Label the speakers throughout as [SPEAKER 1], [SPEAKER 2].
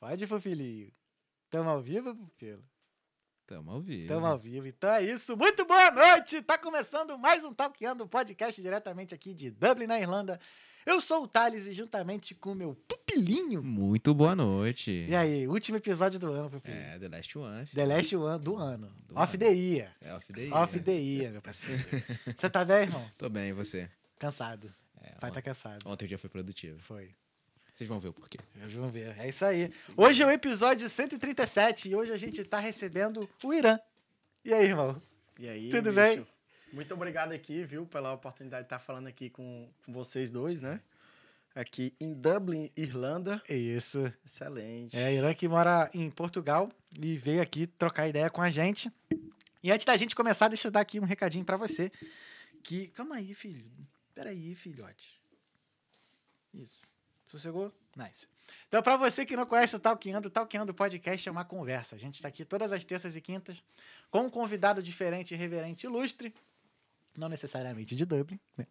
[SPEAKER 1] Pode, Pupilinho. Tamo ao vivo, Pupilo?
[SPEAKER 2] Tamo ao vivo.
[SPEAKER 1] Tamo ao vivo. Então é isso. Muito boa noite. Tá começando mais um Talkando podcast diretamente aqui de Dublin, na Irlanda. Eu sou o Thales e juntamente com o meu pupilinho.
[SPEAKER 2] Muito boa noite.
[SPEAKER 1] E aí, último episódio do ano, pupilinho.
[SPEAKER 2] É, The Last One.
[SPEAKER 1] The Last One do ano.
[SPEAKER 2] Do
[SPEAKER 1] Off
[SPEAKER 2] ano.
[SPEAKER 1] the year.
[SPEAKER 2] É, Off the Year.
[SPEAKER 1] Off the year, meu parceiro. Você tá bem, irmão?
[SPEAKER 2] Tô bem, e você?
[SPEAKER 1] Cansado.
[SPEAKER 2] É,
[SPEAKER 1] Pai
[SPEAKER 2] on-
[SPEAKER 1] tá cansado.
[SPEAKER 2] Ontem o dia foi produtivo.
[SPEAKER 1] Foi.
[SPEAKER 2] Vocês vão ver o porquê.
[SPEAKER 1] Vamos ver. É isso aí. Hoje é o episódio 137 e hoje a gente tá recebendo o Irã. E aí, irmão?
[SPEAKER 3] E aí,
[SPEAKER 1] Tudo
[SPEAKER 3] bicho?
[SPEAKER 1] bem?
[SPEAKER 3] Muito obrigado aqui, viu, pela oportunidade de estar falando aqui com, com vocês dois, né? Aqui em Dublin, Irlanda.
[SPEAKER 1] É isso.
[SPEAKER 3] Excelente.
[SPEAKER 1] É, Irã que mora em Portugal e veio aqui trocar ideia com a gente. E antes da gente começar, deixa eu dar aqui um recadinho pra você. Que. Calma aí, filho. Peraí, filhote. Isso. Sossegou? Nice. Então, pra você que não conhece o Talkando, o Talkando Podcast é uma conversa. A gente tá aqui todas as terças e quintas com um convidado diferente, irreverente, ilustre. Não necessariamente de Dublin, né?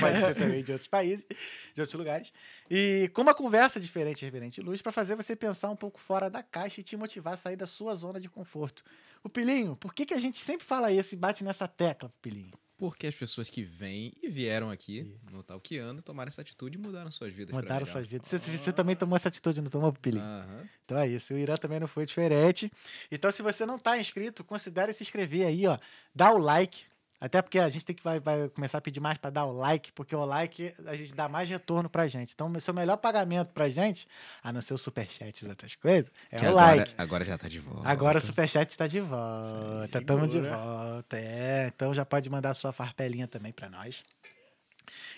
[SPEAKER 1] Pode ser também de outros países, de outros lugares. E com uma conversa diferente, reverente e luz, para fazer você pensar um pouco fora da caixa e te motivar a sair da sua zona de conforto. O Pilinho, por que, que a gente sempre fala isso e bate nessa tecla, Pilinho?
[SPEAKER 2] Porque as pessoas que vêm e vieram aqui no Talkiano tomaram essa atitude e mudaram suas vidas.
[SPEAKER 1] Mudaram suas vidas. Você, você também tomou essa atitude, não tomou, Pilinho?
[SPEAKER 2] Aham.
[SPEAKER 1] Então é isso. O Irã também não foi diferente. Então, se você não está inscrito, considere se inscrever aí, ó. Dá o like. Até porque a gente tem que vai, vai começar a pedir mais para dar o like, porque o like a gente dá mais retorno pra gente. Então, o seu melhor pagamento pra gente, a não ser o superchat e outras coisas, é
[SPEAKER 2] Que
[SPEAKER 1] o
[SPEAKER 2] agora,
[SPEAKER 1] like.
[SPEAKER 2] agora já tá de volta.
[SPEAKER 1] Agora o Superchat está de volta. Estamos de volta. É, então já pode mandar sua farpelinha também para nós.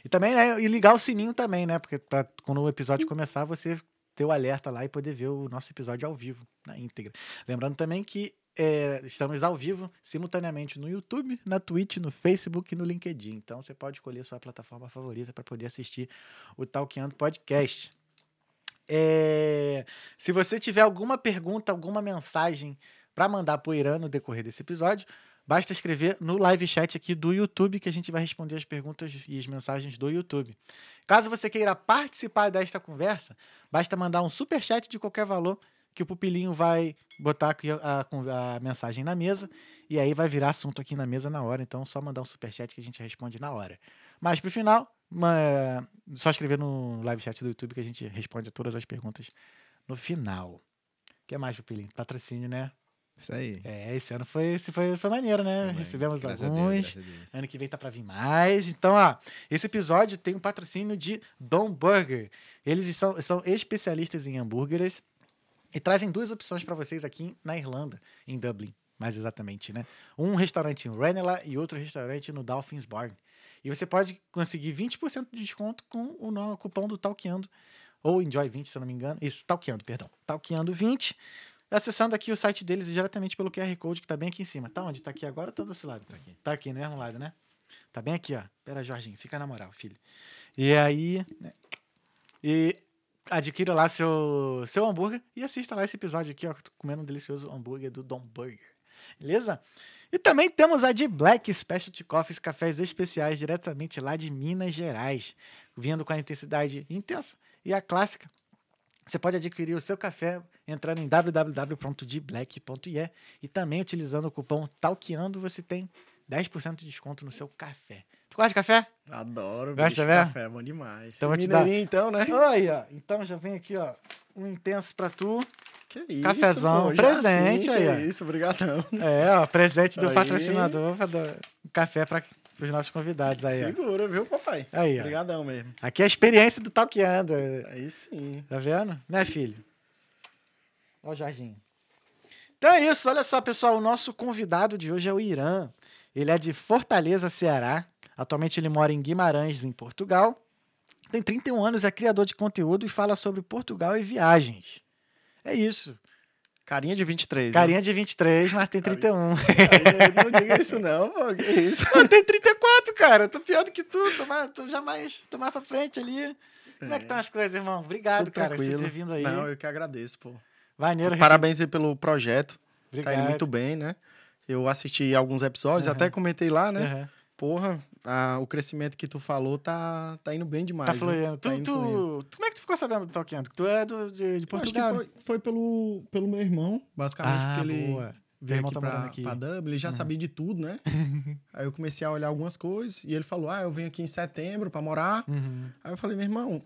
[SPEAKER 1] E também, né, e ligar o sininho também, né? Porque pra, quando o episódio começar, você ter o alerta lá e poder ver o nosso episódio ao vivo, na íntegra. Lembrando também que é, estamos ao vivo simultaneamente no YouTube, na Twitch, no Facebook e no LinkedIn. Então você pode escolher sua plataforma favorita para poder assistir o Talkando Podcast. É, se você tiver alguma pergunta, alguma mensagem para mandar para o Irã no decorrer desse episódio, basta escrever no live chat aqui do YouTube que a gente vai responder as perguntas e as mensagens do YouTube. Caso você queira participar desta conversa, basta mandar um super chat de qualquer valor que o pupilinho vai botar a, a- mensagem na mesa e aí vai virar assunto aqui na mesa na hora. Então, só mandar um super chat que a gente responde na hora. Mas pro final, ma- só escrever no live chat do YouTube que a gente responde a todas as perguntas no final. O que mais, pupilinho? Patrocínio, né?
[SPEAKER 2] Isso aí.
[SPEAKER 1] É, esse ano foi, esse foi, foi maneiro, né?
[SPEAKER 2] Também.
[SPEAKER 1] Recebemos
[SPEAKER 2] Graças Deus,
[SPEAKER 1] alguns.
[SPEAKER 2] a Deus.
[SPEAKER 1] Ano que vem tá pra vir mais. Então, ó, esse episódio tem um patrocínio de Dom Burger. Eles são, são especialistas em hambúrgueres e trazem duas opções para vocês aqui na Irlanda, em Dublin, mais exatamente, né? Um restaurante em Ranelagh e outro restaurante no Dolphins Barn. E você pode conseguir 20% de desconto com o cupom do Talkeando, ou Enjoy20, se eu não me engano. Isso, Talkeando, perdão. Talkeando20. Acessando aqui o site deles diretamente pelo QR Code que tá bem aqui em cima. Tá onde? Tá aqui agora ou tá do outro lado? Tá aqui. Tá aqui, no mesmo lado, né? Tá bem aqui, ó. Pera, Jorginho, fica na moral, filho. E aí. né? E adquira lá seu, seu hambúrguer e assista lá esse episódio aqui, ó. Comendo um delicioso hambúrguer do Dom Burger. Beleza? E também temos a de Black Specialty Coffees, cafés especiais diretamente lá de Minas Gerais, vindo com a intensidade intensa e a clássica. Você pode adquirir o seu café entrando em www.dblack.ie e também utilizando o cupom TALKEANDO você tem 10% de desconto no seu café. Tu gosta de café?
[SPEAKER 3] Adoro,
[SPEAKER 1] Gosta
[SPEAKER 3] bicho.
[SPEAKER 1] mesmo?
[SPEAKER 3] Café é bom demais.
[SPEAKER 1] Então vou te dar-
[SPEAKER 3] Mineirinho, então, né?
[SPEAKER 1] Oi, ó. Então já vem aqui, ó, um intenso pra tu.
[SPEAKER 3] Que isso,
[SPEAKER 1] Cafezão,
[SPEAKER 3] pô, já
[SPEAKER 1] presente
[SPEAKER 3] sim,
[SPEAKER 1] aí,
[SPEAKER 3] que isso, obrigadão.
[SPEAKER 1] É, ó, presente do
[SPEAKER 3] Aí.
[SPEAKER 1] patrocinador pra dar um café para os nossos convidados aí, ó.
[SPEAKER 3] Segura, viu, papai?
[SPEAKER 1] Aí, ó.
[SPEAKER 3] Obrigadão mesmo.
[SPEAKER 1] Aqui é a experiência do Talkeando.
[SPEAKER 3] Aí sim.
[SPEAKER 1] Tá vendo? Né, filho? Ó o Jorginho. Então é isso, olha só, pessoal. O nosso convidado de hoje é o Irã. Ele é de Fortaleza, Ceará. Atualmente ele mora em Guimarães, em Portugal. Tem 31 anos, é criador de conteúdo e fala sobre Portugal e viagens. É isso.
[SPEAKER 3] Carinha de 23.
[SPEAKER 1] Carinha de 23, mas tem 31.
[SPEAKER 3] Né? Aí, Não diga isso, não, pô. Que isso?
[SPEAKER 1] Eu tenho 34, cara. Eu tô pior do que tu. Tô, mais, tô jamais tô mais pra frente ali. Como é que estão as coisas, irmão? Obrigado,
[SPEAKER 3] Tudo
[SPEAKER 1] cara, por você
[SPEAKER 3] tranquilo.
[SPEAKER 1] ter vindo aí.
[SPEAKER 3] Não, eu que agradeço, pô.
[SPEAKER 1] Maneiro.
[SPEAKER 3] Parabéns aí pelo projeto. Tá
[SPEAKER 1] Obrigado.
[SPEAKER 3] indo muito bem, né? Eu assisti alguns episódios,
[SPEAKER 1] Aham.
[SPEAKER 3] até comentei lá, né?
[SPEAKER 1] Aham.
[SPEAKER 3] Porra, a- o crescimento que tu falou tá, tá indo bem demais.
[SPEAKER 1] Tá fluindo.
[SPEAKER 3] Tá
[SPEAKER 1] Tu,
[SPEAKER 3] indo
[SPEAKER 1] tu-
[SPEAKER 3] fluindo.
[SPEAKER 1] como é que tu ficou sabendo do Talkando? Tu é do, de, de
[SPEAKER 3] Eu Acho que
[SPEAKER 1] Portugal. né?
[SPEAKER 3] foi, foi pelo, pelo meu irmão, basicamente,
[SPEAKER 1] ah,
[SPEAKER 3] porque ele
[SPEAKER 1] boa. Teu
[SPEAKER 3] veio aqui
[SPEAKER 1] tá
[SPEAKER 3] pra,
[SPEAKER 1] aqui.
[SPEAKER 3] pra Dublin, ele já sabia de tudo, né? Aí eu comecei a olhar algumas coisas e ele falou: Ah, eu venho aqui em setembro pra morar.
[SPEAKER 1] Uhum.
[SPEAKER 3] Aí eu falei, meu irmão,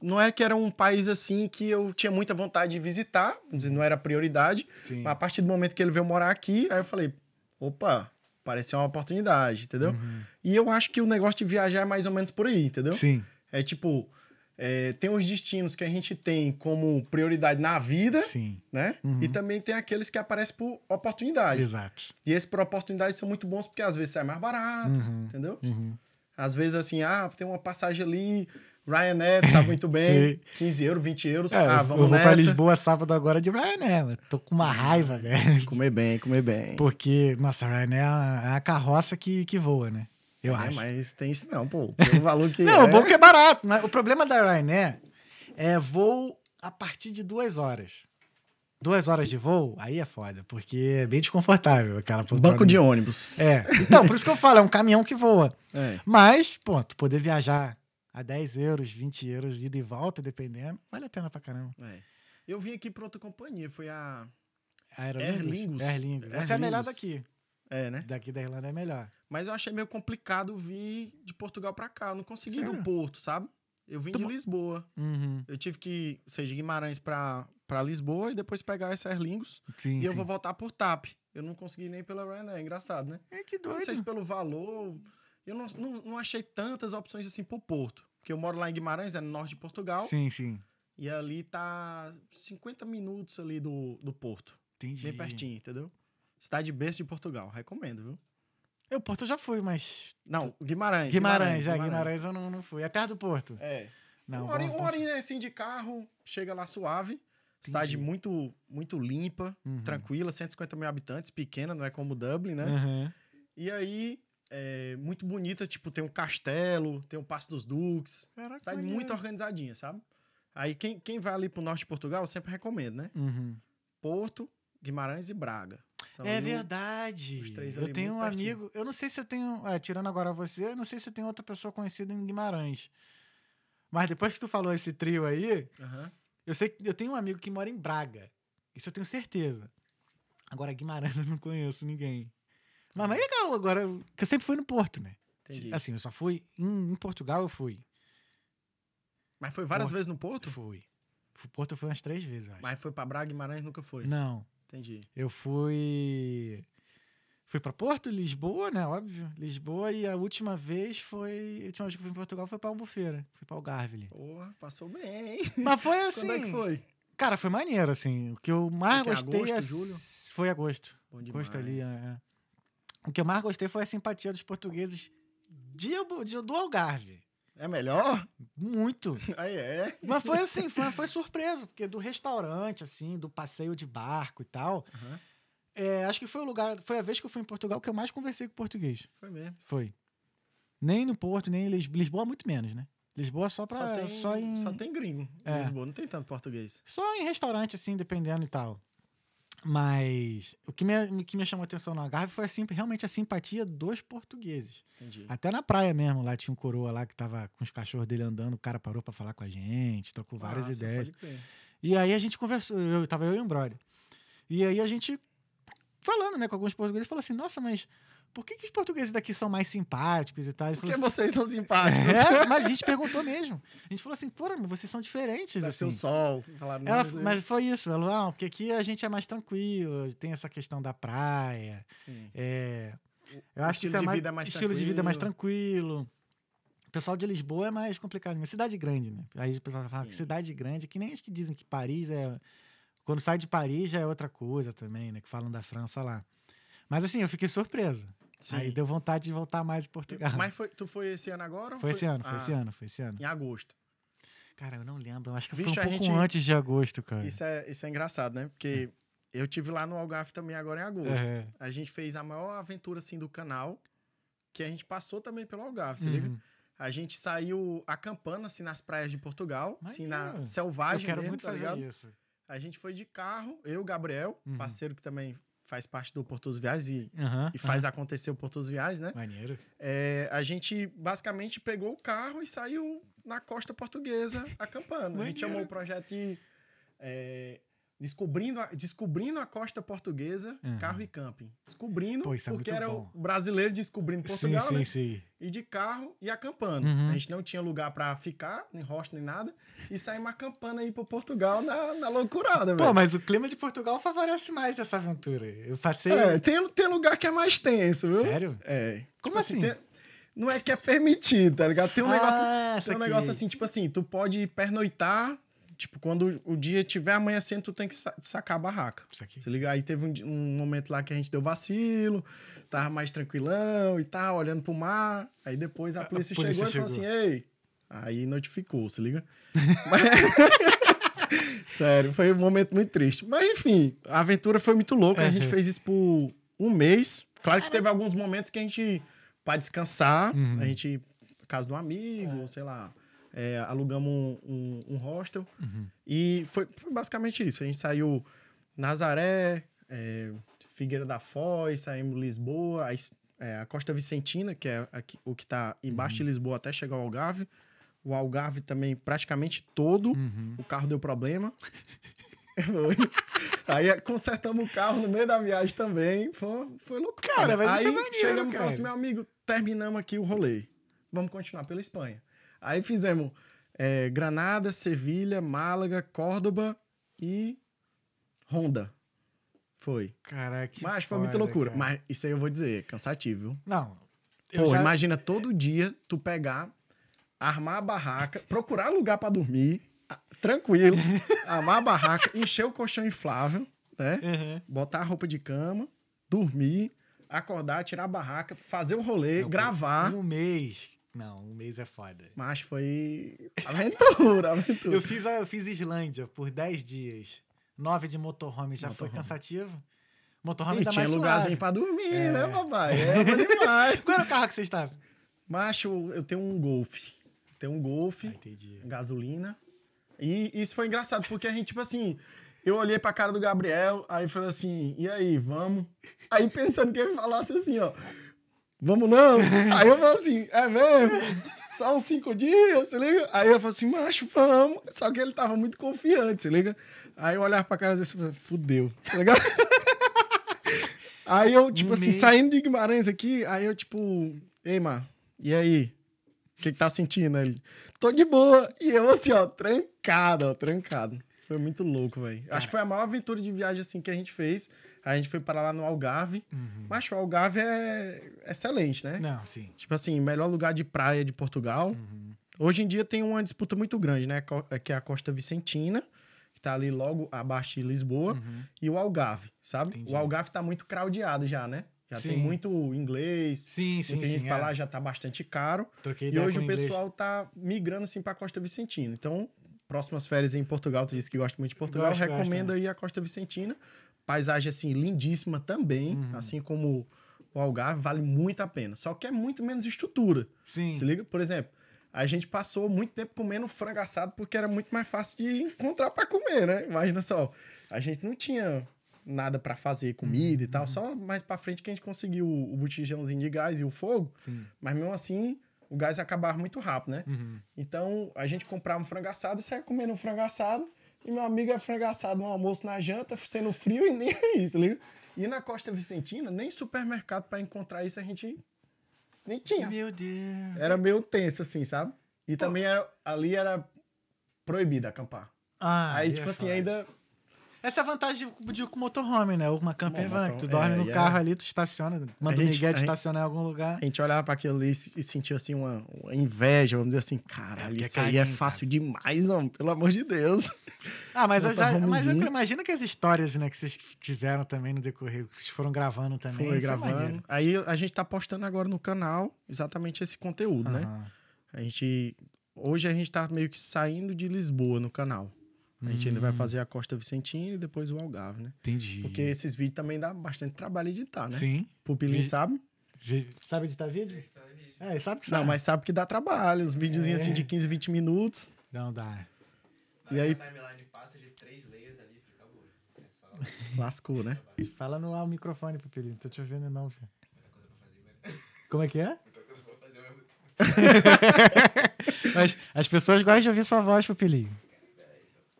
[SPEAKER 3] não é que era um país assim que eu tinha muita vontade de visitar, não era prioridade.
[SPEAKER 1] Sim.
[SPEAKER 3] Mas a partir do momento que ele veio morar aqui, aí eu falei, opa, pareceu uma oportunidade, entendeu?
[SPEAKER 1] Uhum.
[SPEAKER 3] E eu acho que o negócio de viajar é mais ou menos por aí, entendeu?
[SPEAKER 1] Sim.
[SPEAKER 3] É tipo, é, tem os destinos que a gente tem como prioridade na vida,
[SPEAKER 1] Sim.
[SPEAKER 3] né?
[SPEAKER 1] Uhum.
[SPEAKER 3] E também tem aqueles que aparecem por oportunidade.
[SPEAKER 1] Exato.
[SPEAKER 3] E esses por oportunidade são muito bons porque às vezes sai mais barato,
[SPEAKER 1] Uhum.
[SPEAKER 3] entendeu?
[SPEAKER 1] Uhum.
[SPEAKER 3] Às vezes, assim, ah, tem uma passagem ali, Ryanair, sabe muito bem,
[SPEAKER 1] Sim.
[SPEAKER 3] 15 euros, 20 euros,
[SPEAKER 1] É,
[SPEAKER 3] ah, vamos
[SPEAKER 1] eu vou pra
[SPEAKER 3] nessa.
[SPEAKER 1] Lisboa sábado agora de Ryanair, mano. Tô com uma raiva, velho.
[SPEAKER 3] Comer bem, comer bem.
[SPEAKER 1] Porque, nossa, Ryanair é a, é a carroça que, que voa, né? Eu
[SPEAKER 3] É,
[SPEAKER 1] acho.
[SPEAKER 3] mas tem isso não, pô. Pelo valor que
[SPEAKER 1] Não,
[SPEAKER 3] é.
[SPEAKER 1] o bom é que é barato. Mas o problema da Ryanair é voo a partir de duas horas. Duas horas de voo, aí é foda, porque é bem desconfortável aquela poltrona.
[SPEAKER 3] Banco de ônibus.
[SPEAKER 1] É. Então, por isso que eu falo, é um caminhão que voa.
[SPEAKER 3] É.
[SPEAKER 1] Mas, pô, tu poder viajar a 10 euros, 20 euros, ida e volta, dependendo, vale a pena pra caramba.
[SPEAKER 3] É. Eu vim aqui pra outra companhia, foi a. Aer Lingus.
[SPEAKER 1] Aer Lingus.
[SPEAKER 3] Aer
[SPEAKER 1] Essa é a melhor
[SPEAKER 3] Lingus.
[SPEAKER 1] daqui.
[SPEAKER 3] É, né?
[SPEAKER 1] Daqui da Irlanda é melhor.
[SPEAKER 3] Mas eu achei meio complicado vir de Portugal pra cá. Eu não consegui ir
[SPEAKER 1] Sério?
[SPEAKER 3] do Porto, sabe? Eu vim
[SPEAKER 1] Tu
[SPEAKER 3] de Lisboa.
[SPEAKER 1] Uhum.
[SPEAKER 3] Eu tive que ir, ou seja, de Guimarães pra, pra Lisboa e depois pegar esse Erlingos.
[SPEAKER 1] Sim,
[SPEAKER 3] E eu
[SPEAKER 1] sim.
[SPEAKER 3] vou voltar por TAP. Eu não consegui nem pela Ryanair. Engraçado, né?
[SPEAKER 1] É que
[SPEAKER 3] Eu
[SPEAKER 1] doido.
[SPEAKER 3] Não sei se pelo valor. Eu não, não, não achei tantas opções assim pro Porto. Porque eu moro lá em Guimarães, é no norte de Portugal.
[SPEAKER 1] Sim, sim.
[SPEAKER 3] E ali tá 50 minutos ali do, do Porto.
[SPEAKER 1] Entendi.
[SPEAKER 3] Bem pertinho, entendeu? Cidade berço de Portugal. Recomendo, viu?
[SPEAKER 1] Eu, Porto, eu já fui, mas...
[SPEAKER 3] Não, Guimarães.
[SPEAKER 1] Guimarães, é, Guimarães eu não, não fui. É perto do Porto.
[SPEAKER 3] É.
[SPEAKER 1] Não,
[SPEAKER 3] uma
[SPEAKER 1] vamos-
[SPEAKER 3] uma horinha assim de carro, chega lá suave. Cidade
[SPEAKER 1] Entendi.
[SPEAKER 3] muito, muito limpa,
[SPEAKER 1] Uhum.
[SPEAKER 3] tranquila, 150 mil habitantes, pequena, não é como Dublin, né?
[SPEAKER 1] Uhum.
[SPEAKER 3] E aí, é, muito bonita, tipo, tem um castelo, tem o Passo dos Duques.
[SPEAKER 1] Caraca,
[SPEAKER 3] Cidade
[SPEAKER 1] maneiro.
[SPEAKER 3] muito organizadinha, sabe? Aí, quem, quem vai ali pro norte de Portugal, eu sempre recomendo, né?
[SPEAKER 1] Uhum.
[SPEAKER 3] Porto, Guimarães e Braga. São
[SPEAKER 1] É verdade.
[SPEAKER 3] os três
[SPEAKER 1] eu tenho um
[SPEAKER 3] pertinho.
[SPEAKER 1] amigo, eu não sei se eu tenho, é, tirando agora você, eu não sei se eu tenho outra pessoa conhecida em Guimarães. Mas depois que tu falou esse trio aí,
[SPEAKER 3] Aham.
[SPEAKER 1] eu sei que eu tenho um amigo que mora em Braga. Isso eu tenho certeza. Agora Guimarães eu não conheço ninguém. Mas, é legal agora, que eu sempre fui no Porto, né?
[SPEAKER 3] Entendi.
[SPEAKER 1] Assim, eu só fui em, em Portugal eu fui.
[SPEAKER 3] Mas foi várias
[SPEAKER 1] Porto.
[SPEAKER 3] vezes no Porto?
[SPEAKER 1] Fui. O Porto eu fui umas três vezes, eu acho.
[SPEAKER 3] Mas foi pra Braga, Guimarães nunca foi.
[SPEAKER 1] Não.
[SPEAKER 3] Entendi.
[SPEAKER 1] Eu fui. Fui pra Porto, Lisboa, né? Óbvio. Lisboa e a última vez foi. A última vez que eu fui em Portugal foi pra Albufeira. Fui pra Algarve.
[SPEAKER 3] Porra, passou bem, hein?
[SPEAKER 1] Mas foi assim.
[SPEAKER 3] Quando é que foi?
[SPEAKER 1] Cara, foi maneiro, assim. O que eu mais
[SPEAKER 3] Foi que,
[SPEAKER 1] gostei.
[SPEAKER 3] agosto,
[SPEAKER 1] é-
[SPEAKER 3] julho?
[SPEAKER 1] Foi agosto.
[SPEAKER 3] Bom
[SPEAKER 1] Agosto ali.
[SPEAKER 3] demais.
[SPEAKER 1] é, é. O que eu mais gostei foi a simpatia dos portugueses de, de- do Algarve.
[SPEAKER 3] É melhor?
[SPEAKER 1] Muito.
[SPEAKER 3] Aí é.
[SPEAKER 1] Mas foi assim, foi, foi surpreso, porque do restaurante, assim, do passeio de barco e tal.
[SPEAKER 3] Aham.
[SPEAKER 1] é, acho que foi o lugar. Foi a vez que eu fui em Portugal que eu mais conversei com português.
[SPEAKER 3] Foi mesmo.
[SPEAKER 1] Foi. Nem no Porto, nem em Lisboa. Lisboa, muito menos, né? Lisboa só pra.
[SPEAKER 3] Só tem,
[SPEAKER 1] só, em,
[SPEAKER 3] só tem gringo
[SPEAKER 1] É.
[SPEAKER 3] Lisboa, não tem tanto português.
[SPEAKER 1] só em restaurante, assim, dependendo e tal. Mas o que me, o que me chamou a atenção no Algarve foi assim, realmente a simpatia dos portugueses.
[SPEAKER 3] Entendi.
[SPEAKER 1] Até na praia mesmo, lá tinha um coroa lá que tava com os cachorros dele andando, o cara parou pra falar com a gente, trocou várias
[SPEAKER 3] Massa,
[SPEAKER 1] ideias. E aí a gente conversou, eu tava eu e um brother. E aí a gente falando, né, com alguns portugueses, falou assim: "Nossa, mas por que, que os portugueses daqui são mais simpáticos e tal?" Ele
[SPEAKER 3] Por que
[SPEAKER 1] falou
[SPEAKER 3] vocês são
[SPEAKER 1] assim,
[SPEAKER 3] simpáticos?
[SPEAKER 1] é, mas a gente perguntou mesmo. A gente falou assim: "Pô, mas vocês são diferentes
[SPEAKER 3] ser
[SPEAKER 1] assim."
[SPEAKER 3] o sol. Falaram,
[SPEAKER 1] Ela, mas foi isso, ela falou, ah, porque aqui a gente é mais tranquilo, tem essa questão da praia,
[SPEAKER 3] Sim.
[SPEAKER 1] é,
[SPEAKER 3] O
[SPEAKER 1] eu acho que
[SPEAKER 3] estilo
[SPEAKER 1] isso é
[SPEAKER 3] de vida é mais
[SPEAKER 1] estilo de vida é mais tranquilo. O pessoal de Lisboa é mais complicado, mas cidade grande, né? Aí o pessoal fala que
[SPEAKER 3] Sim.
[SPEAKER 1] cidade grande, que nem as que dizem que Paris é. Quando sai de Paris já é outra coisa também, né? Que falam da França lá. Mas assim, eu fiquei surpreso.
[SPEAKER 3] Sim.
[SPEAKER 1] Aí deu vontade de voltar mais em Portugal.
[SPEAKER 3] Mas foi, tu foi esse ano agora? ou
[SPEAKER 1] foi esse ano, foi
[SPEAKER 3] Ah,
[SPEAKER 1] esse ano, foi esse ano.
[SPEAKER 3] Em agosto.
[SPEAKER 1] Cara, eu não lembro, eu acho que
[SPEAKER 3] Vixe,
[SPEAKER 1] foi um pouco
[SPEAKER 3] gente-
[SPEAKER 1] antes de agosto, cara.
[SPEAKER 3] Isso é, isso é engraçado, né? Porque eu tive lá no Algarve também agora em agosto.
[SPEAKER 1] É.
[SPEAKER 3] A gente fez a maior aventura assim do canal, que a gente passou também pelo Algarve, liga?
[SPEAKER 1] Uhum.
[SPEAKER 3] A gente saiu acampando assim nas praias de Portugal, assim na
[SPEAKER 1] Maneiro. Eu
[SPEAKER 3] selvagem
[SPEAKER 1] quero
[SPEAKER 3] mesmo,
[SPEAKER 1] muito
[SPEAKER 3] tá
[SPEAKER 1] fazer
[SPEAKER 3] ligado?
[SPEAKER 1] isso.
[SPEAKER 3] A gente foi de carro, eu, Gabriel,
[SPEAKER 1] Uhum.
[SPEAKER 3] parceiro que também faz parte do Portos Viagens e,
[SPEAKER 1] Aham,
[SPEAKER 3] e faz acontecer o Portos Viagens, né?
[SPEAKER 1] Maneiro.
[SPEAKER 3] É, a gente basicamente pegou o carro e saiu na costa portuguesa acampando. A gente chamou o projeto de é, Descobrindo, a, Descobrindo a Costa Portuguesa,
[SPEAKER 1] Uhum.
[SPEAKER 3] Carro e Camping. Descobrindo,
[SPEAKER 1] Pô, é
[SPEAKER 3] porque era
[SPEAKER 1] bom.
[SPEAKER 3] o brasileiro descobrindo Portugal,
[SPEAKER 1] sim,
[SPEAKER 3] né?
[SPEAKER 1] sim, sim.
[SPEAKER 3] E de carro e acampando.
[SPEAKER 1] Uhum.
[SPEAKER 3] A gente não tinha lugar pra ficar, nem hostel, nem nada. E saímos acampando aí pro Portugal na, na loucurada,
[SPEAKER 1] Pô,
[SPEAKER 3] velho.
[SPEAKER 1] mas o clima de Portugal favorece mais essa aventura. Eu passei.
[SPEAKER 3] É, tem, tem lugar que é mais tenso, viu?
[SPEAKER 1] Sério?
[SPEAKER 3] É.
[SPEAKER 1] Como
[SPEAKER 3] Tipo
[SPEAKER 1] assim?
[SPEAKER 3] tem- não é que é permitido, tá ligado? Tem um
[SPEAKER 1] Ah,
[SPEAKER 3] negócio. Tem um negócio assim, tipo assim, tu pode pernoitar. Tipo, quando o dia tiver amanhecendo, tu tem que sa- sacar a barraca.
[SPEAKER 1] Isso aqui.
[SPEAKER 3] Se liga? Aí teve um, um momento lá que a gente deu vacilo, tava mais tranquilão e tal, olhando pro mar. Aí depois a polícia,
[SPEAKER 1] polícia
[SPEAKER 3] chegou, e falou assim: ei. Aí notificou, se liga? Mas- Sério, foi um momento muito triste. Mas enfim, a aventura foi muito louca. A gente
[SPEAKER 1] Uhum.
[SPEAKER 3] fez isso por um mês. Claro que teve alguns momentos que a gente, pra descansar,
[SPEAKER 1] Uhum.
[SPEAKER 3] a gente, casa de um amigo, sei lá, é, alugamos um, um, um hostel.
[SPEAKER 1] Uhum.
[SPEAKER 3] E foi, foi basicamente isso. A gente saiu Nazaré, é, Figueira da Foz, saímos Lisboa, a, é, a Costa Vicentina, que é aqui- o que está embaixo de Lisboa até chegar ao Algarve. O Algarve também praticamente todo.
[SPEAKER 1] Uhum.
[SPEAKER 3] O carro deu problema. Aí consertamos o carro no meio da viagem também. Foi, foi louco.
[SPEAKER 1] Cara, mas
[SPEAKER 3] Aí
[SPEAKER 1] isso é maneiro,
[SPEAKER 3] chegamos e falamos assim: meu amigo, terminamos aqui o rolê. Vamos continuar pela Espanha. Aí fizemos é, Granada, Sevilha, Málaga, Córdoba e Honda. Foi.
[SPEAKER 1] Caraca. que
[SPEAKER 3] Mas foi muita
[SPEAKER 1] foda,
[SPEAKER 3] loucura.
[SPEAKER 1] cara.
[SPEAKER 3] Mas isso aí eu vou dizer, cansativo. viu?
[SPEAKER 1] Não.
[SPEAKER 3] Pô,
[SPEAKER 1] já-
[SPEAKER 3] imagina todo dia tu pegar, armar a barraca, procurar lugar pra dormir, tranquilo, armar a barraca, encher o colchão inflável, né?
[SPEAKER 1] Uhum.
[SPEAKER 3] Botar a roupa de cama, dormir, acordar, tirar a barraca, fazer o rolê,
[SPEAKER 1] Não,
[SPEAKER 3] gravar.
[SPEAKER 1] Um mês. Não, um mês é foda.
[SPEAKER 3] Mas foi aventura, aventura.
[SPEAKER 1] Eu fiz, eu fiz Islândia por 10 dias. 9 de motorhome já foi
[SPEAKER 3] Motorhome.
[SPEAKER 1] cansativo. Motorhome
[SPEAKER 3] E
[SPEAKER 1] ainda
[SPEAKER 3] tinha
[SPEAKER 1] mais
[SPEAKER 3] lugarzinho
[SPEAKER 1] suave.
[SPEAKER 3] pra dormir,
[SPEAKER 1] É.
[SPEAKER 3] né, papai? É bom demais.
[SPEAKER 1] Qual era o carro que você estava?
[SPEAKER 3] Macho, eu tenho um Golf. Tenho um Golf.
[SPEAKER 1] Ah, entendi.
[SPEAKER 3] gasolina. E isso foi engraçado, porque a gente, tipo assim, eu olhei pra cara do Gabriel, aí falei assim, e aí, vamos? Aí pensando que ele falasse assim, ó, vamos não? Aí eu falei assim, é mesmo? Só uns cinco dias, se liga? Aí eu falei assim, macho, vamos. Só que ele tava muito confiante, se liga? Aí eu olhava pra cara e falei, fudeu, tá ligado? Aí eu, tipo assim, saindo de Guimarães aqui, aí eu, tipo, ei, Mar, e aí? O que, que tá sentindo? Ele, tô de boa. E eu, assim, ó, trancado, ó, trancado. Foi muito louco, velho. Acho que foi a maior aventura de viagem, assim, que a gente fez. A gente foi para lá no Algarve. Mas o Algarve é excelente, né?
[SPEAKER 1] Não, sim.
[SPEAKER 3] Tipo assim, melhor lugar de praia de Portugal.
[SPEAKER 1] Uhum.
[SPEAKER 3] Hoje em dia tem uma disputa muito grande, né? Co- Que é a Costa Vicentina, que tá ali logo abaixo de Lisboa, e o Algarve, sabe?
[SPEAKER 1] Uhum. Entendi.
[SPEAKER 3] O Algarve tá muito craudiado já, né? Já tem
[SPEAKER 1] Sim.
[SPEAKER 3] muito inglês.
[SPEAKER 1] Sim, sim,
[SPEAKER 3] Muita gente
[SPEAKER 1] sim.
[SPEAKER 3] pra
[SPEAKER 1] é.
[SPEAKER 3] lá já tá bastante caro.
[SPEAKER 1] Troquei
[SPEAKER 3] E hoje o
[SPEAKER 1] inglês.
[SPEAKER 3] pessoal tá migrando assim pra Costa Vicentina. Então, próximas férias em Portugal, tu disse que gosta muito de Portugal,
[SPEAKER 1] Gosto, gosto,
[SPEAKER 3] recomendo aí a Costa Vicentina. Paisagem assim lindíssima também,
[SPEAKER 1] Uhum.
[SPEAKER 3] assim como o Algarve, vale muito a pena. Só que é muito menos estrutura.
[SPEAKER 1] Sim.
[SPEAKER 3] Se liga, por exemplo, a gente passou muito tempo comendo frango assado porque era muito mais fácil de encontrar pra comer, né? Imagina só, a gente não tinha nada pra fazer comida e
[SPEAKER 1] Uhum.
[SPEAKER 3] tal, só mais pra frente que a gente conseguiu o, o botijãozinho de gás e o fogo.
[SPEAKER 1] Sim.
[SPEAKER 3] Mas mesmo assim, o gás acabava muito rápido, né?
[SPEAKER 1] Uhum.
[SPEAKER 3] Então, a gente comprava um frango assado e saia comendo um frango assado. E meu amigo é frango assado no almoço na janta, sendo frio e nem é isso, liga? E na Costa Vicentina, nem supermercado pra encontrar isso a gente nem tinha.
[SPEAKER 1] Meu Deus.
[SPEAKER 3] Era meio tenso, assim, sabe? E também era, ali era proibido acampar.
[SPEAKER 1] Ah,
[SPEAKER 3] Aí,
[SPEAKER 1] é
[SPEAKER 3] tipo assim,
[SPEAKER 1] foda.
[SPEAKER 3] ainda.
[SPEAKER 1] Essa é a vantagem de, de ir com motorhome, né? Ou uma camper van. que Tu dorme
[SPEAKER 3] é,
[SPEAKER 1] no carro
[SPEAKER 3] é-
[SPEAKER 1] ali, tu estaciona. Manda o Miguel estacionar em algum lugar.
[SPEAKER 3] A gente olhava para aquilo ali e se- sentia assim uma, uma inveja, vamos dizer assim, caralho,
[SPEAKER 1] porque é
[SPEAKER 3] isso aí é
[SPEAKER 1] carinho,
[SPEAKER 3] fácil demais, homem, pelo amor de Deus.
[SPEAKER 1] Ah, mas, eu já, mas eu imagino que as histórias né, que vocês tiveram também no decorrer, que vocês foram gravando também.
[SPEAKER 3] Foi gravando.
[SPEAKER 1] maneiro.
[SPEAKER 3] Aí a gente tá postando agora no canal exatamente esse conteúdo, né?
[SPEAKER 1] Aham.
[SPEAKER 3] A gente. Hoje a gente tá meio que saindo de Lisboa no canal. A gente ainda vai fazer a Costa Vicentina e depois o Algarve, né?
[SPEAKER 1] Entendi.
[SPEAKER 3] Porque esses vídeos também dá bastante trabalho editar, né?
[SPEAKER 1] Sim.
[SPEAKER 3] Pupilinho
[SPEAKER 1] Vi-
[SPEAKER 3] sabe?
[SPEAKER 1] Vi- Sabe editar vídeo? É, sabe que sabe.
[SPEAKER 3] Não, mas sabe que dá trabalho. Os videozinhos
[SPEAKER 1] É.
[SPEAKER 3] assim de 15, 20 minutos.
[SPEAKER 1] Não dá.
[SPEAKER 3] E aí-
[SPEAKER 2] A timeline passa de três layers ali, fica boa. É só
[SPEAKER 3] Lascou, né?
[SPEAKER 1] Fala no ao microfone, Pupilinho. Não tô te ouvindo, não, filho. Como é que é? Mas as pessoas gostam de ouvir sua voz, Pupilinho.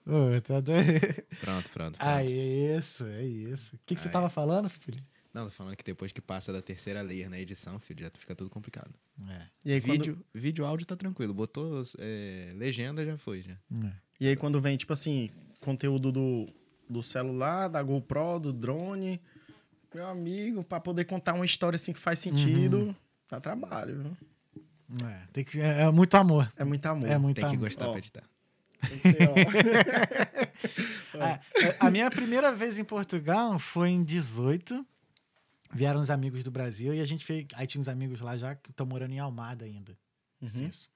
[SPEAKER 1] Ô, tá doido?
[SPEAKER 2] Pronto, pronto. pronto.
[SPEAKER 1] Ah, é isso, é isso. O que, que você tava falando, Pupilinho?
[SPEAKER 2] Não, tô falando que depois que passa da terceira layer na edição, filho, já fica tudo complicado.
[SPEAKER 1] É.
[SPEAKER 3] E aí, quando,
[SPEAKER 2] Vídeo, vídeo áudio tá tranquilo. Botou é, legenda, já foi, já.
[SPEAKER 1] é.
[SPEAKER 3] e aí quando vem, tipo assim, conteúdo do, do celular, da GoPro, do drone, meu amigo, pra poder contar uma história assim que faz sentido, dá trabalho, viu?
[SPEAKER 1] É, tem que, é, é muito amor.
[SPEAKER 3] É muito amor.
[SPEAKER 1] É muito
[SPEAKER 2] Tem que
[SPEAKER 1] amor.
[SPEAKER 2] gostar
[SPEAKER 3] Ó.
[SPEAKER 2] pra editar.
[SPEAKER 3] Ó.
[SPEAKER 1] A, a minha primeira vez em Portugal foi em 18. Vieram uns amigos do Brasil e a gente fez. Aí tinha uns amigos lá já que estão morando em Almada ainda. Isso. isso.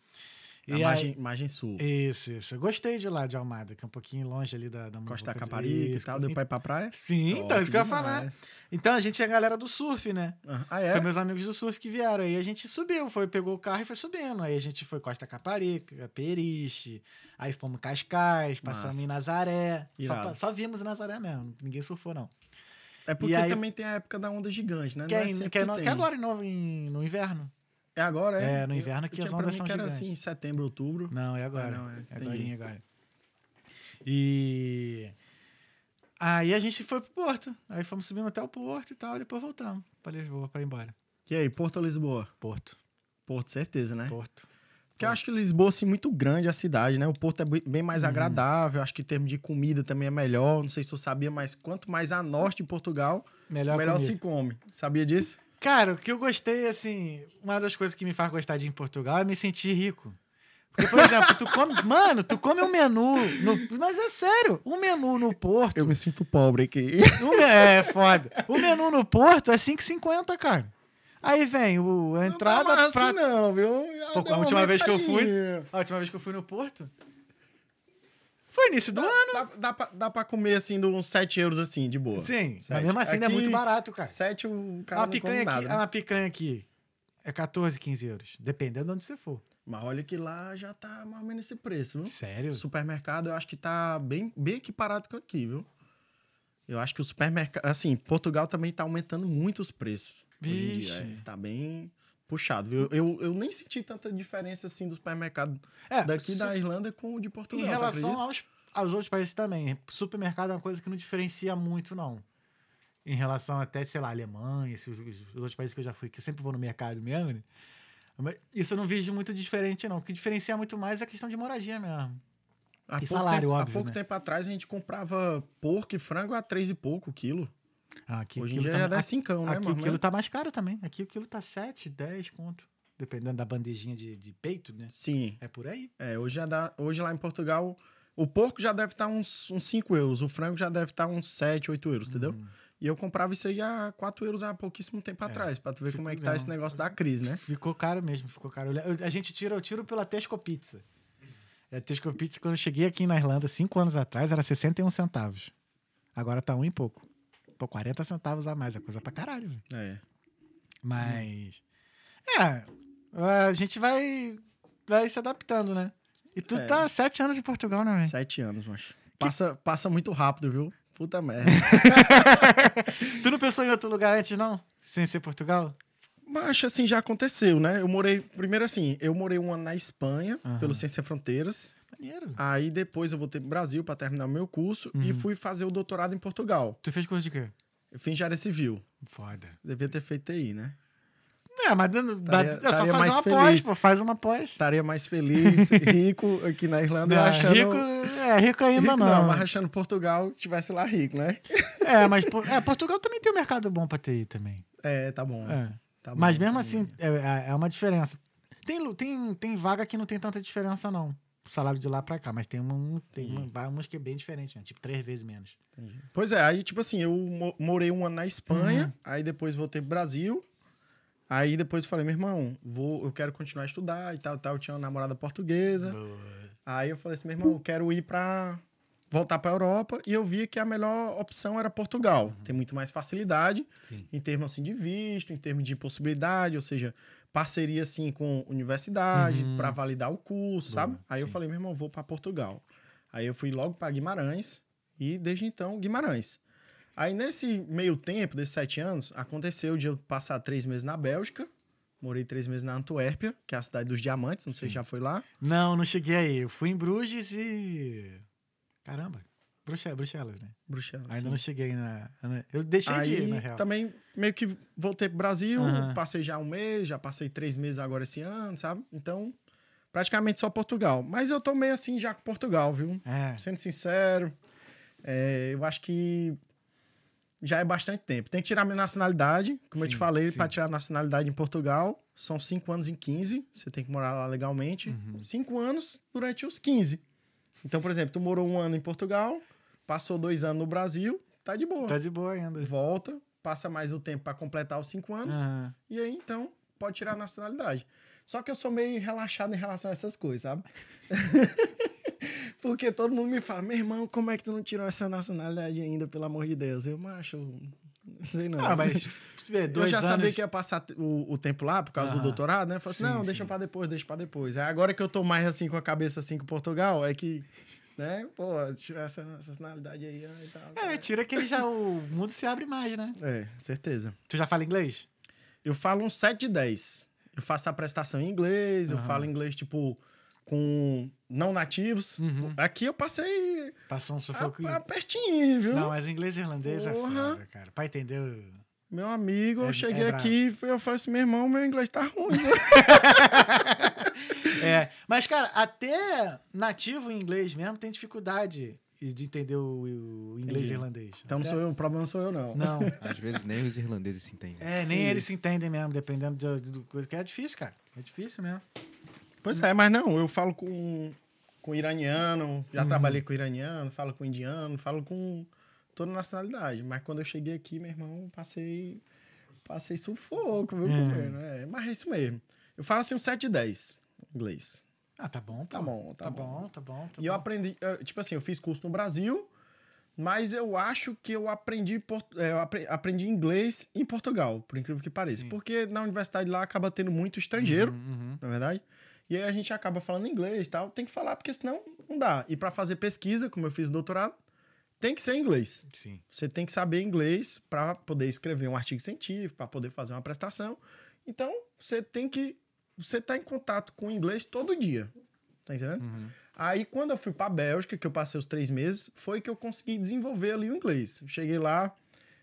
[SPEAKER 3] A
[SPEAKER 1] E
[SPEAKER 3] margem,
[SPEAKER 1] aí-
[SPEAKER 3] margem sul.
[SPEAKER 1] isso, isso. Eu gostei de lá de Almada, que é um pouquinho longe ali da, da
[SPEAKER 3] Costa da. Caparica e tal, deu pra ir pra praia?
[SPEAKER 1] Sim, então,
[SPEAKER 3] Top
[SPEAKER 1] isso que eu ia falar. Então a gente é a galera do surf, né?
[SPEAKER 3] Ah, é?
[SPEAKER 1] Foi meus amigos do surf que vieram. Aí a gente subiu, foi, pegou o carro e foi subindo. Aí a gente foi Costa Caparica, Periche, aí fomos Cascais, passamos
[SPEAKER 3] Massa.
[SPEAKER 1] em Nazaré. Só, só vimos Nazaré mesmo, ninguém surfou, não.
[SPEAKER 3] É porque
[SPEAKER 1] aí-
[SPEAKER 3] também tem a época da onda gigante, né?
[SPEAKER 1] Que,
[SPEAKER 3] Não
[SPEAKER 1] é,
[SPEAKER 3] é
[SPEAKER 1] que, é
[SPEAKER 3] que
[SPEAKER 1] no, que agora novo, em- no inverno.
[SPEAKER 3] É agora, é?
[SPEAKER 1] É, no inverno que
[SPEAKER 3] Eu
[SPEAKER 1] as
[SPEAKER 3] tinha pra
[SPEAKER 1] ondas são
[SPEAKER 3] que era
[SPEAKER 1] gigantes.
[SPEAKER 3] assim, setembro, outubro.
[SPEAKER 1] Não, é agora.
[SPEAKER 3] Ah, não, é.
[SPEAKER 1] é agora, agora. E aí a gente foi pro Porto. Aí fomos subindo até o Porto e tal, e depois voltamos pra Lisboa pra ir embora.
[SPEAKER 3] E aí, Porto ou Lisboa?
[SPEAKER 1] Porto,
[SPEAKER 3] Porto, certeza, né?
[SPEAKER 1] Porto.
[SPEAKER 3] Porque eu acho que Lisboa, assim, muito grande a cidade, né? O Porto é bem- bem
[SPEAKER 1] Uhum.
[SPEAKER 3] mais agradável. Acho que em termos de comida também é melhor. Não sei se tu sabia, mas quanto mais a norte de Portugal,
[SPEAKER 1] Melhor,
[SPEAKER 3] melhor se come. Sabia disso?
[SPEAKER 1] Cara, o que eu gostei, assim, uma das coisas que me faz gostar de ir em Portugal é me sentir rico. Porque, por exemplo, tu come. Mano, tu come um menu. no- mas é sério, um menu no Porto.
[SPEAKER 3] Eu me sinto pobre aqui.
[SPEAKER 1] um me- é foda. O menu no Porto é 5,50, cara. Aí vem o, a entrada
[SPEAKER 3] não, mas
[SPEAKER 1] pra.
[SPEAKER 3] assim não, viu?
[SPEAKER 1] Pô, a última vez que eu fui. A última vez que eu fui no Porto. Foi início do ano.
[SPEAKER 3] Dá, dá, pra, dá pra comer, assim, de uns 7 euros, assim, de boa.
[SPEAKER 1] Sim, mas
[SPEAKER 3] Sete.
[SPEAKER 1] mesmo assim ainda é
[SPEAKER 3] Aqui,
[SPEAKER 1] muito barato, cara.
[SPEAKER 3] 7 o cara
[SPEAKER 1] Uma picanha,
[SPEAKER 3] come nada.
[SPEAKER 1] aqui,
[SPEAKER 3] né?
[SPEAKER 1] uma picanha aqui é 14, 15 euros. Dependendo de onde você for.
[SPEAKER 3] Mas olha que lá já tá mais ou menos esse preço, viu?
[SPEAKER 1] Sério?
[SPEAKER 3] O supermercado eu acho que tá bem, bem equiparado com aqui, viu? Eu acho que o supermercado. Assim, Portugal também tá aumentando muito os preços. Hoje em dia.
[SPEAKER 1] Vixe.
[SPEAKER 3] é. tá bem puxado, viu? Eu, eu nem senti tanta diferença assim do supermercado
[SPEAKER 1] É,
[SPEAKER 3] daqui
[SPEAKER 1] su-
[SPEAKER 3] da Irlanda com o de Portugal.
[SPEAKER 1] Em relação aos, aos outros países também, supermercado é uma coisa que não diferencia muito, não. Em relação até, sei lá, Alemanha, esses, os, os outros países que eu já fui, que eu sempre vou no mercado mesmo, né? Isso eu não vejo muito diferente, não. O que diferencia muito mais é a questão de moradia mesmo.
[SPEAKER 3] Há
[SPEAKER 1] e
[SPEAKER 3] pouco
[SPEAKER 1] salário,
[SPEAKER 3] tempo,
[SPEAKER 1] óbvio,
[SPEAKER 3] Há pouco
[SPEAKER 1] né?
[SPEAKER 3] tempo atrás a gente comprava porco e frango a três e pouco o quilo.
[SPEAKER 1] Ah, Aqui,
[SPEAKER 3] Hoje em dia
[SPEAKER 1] tá,
[SPEAKER 3] já dá
[SPEAKER 1] aqui,
[SPEAKER 3] cincão, né,
[SPEAKER 1] aqui o quilo tá mais caro também. Aqui o quilo tá 7, 10 conto. Dependendo da bandejinha de, de peito, né?
[SPEAKER 3] Sim.
[SPEAKER 1] É por aí.
[SPEAKER 3] É, hoje, já dá, hoje lá em Portugal, o porco já deve estar uns, uns 5 euros, o frango já deve estar uns 7, 8 euros, entendeu?
[SPEAKER 1] Uhum.
[SPEAKER 3] E eu comprava isso aí a 4 euros há pouquíssimo tempo atrás, pra tu ver como é que tá
[SPEAKER 1] não.
[SPEAKER 3] esse negócio da crise, né?
[SPEAKER 1] Ficou caro mesmo, ficou caro. Eu- a gente tira, eu tiro pela Tesco Pizza. A Tesco Pizza, quando eu cheguei aqui na Irlanda, cinco anos atrás, era 61 centavos. Agora tá um e pouco. Pô, 40 centavos a mais, é coisa pra caralho. velho.
[SPEAKER 3] É.
[SPEAKER 1] Mas. É, a gente vai, vai se adaptando, né? E tu
[SPEAKER 3] É.
[SPEAKER 1] tá sete anos em Portugal, né, velho?
[SPEAKER 3] Sete anos, macho. Passa, passa muito rápido, viu? Puta merda.
[SPEAKER 1] Tu não pensou em outro lugar antes, não? Sem ser Portugal?
[SPEAKER 3] Mas assim, já aconteceu, né? Eu morei. Primeiro assim, eu morei um ano na Espanha,
[SPEAKER 1] Aham.
[SPEAKER 3] pelo Ciência Fronteiras.
[SPEAKER 1] Maneiro.
[SPEAKER 3] Aí depois eu voltei pro Brasil pra terminar o meu curso
[SPEAKER 1] Uhum.
[SPEAKER 3] e fui fazer o doutorado em Portugal.
[SPEAKER 1] Tu fez curso de quê?
[SPEAKER 3] Eu fiz engenharia civil.
[SPEAKER 1] Foda.
[SPEAKER 3] Devia ter feito TI, né?
[SPEAKER 1] É, mas
[SPEAKER 3] Estaria-
[SPEAKER 1] é só fazer uma
[SPEAKER 3] feliz.
[SPEAKER 1] pós, pô. Faz uma pós.
[SPEAKER 3] Estaria mais feliz, rico aqui na Irlanda,
[SPEAKER 1] Não,
[SPEAKER 3] achando.
[SPEAKER 1] rico, é, rico ainda
[SPEAKER 3] rico
[SPEAKER 1] não.
[SPEAKER 3] mas achando Portugal tivesse lá rico, né?
[SPEAKER 1] É, mas é, Portugal também tem um mercado bom pra TI também.
[SPEAKER 3] É, tá bom.
[SPEAKER 1] É.
[SPEAKER 3] tá bom,
[SPEAKER 1] mas mesmo
[SPEAKER 3] tá
[SPEAKER 1] assim,
[SPEAKER 3] bom.
[SPEAKER 1] é, é- é uma diferença. Tem, tem, tem vaga que não tem tanta diferença, não. O salário de lá pra cá, mas tem, uma, tem uma, umas que é bem diferente, né? Tipo, três vezes menos.
[SPEAKER 3] Entendi. Pois é, aí, tipo assim, eu mo- morei um ano na Espanha,
[SPEAKER 1] Uhum.
[SPEAKER 3] aí depois voltei pro Brasil. Aí depois eu falei, meu irmão, vou, eu quero continuar a estudar e tal, tal. Eu tinha uma namorada portuguesa. Aí eu falei assim, meu irmão, eu quero ir pra. voltar pra Europa. E eu vi que a melhor opção era Portugal. Tem muito mais facilidade
[SPEAKER 1] Sim.
[SPEAKER 3] em termos assim de visto, em termos de possibilidade, ou seja, parceria assim com universidade
[SPEAKER 1] Uhum.
[SPEAKER 3] pra validar o curso, sabe? Aí eu
[SPEAKER 1] sim.
[SPEAKER 3] falei, meu irmão, vou pra Portugal. Aí eu fui logo pra Guimarães e desde então Guimarães. Aí nesse meio tempo, desses sete anos, aconteceu de eu passar três meses na Bélgica. Morei três meses na Antuérpia, que é a cidade dos diamantes, não sei se já foi lá.
[SPEAKER 1] Não, não cheguei aí. Eu fui em Bruges e. Caramba. Bruxelas, Bruxelas né?
[SPEAKER 3] Bruxelas.
[SPEAKER 1] Ainda
[SPEAKER 3] sim.
[SPEAKER 1] não cheguei na. Eu deixei de ir,
[SPEAKER 3] Aí
[SPEAKER 1] na real.
[SPEAKER 3] também meio que voltei pro Brasil, passei já um mês, já passei três meses agora esse ano, sabe? Então, praticamente só Portugal. Mas eu tô meio assim já com Portugal, viu?
[SPEAKER 1] É.
[SPEAKER 3] Sendo sincero, é, eu acho que já é bastante tempo. Tem que tirar minha nacionalidade, como eu te
[SPEAKER 1] Sim,
[SPEAKER 3] falei,
[SPEAKER 1] sim.
[SPEAKER 3] para tirar a nacionalidade em Portugal, são cinco anos em 15, você tem que morar lá legalmente.
[SPEAKER 1] Uhum.
[SPEAKER 3] Cinco anos durante os 15. Então, por exemplo, tu morou um ano em Portugal, passou dois anos no Brasil, tá de boa
[SPEAKER 1] Tá de boa ainda.
[SPEAKER 3] volta, passa mais o tempo para completar os cinco anos,
[SPEAKER 1] Aham.
[SPEAKER 3] e aí então pode tirar a nacionalidade. Só que eu sou meio relaxado em relação a essas coisas, sabe? Porque todo mundo me fala, meu irmão, como é que tu não tirou essa nacionalidade ainda, pelo amor de Deus? Eu, macho, não sei não.
[SPEAKER 1] Ah, mas. Vê,
[SPEAKER 3] eu
[SPEAKER 1] dois
[SPEAKER 3] já
[SPEAKER 1] anos.
[SPEAKER 3] sabia que ia passar o, o tempo lá por causa do
[SPEAKER 1] Aham.
[SPEAKER 3] doutorado, né? Eu falei assim,
[SPEAKER 1] Sim,
[SPEAKER 3] não, deixa
[SPEAKER 1] sim.
[SPEAKER 3] pra depois, deixa pra depois. Aí agora que eu tô mais assim com a cabeça assim com Portugal, é que, né, pô, tirar essa nacionalidade aí
[SPEAKER 1] É, tira que ele já. O mundo se abre mais, né?
[SPEAKER 3] é, certeza.
[SPEAKER 1] Tu já fala inglês?
[SPEAKER 3] Eu falo uns 7 de 10. Eu faço a prestação em inglês, eu
[SPEAKER 1] Aham.
[SPEAKER 3] falo inglês, tipo, com não nativos.
[SPEAKER 1] Uhum.
[SPEAKER 3] Aqui eu passei
[SPEAKER 1] Passou um sufoco.
[SPEAKER 3] a, a pertinho, viu?
[SPEAKER 1] Não, mas inglês e irlandês é
[SPEAKER 3] Porra.
[SPEAKER 1] foda, cara. Pra entender.
[SPEAKER 3] Meu amigo,
[SPEAKER 1] É-
[SPEAKER 3] eu cheguei
[SPEAKER 1] é
[SPEAKER 3] aqui e eu falei assim, meu irmão, meu inglês tá ruim.
[SPEAKER 1] É. Mas, cara, até nativo em inglês mesmo tem dificuldade de entender o, o inglês
[SPEAKER 3] Entendi.
[SPEAKER 1] e irlandês.
[SPEAKER 3] então não sou eu, o problema não sou eu, não.
[SPEAKER 1] Não.
[SPEAKER 2] Às vezes nem os irlandeses se entendem.
[SPEAKER 1] É, nem eles se entendem mesmo, dependendo do, do coisa. Que é difícil, cara. É difícil mesmo.
[SPEAKER 3] Pois é, mas não, eu falo com, com iraniano,
[SPEAKER 1] Uhum.
[SPEAKER 3] já trabalhei com iraniano, falo com indiano, falo com toda nacionalidade. Mas quando eu cheguei aqui, meu irmão, passei, passei sufoco, viu,
[SPEAKER 1] É.
[SPEAKER 3] comendo? É, mas é isso mesmo. Eu falo assim um 7 de 10 em inglês.
[SPEAKER 1] Ah, tá bom,
[SPEAKER 3] Tá
[SPEAKER 1] pô.
[SPEAKER 3] bom, tá
[SPEAKER 1] Tá
[SPEAKER 3] bom.
[SPEAKER 1] bom, tá bom. tá
[SPEAKER 3] E eu
[SPEAKER 1] bom.
[SPEAKER 3] aprendi, eu, tipo assim, eu fiz curso no Brasil, mas eu acho que eu aprendi, é, eu apre- aprendi inglês em Portugal, por incrível que pareça.
[SPEAKER 1] Sim.
[SPEAKER 3] Porque na universidade lá acaba tendo muito estrangeiro,
[SPEAKER 1] Uhum.
[SPEAKER 3] na verdade. E aí a gente acaba falando inglês e tal. Tem que falar, porque senão não dá. E para fazer pesquisa, como eu fiz doutorado, tem que ser inglês.
[SPEAKER 1] Sim.
[SPEAKER 3] Você tem que saber inglês para poder escrever um artigo científico, para poder fazer uma prestação. Então, você tem que. Você tá em contato com o inglês todo dia. Tá entendendo?
[SPEAKER 1] Uhum.
[SPEAKER 3] Aí, quando eu fui pra Bélgica, que eu passei os três meses, foi que eu consegui desenvolver ali o inglês. Cheguei lá,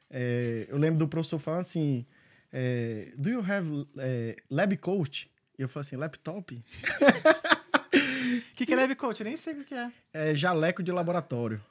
[SPEAKER 3] é, eu lembro do professor falando assim: é, Do you have é, lab coach? E eu falei assim: laptop?
[SPEAKER 1] O que, que é Lab? Eu nem sei o que é.
[SPEAKER 3] É jaleco de laboratório.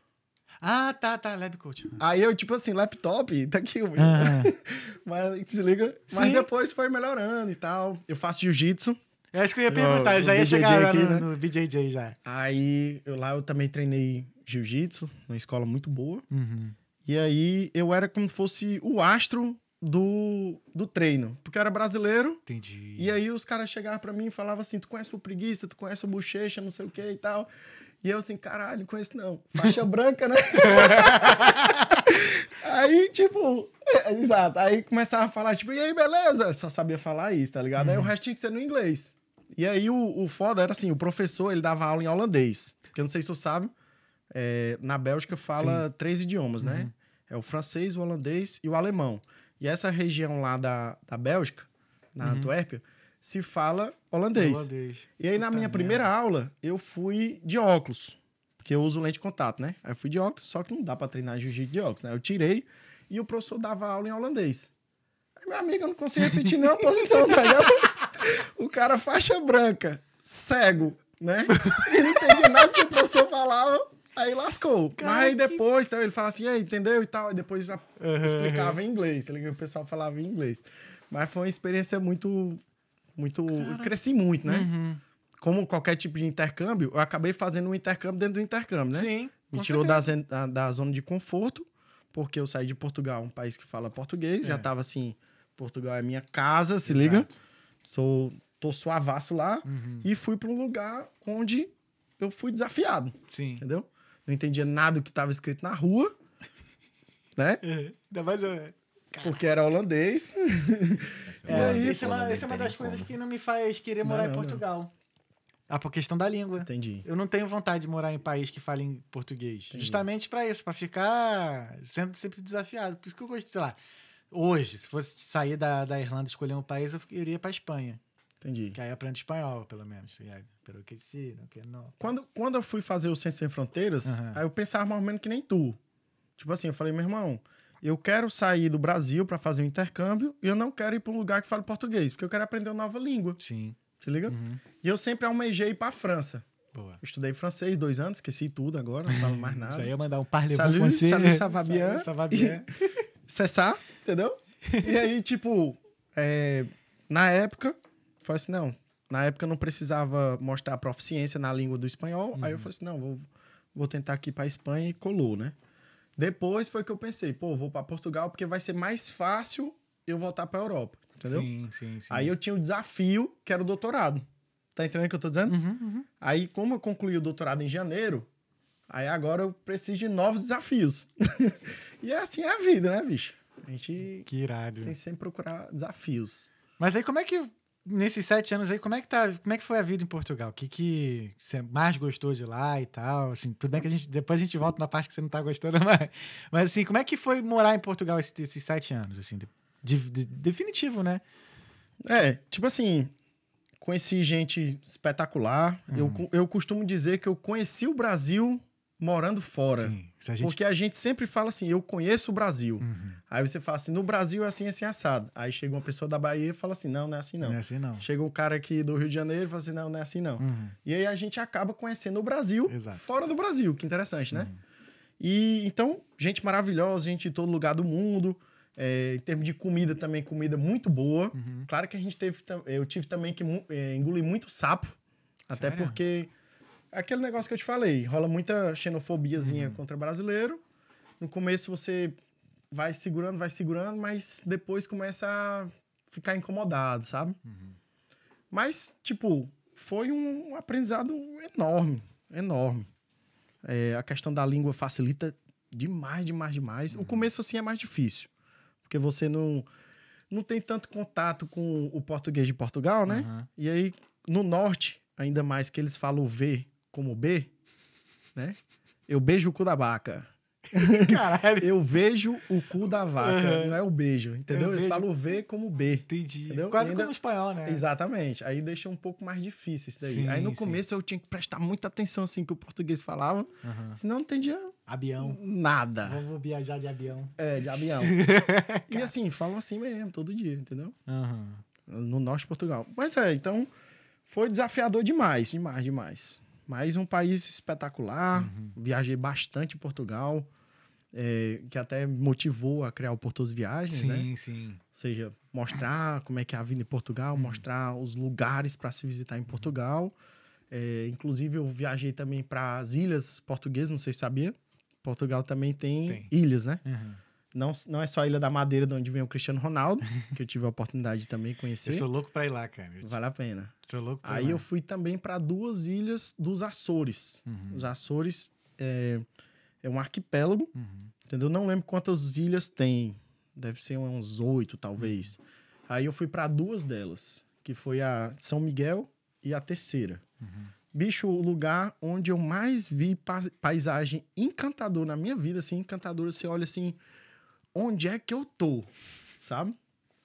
[SPEAKER 1] Ah, tá, tá. Lab Coach.
[SPEAKER 3] Aí eu, tipo assim, laptop, tá aqui o meu.
[SPEAKER 1] Aham.
[SPEAKER 3] Mas se liga. Mas
[SPEAKER 1] Sim.
[SPEAKER 3] depois foi melhorando e tal. Eu faço jiu-jitsu.
[SPEAKER 1] É isso que eu ia perguntar. Eu
[SPEAKER 3] o
[SPEAKER 1] já ia
[SPEAKER 3] BJJ
[SPEAKER 1] chegar
[SPEAKER 3] aqui,
[SPEAKER 1] no,
[SPEAKER 3] né?
[SPEAKER 1] no BJJ já.
[SPEAKER 3] Aí eu, lá eu também treinei jiu-jitsu, numa escola muito boa.
[SPEAKER 1] Uhum.
[SPEAKER 3] E aí eu era como se fosse o astro do, do treino. Porque eu era brasileiro.
[SPEAKER 1] Entendi.
[SPEAKER 3] E aí os caras chegavam pra mim e falavam assim: tu conhece o preguiça, tu conhece o bochecha, não sei o que e tal. E eu assim, caralho, não conheço não. Faixa branca, né? aí, tipo, é, exato. Aí começava a falar, tipo, e aí, beleza? Só sabia falar isso, tá ligado? Aí o resto tinha que ser no inglês. E aí o, o foda era assim: o professor ele dava aula em holandês. Porque eu não sei se tu sabe, é, na Bélgica fala três idiomas, né? É o francês, o holandês e o alemão. E essa região lá da, da Bélgica, na Antuérpia, se fala holandês.
[SPEAKER 1] Holandês.
[SPEAKER 3] E aí, na
[SPEAKER 1] Puta
[SPEAKER 3] minha
[SPEAKER 1] merda.
[SPEAKER 3] primeira aula, eu fui de óculos. Porque eu uso lente de contato, né? Aí eu fui de óculos, só que não dá pra treinar jiu-jitsu de óculos, né? Eu tirei e o professor dava aula em holandês. Aí, meu amigo, eu não consigo repetir nenhuma posição, tá ligado? O cara faixa branca, cego, né? E não entendi nada que o professor falava. Aí lascou.
[SPEAKER 1] Cara,
[SPEAKER 3] Mas aí
[SPEAKER 1] que-
[SPEAKER 3] depois, então, ele falava assim, aí, entendeu? E tal. E depois a- explicava em inglês. Tá? O pessoal falava em inglês. Mas foi uma experiência muito. Muito. eu cresci muito, né?
[SPEAKER 1] Uhum.
[SPEAKER 3] Como qualquer tipo de intercâmbio, eu acabei fazendo um intercâmbio dentro do intercâmbio, né?
[SPEAKER 1] Sim.
[SPEAKER 3] Me tirou da, da, zona de conforto, porque eu saí de Portugal, um país que fala português. Já
[SPEAKER 1] É.
[SPEAKER 3] tava assim, Portugal é minha casa, se
[SPEAKER 1] Exato.
[SPEAKER 3] liga? Sou, tô suavaço lá.
[SPEAKER 1] Uhum.
[SPEAKER 3] E fui para um lugar onde eu fui desafiado,
[SPEAKER 1] Sim.
[SPEAKER 3] entendeu? Não entendia nada do que estava escrito na rua, né?
[SPEAKER 1] É, Ainda mais. é,
[SPEAKER 3] Porque era holandês.
[SPEAKER 1] É,
[SPEAKER 2] Holandês,
[SPEAKER 1] essa é uma,
[SPEAKER 2] holandês
[SPEAKER 1] essa é uma
[SPEAKER 2] não
[SPEAKER 1] das coisas
[SPEAKER 2] como.
[SPEAKER 1] que não me faz querer morar
[SPEAKER 3] não,
[SPEAKER 1] em
[SPEAKER 3] não.
[SPEAKER 1] Portugal. Ah, por questão da língua.
[SPEAKER 3] Entendi.
[SPEAKER 1] Eu não tenho vontade de morar em país que fale em português.
[SPEAKER 3] Entendi.
[SPEAKER 1] Justamente pra isso, pra ficar sendo sempre desafiado. Por isso que eu gosto, sei lá. Hoje, se fosse sair da, da Irlanda e escolher um país, eu iria pra Espanha.
[SPEAKER 3] Entendi.
[SPEAKER 1] Que aí aprende espanhol, pelo menos. Pero que sim, não que não.
[SPEAKER 3] Quando, quando eu fui fazer o Ciência Sem Fronteiras,
[SPEAKER 1] Aham.
[SPEAKER 3] aí eu pensava mais ou menos que nem tu. Tipo assim, eu falei, meu irmão, eu quero sair do Brasil pra fazer um intercâmbio e eu não quero ir pra um lugar que fale português, porque eu quero aprender uma nova língua.
[SPEAKER 1] Sim.
[SPEAKER 3] Se liga? E eu sempre almejei ir pra França.
[SPEAKER 1] Boa.
[SPEAKER 3] Eu estudei francês dois anos, esqueci tudo agora, não falo mais nada.
[SPEAKER 1] Já ia mandar um parlez
[SPEAKER 3] Salut,
[SPEAKER 1] français.
[SPEAKER 3] salut, ça va bien?
[SPEAKER 1] Salut, ça va bien.
[SPEAKER 3] cessar, entendeu? E aí, tipo, é, na época, foi assim, não. Na época eu não precisava mostrar proficiência na língua do espanhol. Aí eu falei assim, não, vou, vou tentar aqui pra Espanha e colou, né? Depois foi que eu pensei, pô, vou pra Portugal porque vai ser mais fácil eu voltar pra Europa, entendeu?
[SPEAKER 1] Sim, sim, sim.
[SPEAKER 3] Aí eu tinha o desafio, que era o doutorado. Tá entendendo o que eu tô dizendo?
[SPEAKER 1] Uhum,
[SPEAKER 3] Aí, como eu concluí o doutorado em janeiro, aí agora eu preciso de novos desafios. e é assim a vida, né, bicho? A gente
[SPEAKER 1] Que irado.
[SPEAKER 3] tem que sempre procurar desafios.
[SPEAKER 1] Mas aí como é que, nesses sete anos aí, como é que, tá, como é que foi a vida em Portugal? O que, que você mais gostou de lá e tal? Assim, tudo bem que a gente, depois a gente volta na parte que você não tá gostando mais. Mas assim, como é que foi morar em Portugal esses, esses sete anos? Assim, de, de- de- definitivo, né?
[SPEAKER 3] É, tipo assim, conheci gente espetacular.
[SPEAKER 1] Uhum.
[SPEAKER 3] Eu, eu costumo dizer que eu conheci o Brasil morando fora.
[SPEAKER 1] Sim. A gente...
[SPEAKER 3] Porque a gente sempre fala assim, eu conheço o Brasil.
[SPEAKER 1] Uhum.
[SPEAKER 3] Aí você fala assim, no Brasil é assim, assim, assado. Aí chega uma pessoa da Bahia e fala assim, não, não é assim não.
[SPEAKER 1] Não é assim, não.
[SPEAKER 3] Chega um cara aqui do Rio de Janeiro e fala assim, não, não é assim não.
[SPEAKER 1] Uhum.
[SPEAKER 3] E aí a gente acaba conhecendo o Brasil
[SPEAKER 1] Exato. Uhum.
[SPEAKER 3] fora do Brasil, que interessante, né? E então, gente maravilhosa, gente de todo lugar do mundo. É, em termos de comida também, comida muito boa.
[SPEAKER 1] Uhum.
[SPEAKER 3] Claro que a gente teve, eu tive também que é, engolir muito sapo, até
[SPEAKER 1] Sério?
[SPEAKER 3] porque é aquele negócio que eu te falei, rola muita xenofobiazinha
[SPEAKER 1] Uhum.
[SPEAKER 3] contra brasileiro. No começo você vai segurando, vai segurando, mas depois começa a ficar incomodado, sabe? Mas, tipo, foi um aprendizado enorme, enorme. É, a questão da língua facilita demais, demais, demais. O começo, assim, é mais difícil. Porque você não, não tem tanto contato com o português de Portugal, né? E aí, no norte, ainda mais que eles falam o V como B, né? Eu beijo o cu da vaca.
[SPEAKER 1] Caralho.
[SPEAKER 3] Eu vejo o cu da vaca,
[SPEAKER 1] Aham.
[SPEAKER 3] não é o beijo, entendeu?
[SPEAKER 1] Eu
[SPEAKER 3] Eles
[SPEAKER 1] beijo-
[SPEAKER 3] falam V como B.
[SPEAKER 1] Entendi.
[SPEAKER 3] Entendeu?
[SPEAKER 1] Quase
[SPEAKER 3] Ainda-
[SPEAKER 1] como espanhol, né?
[SPEAKER 3] Exatamente. Aí deixa um pouco mais difícil isso daí.
[SPEAKER 1] Sim,
[SPEAKER 3] aí no
[SPEAKER 1] sim.
[SPEAKER 3] começo eu tinha que prestar muita atenção assim que o português falava,
[SPEAKER 1] Aham.
[SPEAKER 3] senão não entendia
[SPEAKER 1] Avião.
[SPEAKER 3] nada.
[SPEAKER 1] Vamos viajar de avião.
[SPEAKER 3] É, de avião. e assim, falam assim mesmo, todo dia, entendeu?
[SPEAKER 1] Aham.
[SPEAKER 3] No norte de Portugal. Mas é, então foi desafiador demais, demais, demais. Mas um país espetacular.
[SPEAKER 1] Uhum.
[SPEAKER 3] Viajei bastante em Portugal, é, que até me motivou a criar o Portos Viagens, né?
[SPEAKER 1] Sim, sim.
[SPEAKER 3] Ou seja, mostrar como é que é a vida em Portugal,
[SPEAKER 1] Uhum.
[SPEAKER 3] mostrar os lugares para se visitar em Portugal. É, inclusive, eu viajei também para as ilhas portuguesas, não sei se sabia. Portugal também tem,
[SPEAKER 1] Tem.
[SPEAKER 3] ilhas, né?
[SPEAKER 1] Uhum.
[SPEAKER 3] Não, não é só a Ilha da Madeira, de onde vem o Cristiano Ronaldo, que eu tive a oportunidade de também
[SPEAKER 1] Eu
[SPEAKER 3] conhecer.
[SPEAKER 1] sou louco pra ir lá, cara. Eu
[SPEAKER 3] Vale a pena.
[SPEAKER 1] sou louco pra ir
[SPEAKER 3] Aí
[SPEAKER 1] lá.
[SPEAKER 3] eu fui também para duas ilhas dos Açores.
[SPEAKER 1] Uhum.
[SPEAKER 3] Os Açores é, é um arquipélago,
[SPEAKER 1] Uhum.
[SPEAKER 3] entendeu? Não lembro quantas ilhas tem. Deve ser uns oito, talvez. Aí eu fui para duas delas, que foi a de São Miguel e a terceira. Bicho, o lugar onde eu mais vi pa- paisagem encantadora na minha vida, assim, encantadora, você olha assim, onde é que eu tô? Sabe?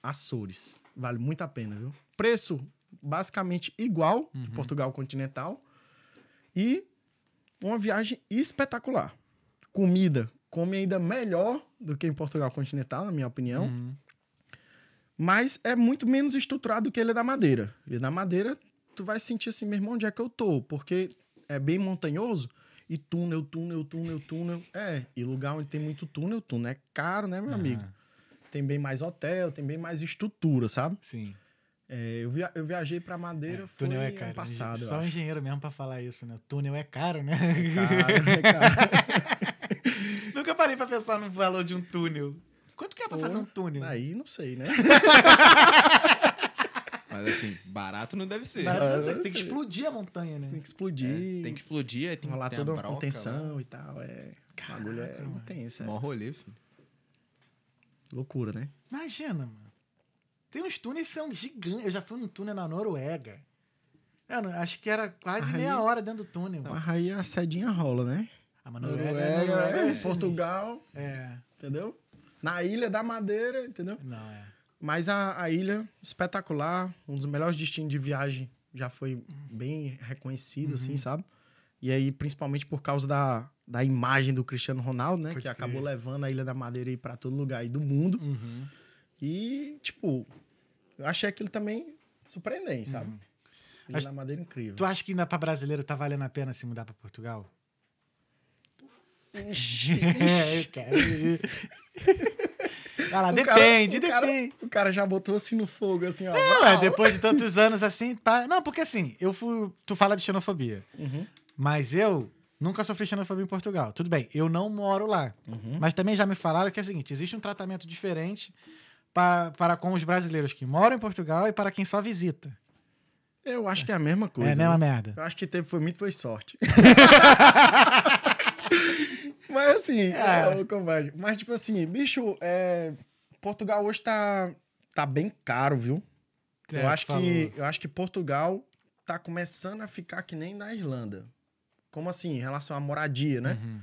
[SPEAKER 3] Açores. Vale muito a pena, viu? Preço basicamente igual de Portugal continental e uma viagem espetacular. Comida, come ainda melhor do que em Portugal continental, na minha opinião.
[SPEAKER 1] Uhum.
[SPEAKER 3] Mas é muito menos estruturado do que Ilha da Madeira. Ilha da Madeira, tu vai sentir assim, meu irmão, onde é que eu tô? Porque é bem montanhoso e túnel, túnel, túnel, túnel. É, e lugar onde tem muito túnel, túnel é caro, né, meu amigo? Tem bem mais hotel, tem bem mais estrutura, sabe?
[SPEAKER 1] Sim.
[SPEAKER 3] É, eu, via- eu viajei pra Madeira, foi
[SPEAKER 1] túnel é caro.
[SPEAKER 3] passado,
[SPEAKER 1] Só um engenheiro mesmo pra falar isso, né? Túnel é caro, né?
[SPEAKER 3] Caro, é caro.
[SPEAKER 1] Nunca parei pra pensar no valor de um túnel. Quanto que é pra
[SPEAKER 3] Pô,
[SPEAKER 1] fazer um túnel?
[SPEAKER 3] Aí não sei, né?
[SPEAKER 2] Mas assim, barato não deve ser.
[SPEAKER 3] Ah,
[SPEAKER 1] você
[SPEAKER 3] eu
[SPEAKER 1] tem que explodir a montanha, né?
[SPEAKER 3] Tem que explodir.
[SPEAKER 2] É, tem que explodir, aí tem
[SPEAKER 3] rolar
[SPEAKER 2] que ter
[SPEAKER 3] toda
[SPEAKER 2] a broca
[SPEAKER 3] contenção e tal. É. O bagulho é
[SPEAKER 1] mano.
[SPEAKER 3] intenso. É.
[SPEAKER 2] Mó rolê, filho.
[SPEAKER 3] Loucura, né?
[SPEAKER 1] Imagina, mano. Tem uns túneis que são gigantes. Eu já fui num túnel na Noruega. Não- acho que era quase
[SPEAKER 3] Aí-
[SPEAKER 1] meia hora dentro do túnel.
[SPEAKER 3] Mas aí a sedinha rola, né?
[SPEAKER 1] A Noruega,
[SPEAKER 3] Noruega,
[SPEAKER 1] Noruega é
[SPEAKER 3] é, Portugal,
[SPEAKER 1] É,
[SPEAKER 3] entendeu? Na Ilha da Madeira, entendeu?
[SPEAKER 1] não, é.
[SPEAKER 3] Mas a, a ilha, espetacular, um dos melhores destinos de viagem, já foi bem reconhecido,
[SPEAKER 1] Uhum.
[SPEAKER 3] assim, sabe? E aí, principalmente por causa da, da imagem do Cristiano Ronaldo, né?
[SPEAKER 1] Pode
[SPEAKER 3] que acabou
[SPEAKER 1] crer.
[SPEAKER 3] levando a Ilha da Madeira aí pra todo lugar aí do mundo.
[SPEAKER 1] Uhum.
[SPEAKER 3] E, tipo, eu achei aquilo também surpreendente, sabe? Ilha
[SPEAKER 1] Uhum. Mas
[SPEAKER 3] da Madeira incrível.
[SPEAKER 1] Tu acha que ainda pra brasileiro tá valendo a pena se mudar pra Portugal? quero ir. Vai lá,
[SPEAKER 3] O cara-
[SPEAKER 1] depende,
[SPEAKER 3] o cara-
[SPEAKER 1] depende.
[SPEAKER 3] o cara já botou assim no fogo, assim, ó.
[SPEAKER 1] Não, é, depois de tantos anos assim, pá. Não, porque assim, eu fui. Tu fala de xenofobia.
[SPEAKER 3] Uhum.
[SPEAKER 1] Mas eu nunca sofri xenofobia em Portugal. Tudo bem, eu não moro lá.
[SPEAKER 3] Uhum.
[SPEAKER 1] Mas também já me falaram que é o seguinte: existe um tratamento diferente para, para com os brasileiros que moram em Portugal e para quem só visita.
[SPEAKER 3] Eu acho que é a mesma coisa.
[SPEAKER 1] é a mesma
[SPEAKER 3] né?
[SPEAKER 1] merda.
[SPEAKER 3] Eu acho que teve foi muito foi sorte. Mas assim, é. comadre, mas tipo assim, bicho, é, Portugal hoje tá, tá bem caro, viu?
[SPEAKER 1] É,
[SPEAKER 3] eu, acho
[SPEAKER 1] falou.
[SPEAKER 3] que, eu acho que Portugal tá começando a ficar que nem na Irlanda. Como assim, em relação à moradia, né?
[SPEAKER 1] Uhum.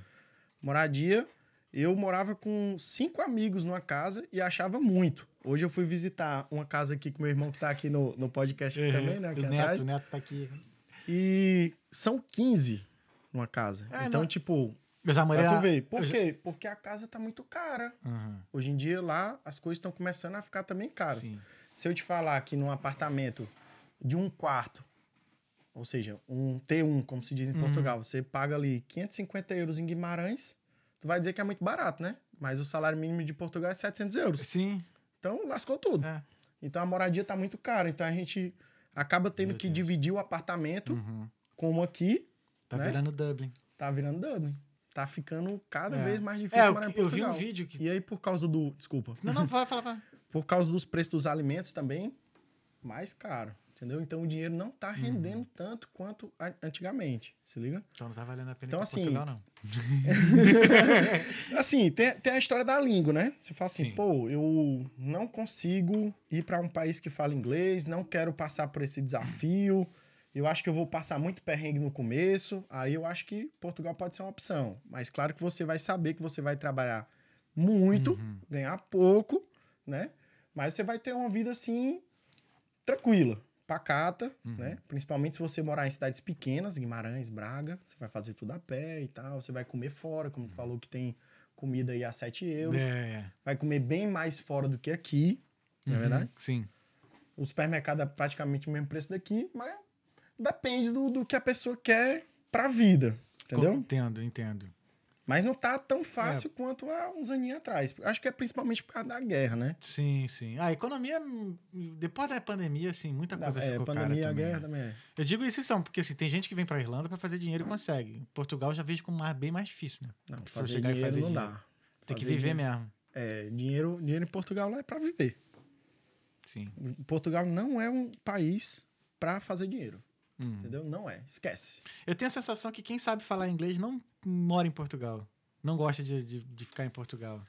[SPEAKER 3] Moradia, eu morava com cinco amigos numa casa e achava muito. Hoje eu fui visitar uma casa aqui com meu irmão que tá aqui no, no podcast aqui também, né?
[SPEAKER 1] O. Neto, o Neto tá aqui.
[SPEAKER 3] E são 15 numa casa.
[SPEAKER 1] É,
[SPEAKER 3] então,
[SPEAKER 1] não-
[SPEAKER 3] tipo,
[SPEAKER 1] Morei
[SPEAKER 3] pra tu ver. Por quê? Porque a casa tá muito cara.
[SPEAKER 1] Uhum,
[SPEAKER 3] Hoje em dia lá as coisas estão começando a ficar também caras.
[SPEAKER 1] sim.
[SPEAKER 3] Se eu te falar que num apartamento de um quarto, ou seja, um T1, como se diz
[SPEAKER 1] Uhum.
[SPEAKER 3] em Portugal, você paga ali 550 euros em Guimarães, tu vai dizer que é muito barato, né? Mas o salário mínimo de Portugal é 700 euros.
[SPEAKER 1] Sim.
[SPEAKER 3] Então lascou tudo.
[SPEAKER 1] É.
[SPEAKER 3] Então a moradia tá muito cara. Então a gente acaba tendo
[SPEAKER 1] Meu
[SPEAKER 3] que
[SPEAKER 1] Deus.
[SPEAKER 3] dividir o apartamento,
[SPEAKER 1] Uhum.
[SPEAKER 3] como aqui,
[SPEAKER 1] Tá
[SPEAKER 3] Né?
[SPEAKER 1] virando Dublin.
[SPEAKER 3] tá virando Dublin. Tá ficando cada
[SPEAKER 1] É.
[SPEAKER 3] vez mais difícil
[SPEAKER 1] É,
[SPEAKER 3] morar em
[SPEAKER 1] eu vi
[SPEAKER 3] Portugal.
[SPEAKER 1] um vídeo que.
[SPEAKER 3] E aí, por causa do. Desculpa.
[SPEAKER 1] Não, não, falar. fala.
[SPEAKER 3] Por causa dos preços dos alimentos também, mais caro. Entendeu? Então o dinheiro não tá rendendo
[SPEAKER 1] Uhum.
[SPEAKER 3] tanto quanto antigamente. Se liga?
[SPEAKER 1] Então não tá valendo a pena
[SPEAKER 3] Então, assim,
[SPEAKER 1] Portugal, não.
[SPEAKER 3] Assim, tem, tem a história da língua, né? Você fala assim,
[SPEAKER 1] Sim.
[SPEAKER 3] pô, eu não consigo ir para um país que fala inglês, não quero passar por esse desafio. Eu acho que eu vou passar muito perrengue no começo. Aí eu acho que Portugal pode ser uma opção. Mas claro que você vai saber que você vai trabalhar muito,
[SPEAKER 1] Uhum.
[SPEAKER 3] ganhar pouco, né? Mas você vai ter uma vida assim tranquila, pacata,
[SPEAKER 1] Uhum.
[SPEAKER 3] né? Principalmente se você morar em cidades pequenas, Guimarães, Braga, você vai fazer tudo a pé e tal, você vai comer fora, como tu falou que tem comida aí a 7 euros,
[SPEAKER 1] É.
[SPEAKER 3] vai comer bem mais fora do que aqui, não é
[SPEAKER 1] Uhum,
[SPEAKER 3] verdade?
[SPEAKER 1] Sim.
[SPEAKER 3] O supermercado é praticamente o mesmo preço daqui, mas depende do, do que a pessoa quer pra vida, entendeu?
[SPEAKER 1] Entendo, entendo.
[SPEAKER 3] Mas não tá tão
[SPEAKER 1] É.
[SPEAKER 3] fácil quanto há uns aninhos atrás. Acho que é principalmente por causa da guerra, né?
[SPEAKER 1] Sim, sim. Ah, A economia, depois da pandemia, assim, muita
[SPEAKER 3] Da,
[SPEAKER 1] coisa
[SPEAKER 3] é,
[SPEAKER 1] ficou
[SPEAKER 3] pandemia,
[SPEAKER 1] cara
[SPEAKER 3] a
[SPEAKER 1] também.
[SPEAKER 3] guerra também é.
[SPEAKER 1] Eu digo isso são, porque assim, tem gente que vem pra Irlanda pra fazer dinheiro e consegue. Portugal já vejo como mais, bem mais difícil, né?
[SPEAKER 3] Não,
[SPEAKER 1] A
[SPEAKER 3] fazer
[SPEAKER 1] chegar e
[SPEAKER 3] dinheiro
[SPEAKER 1] fazer
[SPEAKER 3] não
[SPEAKER 1] dinheiro.
[SPEAKER 3] dá.
[SPEAKER 1] Tem que
[SPEAKER 3] Fazer
[SPEAKER 1] viver
[SPEAKER 3] dinheiro-
[SPEAKER 1] mesmo.
[SPEAKER 3] É, dinheiro, dinheiro em Portugal lá é pra viver.
[SPEAKER 1] Sim.
[SPEAKER 3] Portugal não é um país pra fazer dinheiro.
[SPEAKER 1] Hum.
[SPEAKER 3] Entendeu? Não é. Esquece.
[SPEAKER 1] Eu tenho a sensação que quem sabe falar inglês não mora em Portugal. Não gosta de, de, de ficar em Portugal.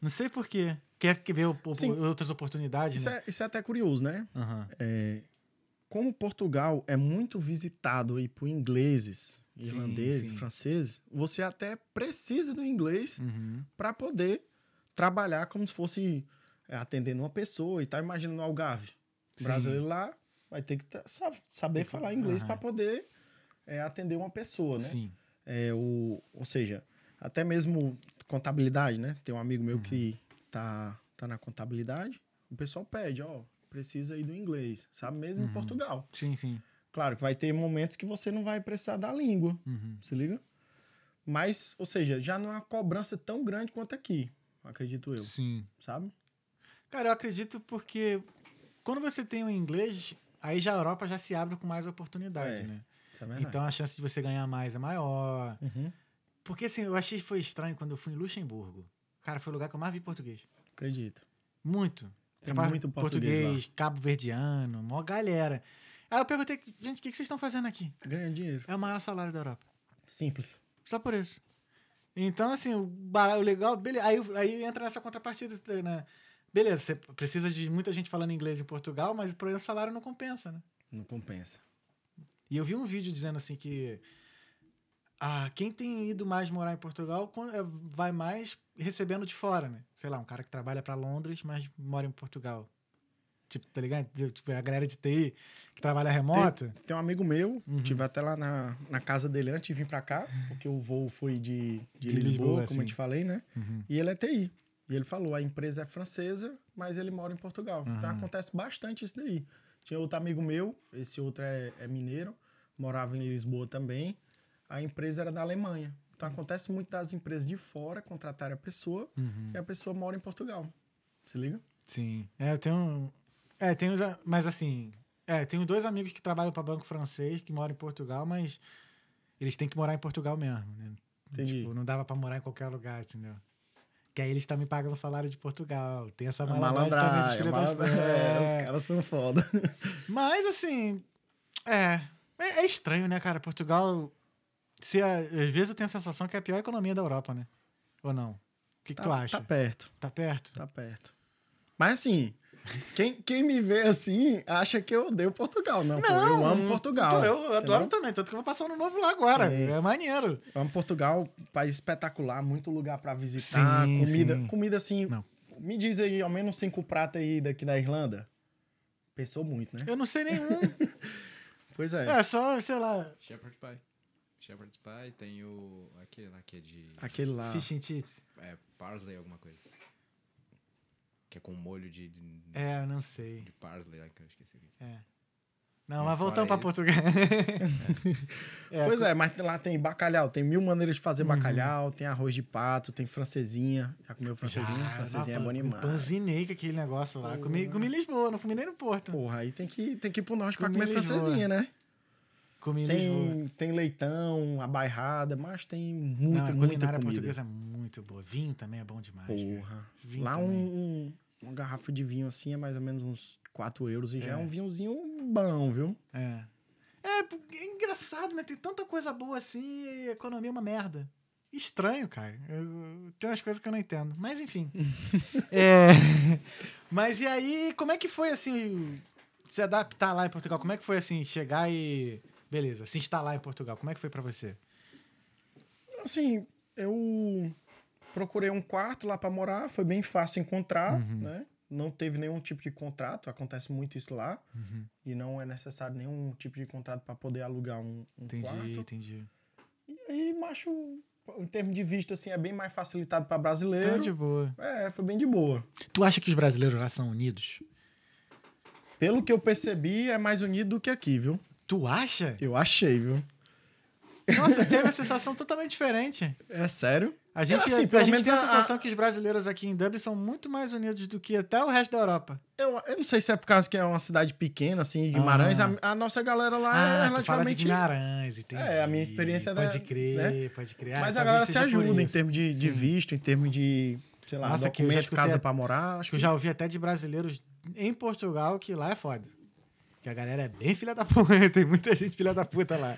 [SPEAKER 1] Não sei por quê. Quer que ver o- o-
[SPEAKER 3] Sim.
[SPEAKER 1] outras oportunidades,
[SPEAKER 3] Isso
[SPEAKER 1] né?
[SPEAKER 3] é, isso é até curioso, né?
[SPEAKER 1] Aham.
[SPEAKER 3] Como Portugal é muito visitado aí por ingleses,
[SPEAKER 1] Sim,
[SPEAKER 3] irlandeses,
[SPEAKER 1] sim.
[SPEAKER 3] franceses, você até precisa do inglês
[SPEAKER 1] Uhum.
[SPEAKER 3] para poder trabalhar como se fosse é, atendendo uma pessoa e tá imaginando no Algarve.
[SPEAKER 1] Sim.
[SPEAKER 3] O brasileiro lá vai ter que sa- saber falar inglês para poder é, atender uma pessoa, né?
[SPEAKER 1] Sim.
[SPEAKER 3] É, o, ou seja, até mesmo contabilidade, né? Tem um amigo meu que tá, tá na contabilidade, o pessoal pede, ó, precisa ir do inglês, sabe? Mesmo em Portugal.
[SPEAKER 1] Sim, sim.
[SPEAKER 3] Claro que vai ter momentos que você não vai precisar da língua,
[SPEAKER 1] Uhum.
[SPEAKER 3] se liga? Mas, ou seja, já não é uma cobrança tão grande quanto aqui, acredito eu,
[SPEAKER 1] Sim.
[SPEAKER 3] sabe?
[SPEAKER 1] Cara, eu acredito porque quando você tem o inglês, aí já a Europa já se abre com mais oportunidade,
[SPEAKER 3] É,
[SPEAKER 1] né?
[SPEAKER 3] É.
[SPEAKER 1] Então a chance de você ganhar mais é maior.
[SPEAKER 3] Uhum,
[SPEAKER 1] Porque assim, eu achei que foi estranho quando eu fui em Luxemburgo. Cara, foi o lugar que eu mais vi português.
[SPEAKER 3] acredito.
[SPEAKER 1] Muito.
[SPEAKER 3] Tem muito português
[SPEAKER 1] cabo verdiano, mó galera. Aí eu perguntei, gente, o que vocês estão fazendo aqui?
[SPEAKER 3] Ganha dinheiro.
[SPEAKER 1] É o maior salário da Europa.
[SPEAKER 3] Simples.
[SPEAKER 1] Só por isso. Então, assim, o legal, beleza. Aí, aí entra nessa contrapartida, né? Beleza, você precisa de muita gente falando inglês em Portugal, mas por aí o salário não compensa, né?
[SPEAKER 3] Não compensa.
[SPEAKER 1] E eu vi um vídeo dizendo assim que ah, quem tem ido mais morar em Portugal é, vai mais recebendo de fora, né? Sei lá, um cara que trabalha pra Londres, mas mora em Portugal. Tipo, tá ligado? Tipo, a galera de TI que trabalha remoto.
[SPEAKER 3] Tem um amigo meu,
[SPEAKER 1] Uhum.
[SPEAKER 3] tive até lá na, na casa dele antes de vir pra cá, porque o voo foi de, de,
[SPEAKER 1] De
[SPEAKER 3] Lisboa,
[SPEAKER 1] Lisboa,
[SPEAKER 3] como eu te falei, né?
[SPEAKER 1] Uhum.
[SPEAKER 3] E ele é TI. E ele falou, a empresa é francesa, mas ele mora em Portugal. Então
[SPEAKER 1] Uhum.
[SPEAKER 3] acontece bastante isso daí. Tinha outro amigo meu, esse outro é, é mineiro, morava em Lisboa também. A empresa era da Alemanha. Então acontece muito das empresas de fora contratarem a pessoa
[SPEAKER 1] Uhum.
[SPEAKER 3] e a pessoa mora em Portugal. Se liga?
[SPEAKER 1] Sim. É, eu tenho. É, a- Mas assim. É, tenho dois amigos que trabalham para banco francês, que moram em Portugal, mas eles têm que morar em Portugal mesmo, né?
[SPEAKER 3] Entendi.
[SPEAKER 1] Tipo, não dava para morar em qualquer lugar, entendeu? Que aí eles também pagam o salário de Portugal. Tem essa
[SPEAKER 3] A
[SPEAKER 1] malandragem também dos filhos das
[SPEAKER 3] é,
[SPEAKER 1] É.
[SPEAKER 3] os caras são foda.
[SPEAKER 1] Mas assim. É. É é estranho, né, cara? Portugal. Se às vezes eu tenho a sensação que é a pior economia da Europa, né? Ou não? O que, que
[SPEAKER 3] Tá-
[SPEAKER 1] tu acha?
[SPEAKER 3] Tá perto.
[SPEAKER 1] Tá perto?
[SPEAKER 3] Tá perto. Mas assim, quem, quem me vê assim acha que eu odeio Portugal. Não, pô, eu amo Portugal.
[SPEAKER 1] Eu, eu adoro
[SPEAKER 3] entendeu?
[SPEAKER 1] também, tanto que eu vou passar um novo lá agora.
[SPEAKER 3] Sim.
[SPEAKER 1] É maneiro.
[SPEAKER 3] Eu amo Portugal, país espetacular, muito lugar pra visitar.
[SPEAKER 1] Sim,
[SPEAKER 3] comida,
[SPEAKER 1] sim.
[SPEAKER 3] comida assim.
[SPEAKER 1] Não.
[SPEAKER 3] Me diz aí, ao menos cinco pratos aí daqui da Irlanda. Pensou muito, né?
[SPEAKER 1] Eu não sei nenhum.
[SPEAKER 3] Pois é.
[SPEAKER 1] é só, sei lá,
[SPEAKER 2] Shepherd Pie. Shepherd's Pie tem o. aquele lá que é de.
[SPEAKER 3] Aquele lá.
[SPEAKER 1] fish and chips.
[SPEAKER 2] É, parsley alguma coisa. Que é com molho de. de,
[SPEAKER 1] É, eu não sei.
[SPEAKER 2] de parsley, que eu esqueci. o que que é.
[SPEAKER 1] É. Não,
[SPEAKER 2] E
[SPEAKER 1] mas voltando pra
[SPEAKER 2] fora
[SPEAKER 1] Portugal. É,
[SPEAKER 3] Pois é, mas lá tem bacalhau, tem mil maneiras de
[SPEAKER 1] Uhum.
[SPEAKER 3] fazer bacalhau, tem arroz de pato, tem francesinha. Já comeu francesinha?
[SPEAKER 1] Já,
[SPEAKER 3] francesinha é bom demais.
[SPEAKER 1] Panzinei com aquele negócio lá. Comi, comi em Lisboa, não comi nem no Porto.
[SPEAKER 3] Porra, aí tem que, tem que ir pro norte pra
[SPEAKER 1] Comi
[SPEAKER 3] comer
[SPEAKER 1] em Lisboa.
[SPEAKER 3] francesinha, né?
[SPEAKER 1] Comi em Lisboa.
[SPEAKER 3] Tem, tem leitão, a bairrada, mas tem muita,
[SPEAKER 1] Não, a
[SPEAKER 3] muita comida.
[SPEAKER 1] portuguesa é muito boa. Vinho também é bom demais.
[SPEAKER 3] Porra. Lá um,
[SPEAKER 1] também.
[SPEAKER 3] um- uma garrafa de vinho assim é mais ou menos uns 4 euros e já é
[SPEAKER 1] É.
[SPEAKER 3] um vinhozinho bom, viu?
[SPEAKER 1] É. É, é engraçado, né? Tem tanta coisa boa assim e a economia é uma merda. Estranho, cara. Eu, tem umas coisas que eu não entendo. Mas enfim. É, mas e aí, como é que foi assim se adaptar lá em Portugal? Como é que foi assim, chegar e. Beleza, se instalar em Portugal. Como é que foi pra você?
[SPEAKER 3] Assim, eu procurei um quarto lá pra morar, foi bem fácil encontrar,
[SPEAKER 1] Uhum.
[SPEAKER 3] né? Não teve nenhum tipo de contrato, acontece muito isso lá.
[SPEAKER 1] Uhum.
[SPEAKER 3] E não é necessário nenhum tipo de contrato pra poder alugar um, um
[SPEAKER 1] Entendi,
[SPEAKER 3] quarto.
[SPEAKER 1] entendi.
[SPEAKER 3] E aí, macho, em termos de visto, assim, é bem mais facilitado pra brasileiro.
[SPEAKER 1] Então, de boa.
[SPEAKER 3] É, foi bem de boa.
[SPEAKER 1] Tu acha que os brasileiros lá são unidos?
[SPEAKER 3] Pelo que eu percebi, é mais unido do que aqui, viu?
[SPEAKER 1] Tu acha?
[SPEAKER 3] Eu achei, viu?
[SPEAKER 1] Nossa, teve a sensação totalmente diferente.
[SPEAKER 3] É sério?
[SPEAKER 1] A gente,
[SPEAKER 3] assim,
[SPEAKER 1] a
[SPEAKER 3] pelo
[SPEAKER 1] gente tem a
[SPEAKER 3] a-
[SPEAKER 1] sensação que os brasileiros aqui em Dublin são muito mais unidos do que até o resto da Europa.
[SPEAKER 3] Eu, eu não sei se é por causa que é uma cidade pequena, assim, Guimarães.
[SPEAKER 1] Ah.
[SPEAKER 3] A, a nossa galera lá é
[SPEAKER 1] Ah, de
[SPEAKER 3] relativamente.
[SPEAKER 1] Guimarães, entendi.
[SPEAKER 3] É, a minha experiência da-
[SPEAKER 1] Pode crer,
[SPEAKER 3] né?
[SPEAKER 1] pode crer. Ah,
[SPEAKER 3] Mas a galera se ajuda em termos de, de visto, em termos de, sei lá,
[SPEAKER 1] Nossa, que
[SPEAKER 3] documento,
[SPEAKER 1] escutei
[SPEAKER 3] casa
[SPEAKER 1] a-
[SPEAKER 3] pra morar. Acho
[SPEAKER 1] que
[SPEAKER 3] que
[SPEAKER 1] eu já ouvi até de brasileiros em Portugal que lá é foda. Que a galera é bem filha da puta. Tem muita gente filha da puta lá.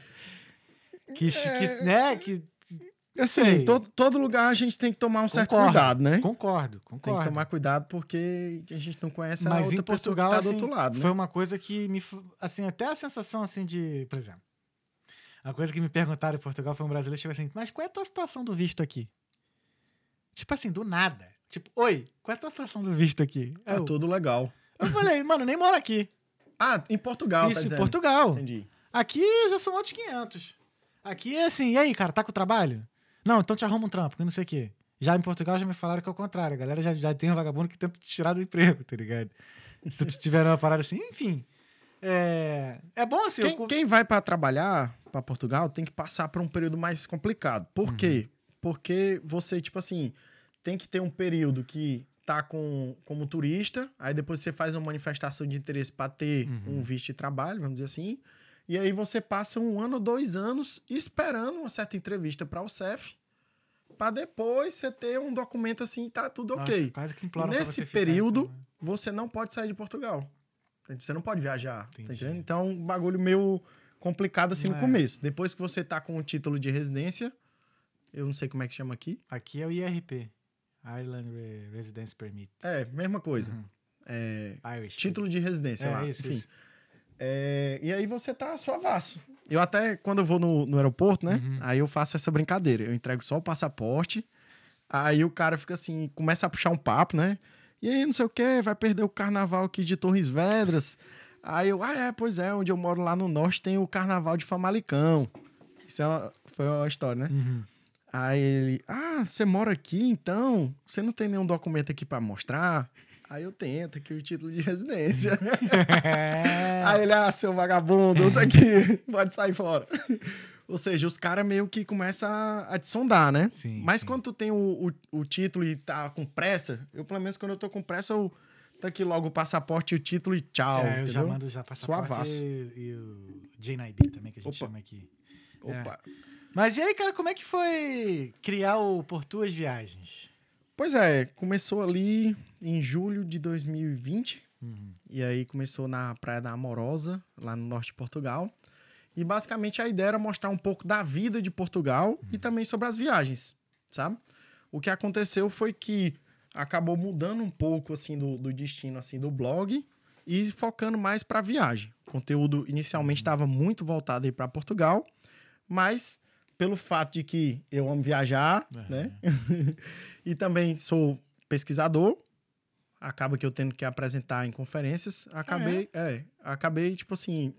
[SPEAKER 1] Que, que né, que...
[SPEAKER 3] Assim, todo, todo lugar a gente tem que tomar um certo
[SPEAKER 1] Concordo,
[SPEAKER 3] cuidado, né?
[SPEAKER 1] Concordo,
[SPEAKER 3] Tem
[SPEAKER 1] concordo.
[SPEAKER 3] que tomar cuidado porque a gente não conhece a
[SPEAKER 1] Mas
[SPEAKER 3] outra
[SPEAKER 1] em Portugal,
[SPEAKER 3] pessoa que tá
[SPEAKER 1] assim,
[SPEAKER 3] do outro lado, né?
[SPEAKER 1] foi uma coisa que me... Assim, até a sensação, assim, de... Por exemplo, a coisa que me perguntaram em Portugal foi um brasileiro que chegou assim, mas qual é a tua situação do visto aqui? Tipo assim, do nada. Tipo, oi, qual é a tua situação do visto aqui?
[SPEAKER 3] Tá
[SPEAKER 1] eu,
[SPEAKER 3] tudo legal.
[SPEAKER 1] eu falei, mano, nem moro aqui.
[SPEAKER 3] Ah, em Portugal, tá
[SPEAKER 1] Isso, em
[SPEAKER 3] dizendo.
[SPEAKER 1] Portugal.
[SPEAKER 3] Entendi.
[SPEAKER 1] Aqui já são outros 500. Aqui é assim, e aí, cara, tá com trabalho? Não, então te arruma um trampo, que não sei o quê. Já em Portugal já me falaram que é o contrário. A galera já, já tem um vagabundo que tenta te tirar do emprego, tá ligado? Se tu tiver uma parada assim, enfim. É, é bom assim.
[SPEAKER 3] Quem,
[SPEAKER 1] eu-
[SPEAKER 3] quem vai para trabalhar para Portugal tem que passar por um período mais complicado. Por
[SPEAKER 1] Uhum.
[SPEAKER 3] quê? Porque você, tipo assim, tem que ter um período que tá com, como turista, aí depois você faz uma manifestação de interesse para ter
[SPEAKER 1] Uhum.
[SPEAKER 3] um visto de trabalho, vamos dizer assim. E aí você passa um ano ou dois anos esperando uma certa entrevista para o CEF, para depois você ter um documento assim, tá tudo
[SPEAKER 1] Nossa,
[SPEAKER 3] ok.
[SPEAKER 1] quase que
[SPEAKER 3] Nesse
[SPEAKER 1] você ficar,
[SPEAKER 3] período,
[SPEAKER 1] então, né?
[SPEAKER 3] você não pode sair de Portugal. Você não pode viajar, tá
[SPEAKER 1] Entendi.
[SPEAKER 3] Então, um bagulho meio complicado assim no
[SPEAKER 1] É.
[SPEAKER 3] começo. Depois que você tá com o título de residência, eu não sei como é que chama aqui.
[SPEAKER 1] Aqui é o IRP. Ireland Re- Residence Permit.
[SPEAKER 3] É, mesma coisa.
[SPEAKER 1] Uhum.
[SPEAKER 3] É,
[SPEAKER 1] Irish.
[SPEAKER 3] título de residência
[SPEAKER 1] é,
[SPEAKER 3] lá.
[SPEAKER 1] isso,
[SPEAKER 3] Enfim,
[SPEAKER 1] isso.
[SPEAKER 3] É, e aí você tá suavaço. Eu até, quando eu vou no, no aeroporto, né? Aí eu faço essa brincadeira. Eu entrego só o passaporte. Aí o cara fica assim, começa a puxar um papo, né? E aí, não sei o que, vai perder o carnaval aqui de Torres Vedras. Aí eu, ah, é, pois é, onde eu moro lá no norte tem o carnaval de Famalicão. Isso é uma- foi uma história, né? Aí ele, ah, você mora aqui então? Você não tem nenhum documento aqui pra mostrar? Aí eu tento aqui o título de residência. Aí ele, ah, seu vagabundo, tá aqui, pode sair fora. Ou seja, os caras meio que começam a, a te sondar, né?
[SPEAKER 1] Sim,
[SPEAKER 3] Mas
[SPEAKER 1] sim.
[SPEAKER 3] quando tu tem o, o, o título e tá com pressa, eu pelo menos quando eu tô com pressa, eu tá aqui logo o passaporte e o título e tchau.
[SPEAKER 1] é, eu já mando já passaporte
[SPEAKER 3] Suavaço.
[SPEAKER 1] e, e o JNIB também, que a gente
[SPEAKER 3] Opa.
[SPEAKER 1] chama aqui.
[SPEAKER 3] Opa.
[SPEAKER 1] Mas e aí, cara, como é que foi criar o Por Tuas Viagens?
[SPEAKER 3] Pois é, começou ali em julho de 2020.
[SPEAKER 1] Uhum.
[SPEAKER 3] E aí começou na Praia da Amorosa, lá no norte de Portugal. E basicamente a ideia era mostrar um pouco da vida de Portugal e também sobre as viagens, sabe? O que aconteceu foi que acabou mudando um pouco assim do, do destino assim do blog e focando mais para viagem. O conteúdo inicialmente estava muito voltado aí para Portugal, mas pelo fato de que eu amo viajar, né? e também sou pesquisador, acaba que eu tendo que apresentar em conferências, acabei, é, acabei tipo assim,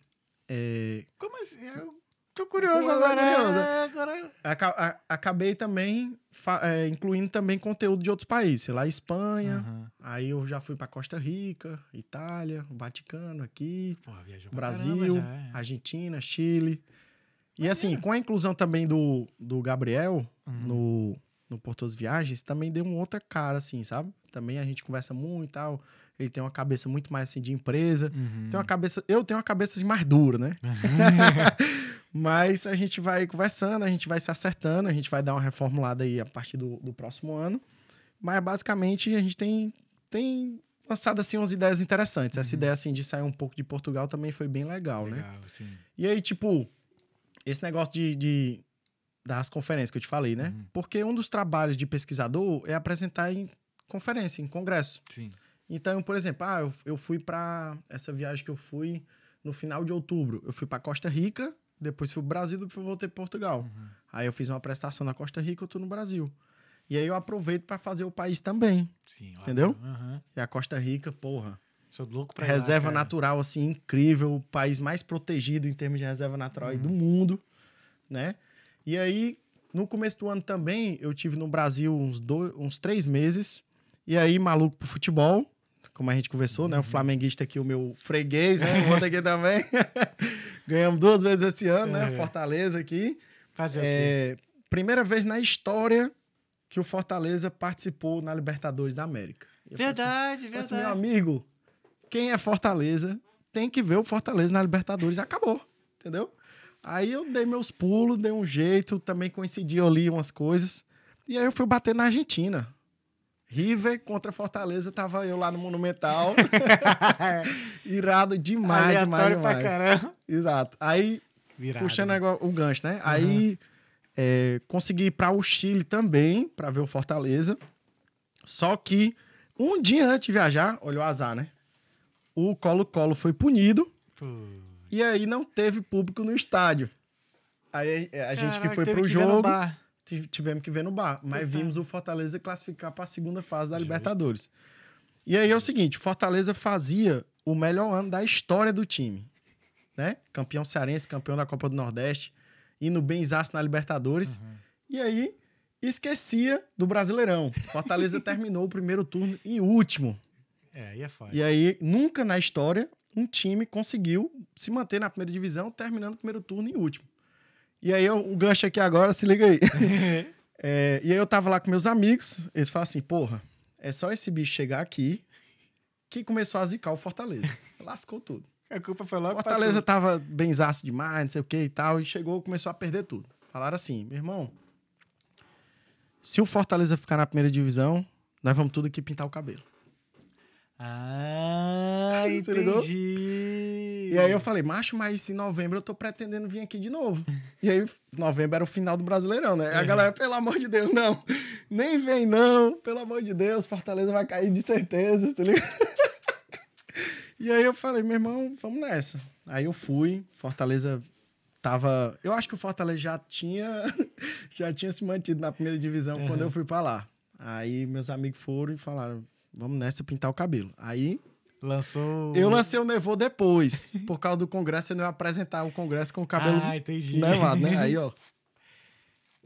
[SPEAKER 3] é,
[SPEAKER 1] Como assim? Eu tô curioso agora.
[SPEAKER 3] curioso.
[SPEAKER 1] é, agora.
[SPEAKER 3] a- acabei também é, incluindo também conteúdo de outros países, sei lá, Espanha,
[SPEAKER 1] Aham.
[SPEAKER 3] aí eu já fui para Costa Rica, Itália, Vaticano aqui,
[SPEAKER 1] Porra,
[SPEAKER 3] Brasil,
[SPEAKER 1] caramba é.
[SPEAKER 3] Argentina, Chile. E assim, com a inclusão também do, do Gabriel
[SPEAKER 1] Uhum.
[SPEAKER 3] no, no Portos Viagens, também deu uma outra cara, assim, sabe? Também a gente conversa muito e tal. Ele tem uma cabeça muito mais assim de empresa.
[SPEAKER 1] Uhum.
[SPEAKER 3] Tem uma cabeça, eu tenho uma cabeça assim, mais dura, né? Mas a gente vai conversando, a gente vai se acertando, a gente vai dar uma reformulada aí a partir do, do próximo ano. Mas basicamente a gente tem, tem lançado assim umas ideias interessantes. Essa ideia assim de sair um pouco de Portugal também foi bem legal, né?
[SPEAKER 1] Legal, sim.
[SPEAKER 3] E aí, tipo, esse negócio de, de- das conferências que eu te falei, né? Porque um dos trabalhos de pesquisador é apresentar em conferência, em congresso.
[SPEAKER 1] Sim.
[SPEAKER 3] Então, por exemplo, ah, eu, eu fui para essa viagem que eu fui no final de outubro. Eu fui para Costa Rica, depois fui pro Brasil, depois voltei para Portugal. Aí eu fiz uma apresentação na Costa Rica, eu tô no Brasil. E aí eu aproveito para fazer o país também.
[SPEAKER 1] Sim.
[SPEAKER 3] Entendeu?
[SPEAKER 1] Aham.
[SPEAKER 3] E a Costa Rica, porra,
[SPEAKER 1] Sou louco pra lá,
[SPEAKER 3] reserva
[SPEAKER 1] cara.
[SPEAKER 3] natural assim incrível, o país mais protegido em termos de reserva natural aí do mundo, né? E aí no começo do ano também eu tive no Brasil uns dois, uns três meses e aí maluco pro futebol, como a gente conversou, né? O flamenguista aqui, o meu freguês, né? O outro aqui também. Ganhamos duas vezes esse ano, né?
[SPEAKER 1] É.
[SPEAKER 3] Fortaleza aqui.
[SPEAKER 1] Fazer?
[SPEAKER 3] É, primeira vez na história que o Fortaleza participou na Libertadores da América. Eu assim,
[SPEAKER 1] Verdade,
[SPEAKER 3] assim,
[SPEAKER 1] verdade.
[SPEAKER 3] meu amigo, quem é Fortaleza tem que ver o Fortaleza na Libertadores e acabou, entendeu? Aí eu dei meus pulos, dei um jeito, também coincidiu ali umas coisas. E aí eu fui bater na Argentina. River contra Fortaleza, tava eu lá no Monumental. Irado demais,
[SPEAKER 1] Aleatório
[SPEAKER 3] demais,
[SPEAKER 1] pra
[SPEAKER 3] demais.
[SPEAKER 1] caramba.
[SPEAKER 3] Exato. Aí
[SPEAKER 1] Virado.
[SPEAKER 3] puxando agora o gancho, né? Aí é, consegui ir para o Chile também, para ver o Fortaleza. Só que um dia antes de viajar, olha o azar, né? O Colo-Colo foi punido
[SPEAKER 1] Pô.
[SPEAKER 3] E aí não teve público no estádio. Aí é, a gente que foi pro jogo, tivemos que ver no bar. Mas
[SPEAKER 1] Puta.
[SPEAKER 3] vimos o Fortaleza classificar para a segunda fase da Libertadores. E aí é o seguinte, Fortaleza fazia o melhor ano da história do time, né? Campeão cearense, campeão da Copa do Nordeste, indo bem na Libertadores. E aí esquecia do Brasileirão. Fortaleza terminou o primeiro turno em último.
[SPEAKER 1] É, aí é foda.
[SPEAKER 3] E aí nunca na história um time conseguiu se manter na primeira divisão, terminando o primeiro turno em último. E aí eu- o gancho aqui agora, se liga aí. É, e aí eu tava lá com meus amigos, eles falaram assim, porra, é só esse bicho chegar aqui que começou a zicar o Fortaleza. Lascou tudo.
[SPEAKER 1] A culpa foi logo
[SPEAKER 3] Fortaleza tava benzaço demais, não sei o que e tal, e chegou, começou a perder tudo. Falaram assim, meu irmão, se o Fortaleza ficar na primeira divisão, nós vamos tudo aqui pintar o cabelo.
[SPEAKER 1] Ah,
[SPEAKER 3] Você ligou?
[SPEAKER 1] entendi.
[SPEAKER 3] E aí eu falei, macho, mas em novembro eu tô pretendendo vir aqui de novo. E aí, novembro era o final do Brasileirão, né? A galera, pelo amor de Deus, não. Nem vem, não. Pelo amor de Deus, Fortaleza vai cair de certeza, tá ligado? E aí eu falei, meu irmão, vamos nessa. Aí eu fui, Fortaleza tava. Eu acho que o Fortaleza já tinha, já tinha se mantido na primeira divisão quando eu fui pra lá. Aí meus amigos foram e falaram, vamos nessa pintar o cabelo. Aí
[SPEAKER 1] Lançou.
[SPEAKER 3] eu lancei o Nevô depois. Por causa do congresso, eu não ia apresentar o congresso com o cabelo
[SPEAKER 1] Ah, entendi.
[SPEAKER 3] nevado, né? Aí, ó.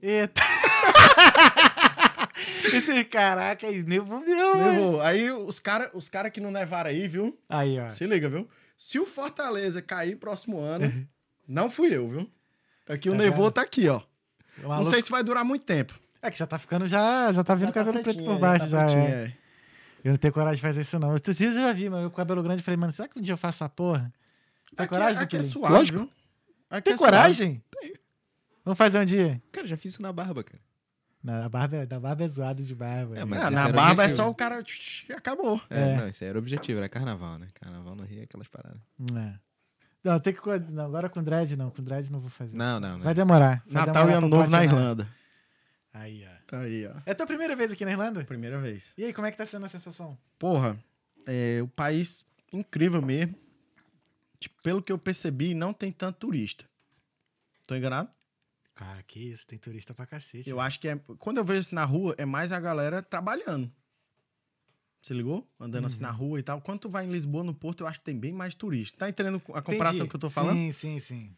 [SPEAKER 1] Eita. Esse caraca aí, nevou?
[SPEAKER 3] Nevou. Aí os caras os cara que não nevaram aí, viu?
[SPEAKER 1] Aí, ó.
[SPEAKER 3] Se liga, viu? Se o Fortaleza cair próximo ano, não fui eu, viu? Aqui o
[SPEAKER 1] Tá
[SPEAKER 3] Nevô
[SPEAKER 1] vendo?
[SPEAKER 3] tá aqui, ó.
[SPEAKER 1] O
[SPEAKER 3] Não
[SPEAKER 1] maluco-
[SPEAKER 3] sei se vai durar muito tempo.
[SPEAKER 1] É que já tá ficando, já, já tá vindo
[SPEAKER 3] Já tá
[SPEAKER 1] cabelo preto por
[SPEAKER 3] é,
[SPEAKER 1] baixo,
[SPEAKER 3] tá
[SPEAKER 1] já,
[SPEAKER 3] pretinho,
[SPEAKER 1] é.
[SPEAKER 3] É.
[SPEAKER 1] Eu não tenho coragem de fazer isso, não. Dias eu já vi, mas o cabelo grande, eu falei, mano, será que um dia eu faço essa porra? Tem
[SPEAKER 3] Aqui,
[SPEAKER 1] coragem,
[SPEAKER 3] aqui é suave,
[SPEAKER 2] Lógico.
[SPEAKER 3] viu? Aqui
[SPEAKER 1] Tem
[SPEAKER 3] é
[SPEAKER 1] coragem? Vamos fazer um dia?
[SPEAKER 2] Cara, já fiz isso na barba, cara.
[SPEAKER 1] Não, a barba, é- da barba é zoado de barba.
[SPEAKER 2] É, mas-
[SPEAKER 3] Ah, na barba é só o cara. tch, tch, e acabou.
[SPEAKER 2] É,
[SPEAKER 1] É.
[SPEAKER 2] não, esse era o objetivo, era carnaval, né? Carnaval no Rio é aquelas paradas.
[SPEAKER 1] É. Não, tem que. Não, agora com dread não. Com dread não vou fazer.
[SPEAKER 2] Não, não, não.
[SPEAKER 1] Vai demorar. vai
[SPEAKER 3] Natal e
[SPEAKER 1] demorar
[SPEAKER 3] Ano
[SPEAKER 1] pra
[SPEAKER 3] Novo na. Irlanda.
[SPEAKER 1] Aí, ó.
[SPEAKER 3] Aí, ó.
[SPEAKER 1] É a tua primeira vez aqui na Irlanda?
[SPEAKER 3] Primeira vez.
[SPEAKER 1] E aí, como é que tá sendo a sensação?
[SPEAKER 3] Porra, é o país incrível mesmo. Tipo, pelo que eu percebi, não tem tanto turista. Tô enganado?
[SPEAKER 1] Cara, que isso, tem turista pra cacete.
[SPEAKER 3] Eu acho que é. Quando eu vejo isso na rua, é mais a galera trabalhando. Se ligou? Andando assim
[SPEAKER 1] Uhum.
[SPEAKER 3] na rua e tal. Quando tu vai em Lisboa, no Porto, eu acho que tem bem mais turista. Tá entendendo a comparação
[SPEAKER 1] Entendi.
[SPEAKER 3] que eu tô falando?
[SPEAKER 1] Sim, sim, sim.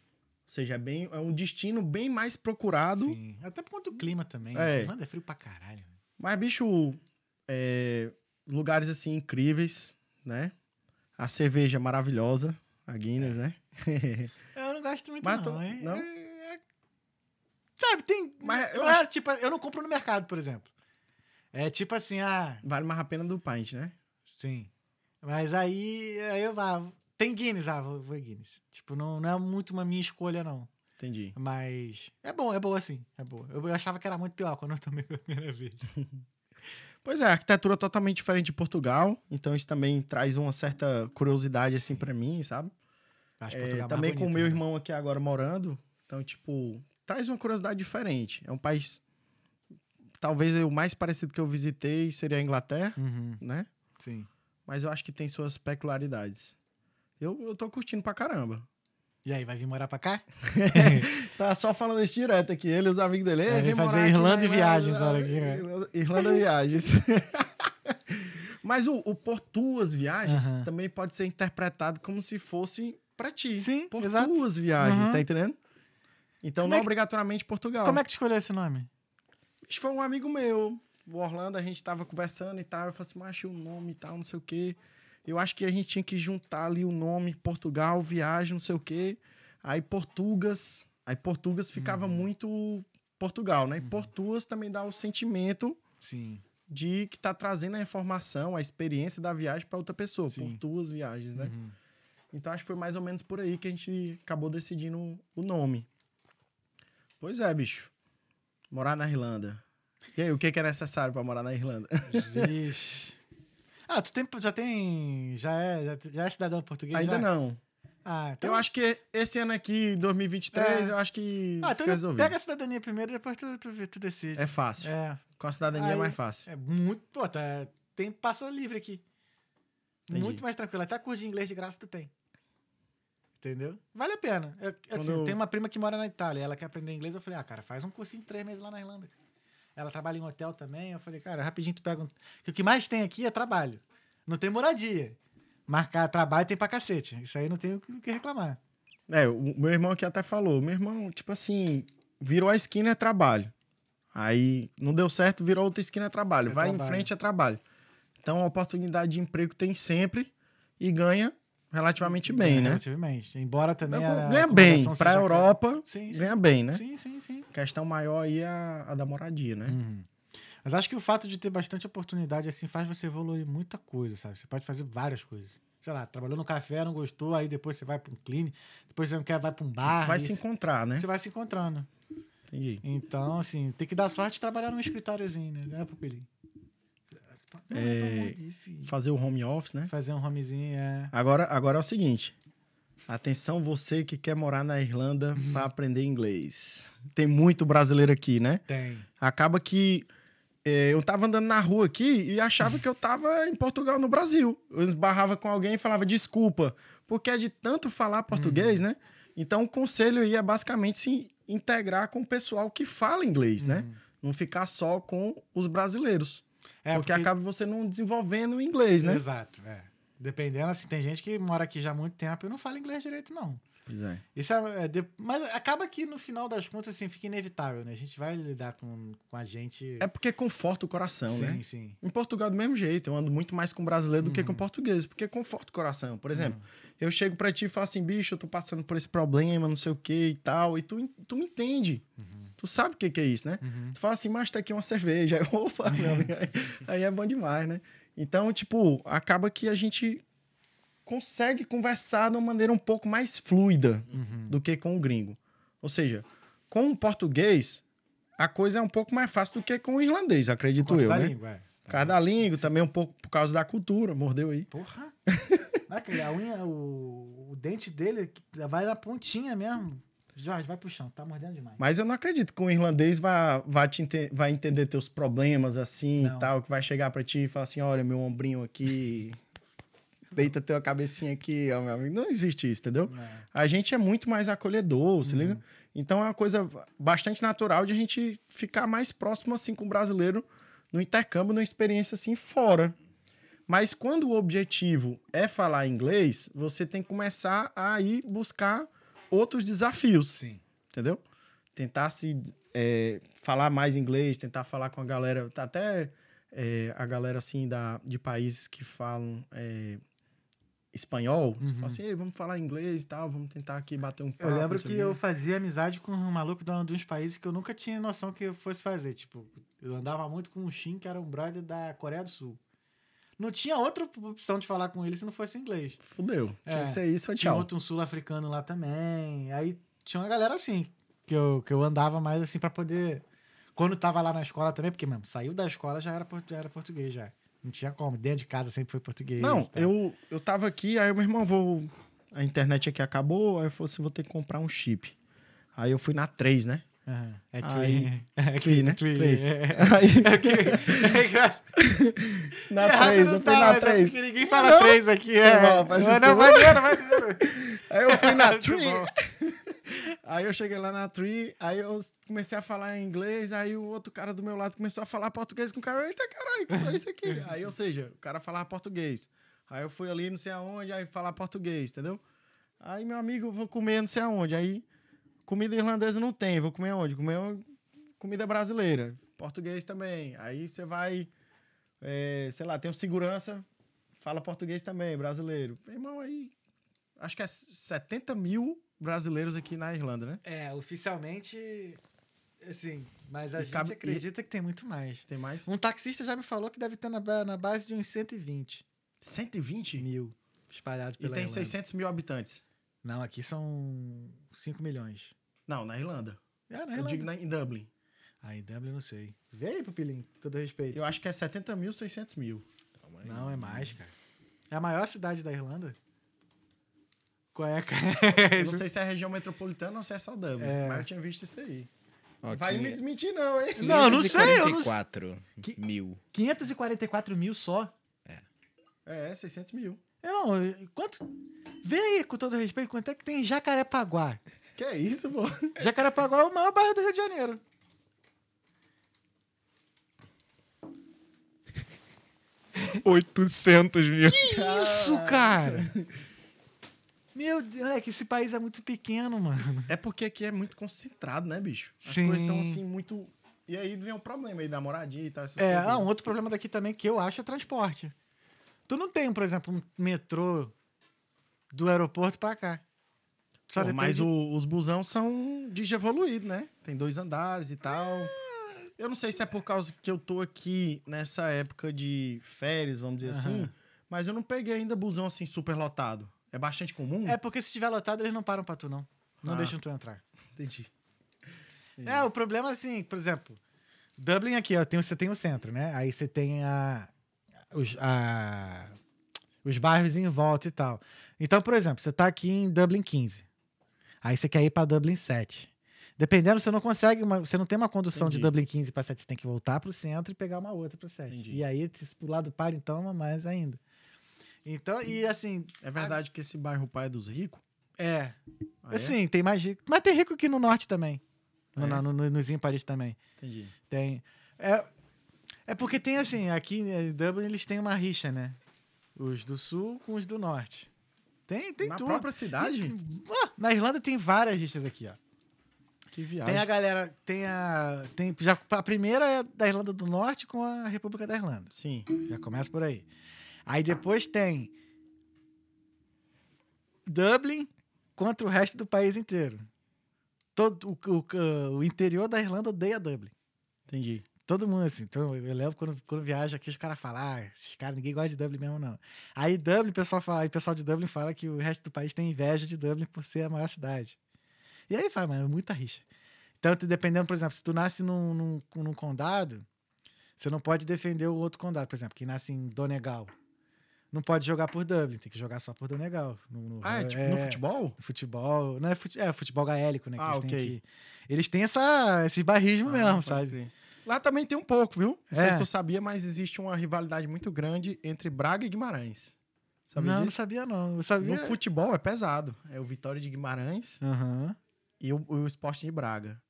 [SPEAKER 3] Ou seja, é, bem, é um destino bem mais procurado.
[SPEAKER 1] sim. Até por conta do clima também.
[SPEAKER 3] É.
[SPEAKER 1] Irlanda é frio pra caralho.
[SPEAKER 3] Mas, bicho, é, lugares assim incríveis, né? A cerveja maravilhosa, a Guinness, né?
[SPEAKER 1] Eu não gosto muito,
[SPEAKER 3] Mas
[SPEAKER 1] não. é-
[SPEAKER 3] não?
[SPEAKER 1] é- é- Sabe, tem.
[SPEAKER 3] Mas eu
[SPEAKER 1] não é, tipo, eu não compro no mercado, por exemplo. É tipo assim, ah,
[SPEAKER 3] vale mais a pena do pint, né?
[SPEAKER 1] sim. Mas aí, aí eu vá. Tem Guinness, ah, vou, vou Guinness. Tipo, não, não é muito uma minha escolha, não.
[SPEAKER 3] Entendi.
[SPEAKER 1] Mas é bom, é boa sim. É boa. Eu, eu achava que era muito pior quando eu tomei pela primeira vez.
[SPEAKER 3] Pois é, a arquitetura é totalmente diferente de Portugal, então isso também traz uma certa curiosidade assim pra mim, sabe?
[SPEAKER 1] Acho
[SPEAKER 3] É,
[SPEAKER 1] Portugal
[SPEAKER 3] também com o
[SPEAKER 1] bonito,
[SPEAKER 3] meu
[SPEAKER 1] né?
[SPEAKER 3] irmão aqui agora morando, então tipo, traz uma curiosidade diferente. É um país talvez o mais parecido que eu visitei seria a Inglaterra,
[SPEAKER 1] Uhum,
[SPEAKER 3] né?
[SPEAKER 1] sim.
[SPEAKER 3] Mas eu acho que tem suas peculiaridades. Eu, eu tô curtindo pra caramba.
[SPEAKER 1] E aí, vai vir morar pra cá?
[SPEAKER 3] Tá só falando isso direto aqui. Ele e os amigos dele.
[SPEAKER 1] Vai
[SPEAKER 3] "Ei,
[SPEAKER 1] vir
[SPEAKER 3] vem
[SPEAKER 1] fazer Irlanda e viagens, olha aqui, né?
[SPEAKER 3] Irlanda, Irlanda e viagens. Mas o, o por tuas viagens também pode ser interpretado como se fosse pra ti.
[SPEAKER 1] Sim,
[SPEAKER 3] por
[SPEAKER 1] exato.
[SPEAKER 3] tuas viagens,
[SPEAKER 1] Uhum.
[SPEAKER 3] tá entendendo? Então
[SPEAKER 1] Como
[SPEAKER 3] não
[SPEAKER 1] é que-
[SPEAKER 3] obrigatoriamente Portugal.
[SPEAKER 1] Como é que tu escolheu esse nome?
[SPEAKER 3] Isso foi um amigo meu. O Orlando, a gente tava conversando e tal. Eu falei assim, macho, o nome e tal, não sei o quê. Eu acho que a gente tinha que juntar ali o nome Portugal, viagem, não sei o quê. Aí Portugas. Aí Portugas ficava
[SPEAKER 1] Uhum.
[SPEAKER 3] muito Portugal, né? E Portuas também dá o sentimento
[SPEAKER 1] Sim.
[SPEAKER 3] de que tá trazendo a informação, a experiência da viagem para outra pessoa.
[SPEAKER 1] Sim.
[SPEAKER 3] Por tuas viagens, né?
[SPEAKER 1] Uhum.
[SPEAKER 3] Então acho que foi mais ou menos por aí que a gente acabou decidindo o nome. Pois é, bicho. Morar na Irlanda. E aí, o que que é necessário para morar na Irlanda?
[SPEAKER 1] Vixe. Ah, tu tem, já tem. Já é, já, já é cidadão português?
[SPEAKER 3] Ainda
[SPEAKER 1] já?
[SPEAKER 3] não.
[SPEAKER 1] Ah, então.
[SPEAKER 3] Eu acho que esse ano aqui, 2023,
[SPEAKER 1] É.
[SPEAKER 3] eu acho que
[SPEAKER 1] Ah, então
[SPEAKER 3] resolvido.
[SPEAKER 1] pega a cidadania primeiro e depois tu, tu, tu decide.
[SPEAKER 3] É fácil.
[SPEAKER 1] É.
[SPEAKER 3] Com a cidadania é
[SPEAKER 1] Aí-
[SPEAKER 3] mais fácil.
[SPEAKER 1] É muito. Pô, tá, tem passa livre aqui.
[SPEAKER 3] Entendi.
[SPEAKER 1] Muito mais tranquilo. Até curso de inglês de graça tu tem. Entendeu? Vale a pena. Eu, assim,
[SPEAKER 3] eu-
[SPEAKER 1] Tem uma prima que mora na Itália. Ela quer aprender inglês. Eu falei, ah, cara, faz um cursinho de três meses lá na Irlanda. Ela trabalha em hotel também. Eu falei, cara, rapidinho tu pega um. O que mais tem aqui é trabalho. Não tem moradia. Marcar trabalho tem pra cacete. Isso aí não tem o que- o que reclamar.
[SPEAKER 3] É, o meu irmão aqui até falou. Meu irmão, tipo assim, virou a esquina é trabalho. Aí não deu certo, virou outra esquina é trabalho.
[SPEAKER 1] É
[SPEAKER 3] Vai
[SPEAKER 1] trabalho.
[SPEAKER 3] em frente é trabalho. Então a oportunidade de emprego tem sempre e ganha relativamente bem,
[SPEAKER 1] É,
[SPEAKER 3] né?
[SPEAKER 1] Relativamente. Embora também. a
[SPEAKER 3] ganha bem.
[SPEAKER 1] seja cara.
[SPEAKER 3] Europa,
[SPEAKER 1] Sim, sim.
[SPEAKER 3] ganha bem, né?
[SPEAKER 1] Sim, sim, sim.
[SPEAKER 3] A questão maior aí é a, a da moradia, né?
[SPEAKER 1] Uhum. Mas acho que o fato de ter bastante oportunidade assim faz você evoluir muita coisa, sabe? Você pode fazer várias coisas. Sei lá, trabalhou no café, não gostou, aí depois você vai para um clean, depois você não quer, vai para um bar.
[SPEAKER 3] Vai se encontrar, né?
[SPEAKER 1] Você vai se encontrando.
[SPEAKER 3] Entendi.
[SPEAKER 1] Então, assim, tem que dar sorte de trabalhar num escritóriozinho, né? Né, Pupilinho?
[SPEAKER 3] É, Fazer o home office, né?
[SPEAKER 1] Fazer um homezinho, é.
[SPEAKER 3] Agora, agora é o seguinte. Atenção você que quer morar na Irlanda para aprender inglês. Tem muito brasileiro aqui, né?
[SPEAKER 1] Tem.
[SPEAKER 3] Acaba que é, eu tava andando na rua aqui e achava que eu tava em Portugal, no Brasil. Eu esbarrava com alguém e falava desculpa, porque é de tanto falar português, né? Então o conselho aí é basicamente se integrar com o pessoal que fala inglês, né? Não ficar só com os brasileiros.
[SPEAKER 1] É,
[SPEAKER 3] porque, acaba você não desenvolvendo o inglês, né?
[SPEAKER 1] Exato, é. Dependendo, assim, tem gente que mora aqui já há muito tempo e não fala inglês direito, não.
[SPEAKER 3] Pois é.
[SPEAKER 1] Isso é, é mas acaba que no final das contas, assim, fica inevitável, né? A gente vai lidar com, com a gente.
[SPEAKER 3] É porque conforta o coração,
[SPEAKER 1] sim,
[SPEAKER 3] né?
[SPEAKER 1] sim.
[SPEAKER 3] Em Portugal, do mesmo jeito, eu ando muito mais com brasileiro do que com português, porque conforta o coração. Por exemplo, eu chego pra ti e falo assim, bicho, eu tô passando por esse problema, não sei o que e tal, e tu, tu me entende. Tu sabe o que, que é isso, né? Tu fala assim, mas tá aqui uma cerveja. Aí, Opa, meu amigo, aí, aí é bom demais, né? Então, tipo, acaba que a gente consegue conversar de uma maneira um pouco mais fluida do que com o gringo. Ou seja, com o português, a coisa é um pouco mais fácil do que com o irlandês, acredito eu,
[SPEAKER 1] da
[SPEAKER 3] né?
[SPEAKER 1] língua, é.
[SPEAKER 3] Por causa da língua, também um pouco por causa da cultura, mordeu aí.
[SPEAKER 1] Porra! É a unha, o, o dente dele vai na pontinha mesmo. Jorge, vai pro chão, tá mordendo demais.
[SPEAKER 3] Mas eu não acredito que o irlandês vai, vai, te ente- vai entender teus problemas assim
[SPEAKER 1] Não.
[SPEAKER 3] e tal, que vai chegar pra ti e falar assim, olha, meu ombrinho aqui, deita teu cabecinha aqui, ó, meu amigo. Não existe isso, entendeu?
[SPEAKER 1] É.
[SPEAKER 3] A gente é muito mais acolhedor, se
[SPEAKER 1] Uhum.
[SPEAKER 3] liga? Então é uma coisa bastante natural de a gente ficar mais próximo assim com o brasileiro no intercâmbio, numa experiência assim fora. Mas quando o objetivo é falar inglês, você tem que começar a ir buscar outros desafios
[SPEAKER 1] Sim.
[SPEAKER 3] entendeu? Tentar se é, falar mais inglês, tentar falar com a galera, tá até é, a galera assim da, de países que falam é, espanhol, você fala assim, "Ei, vamos falar inglês e tal, vamos tentar aqui bater um papo.
[SPEAKER 1] Eu lembro que
[SPEAKER 3] o quê."
[SPEAKER 1] eu fazia amizade com um maluco de um dos países que eu nunca tinha noção que eu fosse fazer. Tipo, eu andava muito com um Shin, que era um brother da Coreia do Sul. Não tinha outra opção de falar com ele se não fosse inglês.
[SPEAKER 3] Fudeu. Tinha
[SPEAKER 1] É,
[SPEAKER 3] que ser isso,
[SPEAKER 1] Tinha
[SPEAKER 3] tchau.
[SPEAKER 1] outro um sul-africano lá também. Aí tinha uma galera assim, que eu, que eu andava mais assim pra poder. Quando tava lá na escola também, porque, mesmo, saiu da escola já era, já era português já. Não tinha como. Dentro de casa sempre foi português.
[SPEAKER 3] Não,
[SPEAKER 1] tá?
[SPEAKER 3] eu, eu tava aqui, aí meu irmão, vou. A internet aqui acabou, aí eu falei assim: vou ter que comprar um chip. Aí eu fui na 3, né?
[SPEAKER 1] É
[SPEAKER 3] Aí-
[SPEAKER 1] tree. É
[SPEAKER 3] Tree, né?
[SPEAKER 1] tree,
[SPEAKER 3] Três.
[SPEAKER 1] é.
[SPEAKER 3] Aí,
[SPEAKER 1] É que- é
[SPEAKER 3] na
[SPEAKER 1] Errado
[SPEAKER 3] 3,
[SPEAKER 1] não
[SPEAKER 3] eu fui
[SPEAKER 1] tá,
[SPEAKER 3] na
[SPEAKER 1] mas
[SPEAKER 3] 3.
[SPEAKER 1] porque Ninguém fala
[SPEAKER 3] Não.
[SPEAKER 1] três aqui, é.
[SPEAKER 3] Não, mas
[SPEAKER 1] Não,
[SPEAKER 3] desculpa.
[SPEAKER 1] vai dizendo.
[SPEAKER 3] Aí eu fui na Tree. Aí eu cheguei lá na Tree, aí eu comecei a falar em inglês, aí o outro cara do meu lado começou a falar português com o cara. Eita, caralho, que é isso aqui? Aí, ou seja, o cara falava português. Aí eu fui ali, não sei aonde, aí falar português, entendeu? Aí, meu amigo, eu vou comer não sei aonde. Aí, comida irlandesa não tem, vou comer onde? Comer comida brasileira. Português também. Aí você vai, é, sei lá, tem um segurança, fala português também, brasileiro. Irmão, aí acho que é 70 mil brasileiros aqui na Irlanda, né?
[SPEAKER 1] É, oficialmente, assim, mas a
[SPEAKER 3] E
[SPEAKER 1] gente
[SPEAKER 3] cabe-
[SPEAKER 1] acredita que tem muito mais.
[SPEAKER 3] Tem mais?
[SPEAKER 1] Um taxista já me falou que deve ter na, na base de uns 120
[SPEAKER 3] 120?
[SPEAKER 1] mil espalhados
[SPEAKER 3] E
[SPEAKER 1] pela
[SPEAKER 3] tem
[SPEAKER 1] Irlanda.
[SPEAKER 3] 600 mil habitantes.
[SPEAKER 1] Não, aqui são 5 milhões.
[SPEAKER 3] Não, na Irlanda.
[SPEAKER 1] É, na
[SPEAKER 3] Eu
[SPEAKER 1] Irlanda.
[SPEAKER 3] digo na, em Dublin.
[SPEAKER 1] Ah, em Dublin eu não sei. Vê aí, Pupilinho, com todo respeito.
[SPEAKER 3] Eu acho que é 70 mil, 600 mil.
[SPEAKER 1] Não, é mais, cara. É a maior cidade da Irlanda. Qual é, cara?
[SPEAKER 3] Eu não sei se é região metropolitana ou se é só Dublin.
[SPEAKER 1] É.
[SPEAKER 3] Mas eu tinha visto isso aí.
[SPEAKER 2] Ó,
[SPEAKER 3] Vai
[SPEAKER 2] quinhe-
[SPEAKER 3] me desmentir, não, hein?
[SPEAKER 1] Não, não sei, eu não sei.
[SPEAKER 2] 544
[SPEAKER 1] Que-
[SPEAKER 2] mil.
[SPEAKER 1] 544 mil só.
[SPEAKER 3] É, 600 mil.
[SPEAKER 1] Não, quanto. Vê aí, com todo respeito, quanto é que tem em Jacarepaguá?
[SPEAKER 3] Que é isso, pô?
[SPEAKER 1] Jacarepaguá é o maior bairro do Rio de Janeiro.
[SPEAKER 2] mil. 800 mil.
[SPEAKER 1] Isso, cara! Meu Deus, é que esse país é muito pequeno, mano.
[SPEAKER 3] É porque aqui é muito concentrado, né, bicho? As
[SPEAKER 1] Sim.
[SPEAKER 3] coisas estão assim muito. E aí vem o problema aí da moradia e tal. Essas
[SPEAKER 1] É,
[SPEAKER 3] coisas.
[SPEAKER 1] ah, um outro problema daqui também que eu acho é transporte. Tu não tem, por exemplo, um metrô do aeroporto pra cá. Só
[SPEAKER 3] Pô, mas o- os busão são de evoluído, né? Tem dois andares e tal. Eu não sei se é por causa que eu tô aqui nessa época de férias, vamos dizer assim, mas eu não peguei ainda busão assim super lotado. É bastante comum?
[SPEAKER 1] É porque se estiver lotado, eles não param pra tu, não. Não
[SPEAKER 3] Ah.
[SPEAKER 1] deixam tu entrar.
[SPEAKER 3] Entendi.
[SPEAKER 1] É, o problema, assim, por exemplo, Dublin aqui, ó, tem, você tem o centro, né? Aí você tem a, os, a- os bairros em volta e tal. Então, por exemplo, você tá aqui em Dublin 15. Aí você quer ir pra Dublin 7. Dependendo, você não consegue, uma- você não tem uma condução de
[SPEAKER 3] Entendi.
[SPEAKER 1] Dublin 15 para 7, você tem que voltar pro centro e pegar uma outra para 7.
[SPEAKER 3] Entendi.
[SPEAKER 1] E aí, se pro lado par, então, mais ainda. Então, e assim,
[SPEAKER 3] É verdade que esse bairro pai é dos ricos?
[SPEAKER 1] é.
[SPEAKER 3] Ah, é?
[SPEAKER 1] assim, tem mais rico. Mas tem rico aqui no norte também. No,
[SPEAKER 3] É?
[SPEAKER 1] na- no, no, nos ímpares também.
[SPEAKER 3] Entendi.
[SPEAKER 1] Tem. É, é porque tem assim, aqui em Dublin eles têm uma rixa, né? Os do sul com os do norte. Tem, tem
[SPEAKER 3] Na
[SPEAKER 1] tudo.
[SPEAKER 3] própria cidade?
[SPEAKER 1] Ah, na Irlanda tem várias rixas aqui, ó.
[SPEAKER 3] Que viagem.
[SPEAKER 1] Tem a galera, tem a. Tem, já, a primeira é da Irlanda do Norte com a República da Irlanda.
[SPEAKER 3] Sim.
[SPEAKER 1] Já começa por aí. Aí depois tem Dublin contra o resto do país inteiro. Todo, o, o, o interior da Irlanda odeia Dublin.
[SPEAKER 3] Entendi.
[SPEAKER 1] Todo mundo assim. Então, eu lembro quando, quando viaja aqui, os caras falam, ah, esses caras, ninguém gosta de Dublin mesmo, não. Aí Dublin, o pessoal fala, o pessoal de Dublin fala que o resto do país tem inveja de Dublin por ser a maior cidade. E aí faz, mas é muita rixa. Então, dependendo, por exemplo, se tu nasce num, num, num condado, você não pode defender o outro condado. Por exemplo, quem nasce em Donegal. Não pode jogar por Dublin, tem que jogar só por Donegal. No, no-
[SPEAKER 3] Ah, é tipo no futebol?
[SPEAKER 1] no futebol. Não é, fute, é futebol gaélico, né?
[SPEAKER 3] Ah,
[SPEAKER 1] eles têm
[SPEAKER 3] ok.
[SPEAKER 1] aqui. Eles têm essa, esse barrismo
[SPEAKER 3] Ah,
[SPEAKER 1] mesmo, sabe?
[SPEAKER 3] crer. Lá também tem um pouco, viu? Não sei
[SPEAKER 1] É.
[SPEAKER 3] se tu sabia, mas existe uma rivalidade muito grande entre Braga e Guimarães. Sabia
[SPEAKER 1] não, não
[SPEAKER 3] disso?
[SPEAKER 1] sabia não. Eu sabia.
[SPEAKER 3] No futebol é pesado. É o Vitória de Guimarães
[SPEAKER 1] Aham.
[SPEAKER 3] e o, o Sport de Braga.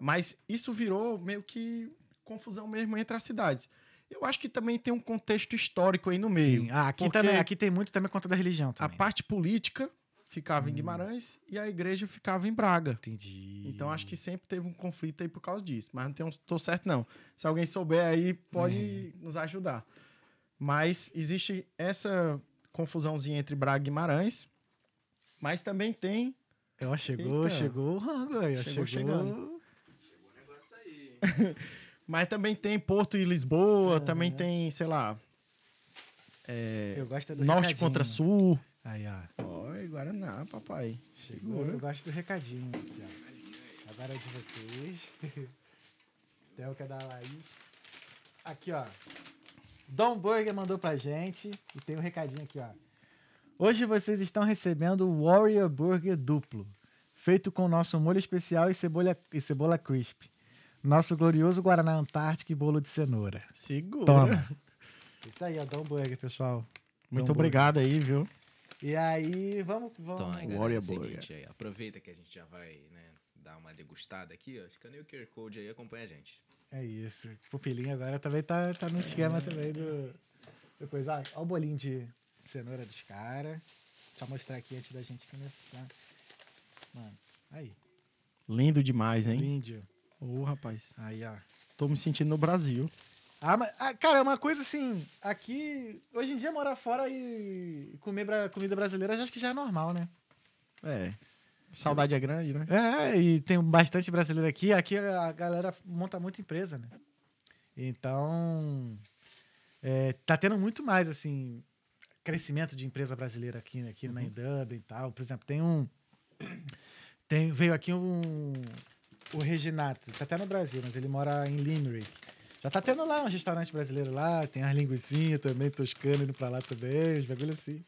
[SPEAKER 3] Mas isso virou meio que confusão mesmo entre as cidades. Eu acho que também tem um contexto histórico aí no meio.
[SPEAKER 1] Ah, aqui também, aqui tem muito também conta da religião
[SPEAKER 3] A
[SPEAKER 1] também.
[SPEAKER 3] parte política ficava em
[SPEAKER 1] Hum.
[SPEAKER 3] Guimarães e a igreja ficava em Braga.
[SPEAKER 1] Entendi.
[SPEAKER 3] Então acho que sempre teve um conflito aí por causa disso. Mas não tenho, tô certo, não. Se alguém souber aí, pode
[SPEAKER 1] Uhum.
[SPEAKER 3] nos ajudar. Mas existe essa confusãozinha entre Braga e Guimarães. Mas também tem.
[SPEAKER 1] Ó, chegou,
[SPEAKER 3] Eita.
[SPEAKER 1] chegou o rango aí.
[SPEAKER 3] Chegou
[SPEAKER 1] Chegou,
[SPEAKER 3] chegando. Mas também tem Porto e Lisboa, também tem, sei lá. é,
[SPEAKER 1] Eu gosto do
[SPEAKER 3] norte
[SPEAKER 1] recadinho.
[SPEAKER 3] contra sul.
[SPEAKER 1] Aí, ó.
[SPEAKER 3] Oi, Guaraná, papai.
[SPEAKER 1] Chegou. Eu gosto do recadinho aqui, ó. Agora é de vocês. Tem o que é da Laís. Aqui, ó. Dom Burger mandou pra gente. E tem um recadinho aqui, ó. Hoje vocês estão recebendo o Warrior Burger duplo. Feito com nosso molho especial e cebola, e cebola crisp. Nosso glorioso Guaraná Antártico e bolo de cenoura.
[SPEAKER 3] Segura.
[SPEAKER 1] Toma. Isso aí, ó. Dom Burger, pessoal.
[SPEAKER 3] Muito
[SPEAKER 1] Dom
[SPEAKER 3] obrigado aí, viu?
[SPEAKER 1] E aí, vamos. vamos...
[SPEAKER 2] Então, aí, galera,
[SPEAKER 3] Warrior
[SPEAKER 2] é o seguinte
[SPEAKER 3] Burger.
[SPEAKER 2] aí, aproveita que a gente já vai, né, dar uma degustada aqui, ó. Escaneia o QR Code aí e acompanha a gente.
[SPEAKER 1] É isso. Pupilinho agora também tá, tá no esquema também do. do coisa. Olha o bolinho de cenoura dos caras. Deixa eu mostrar aqui antes da gente começar. Mano, aí.
[SPEAKER 3] Lindo demais, hein?
[SPEAKER 1] Lindo.
[SPEAKER 3] Ô, rapaz.
[SPEAKER 1] Aí, ó.
[SPEAKER 3] Tô me sentindo no Brasil.
[SPEAKER 1] Ah, mas, ah, cara, é uma coisa assim. Aqui. Hoje em dia, morar fora e comer bra- comida brasileira, acho que já é normal, né?
[SPEAKER 3] É. Saudade é grande, né?
[SPEAKER 1] É, e tem bastante brasileiro aqui. Aqui a galera monta muita empresa, né? Então, é, tá tendo muito mais, assim, crescimento de empresa brasileira aqui, aqui na Dublin e tal. Por exemplo, tem um... Tem, veio aqui um... O Reginato, tá até no Brasil, mas ele mora em Limerick. Já tá tendo lá um restaurante brasileiro lá, tem as linguiçinhas também, toscano indo pra lá também, os bagulho assim.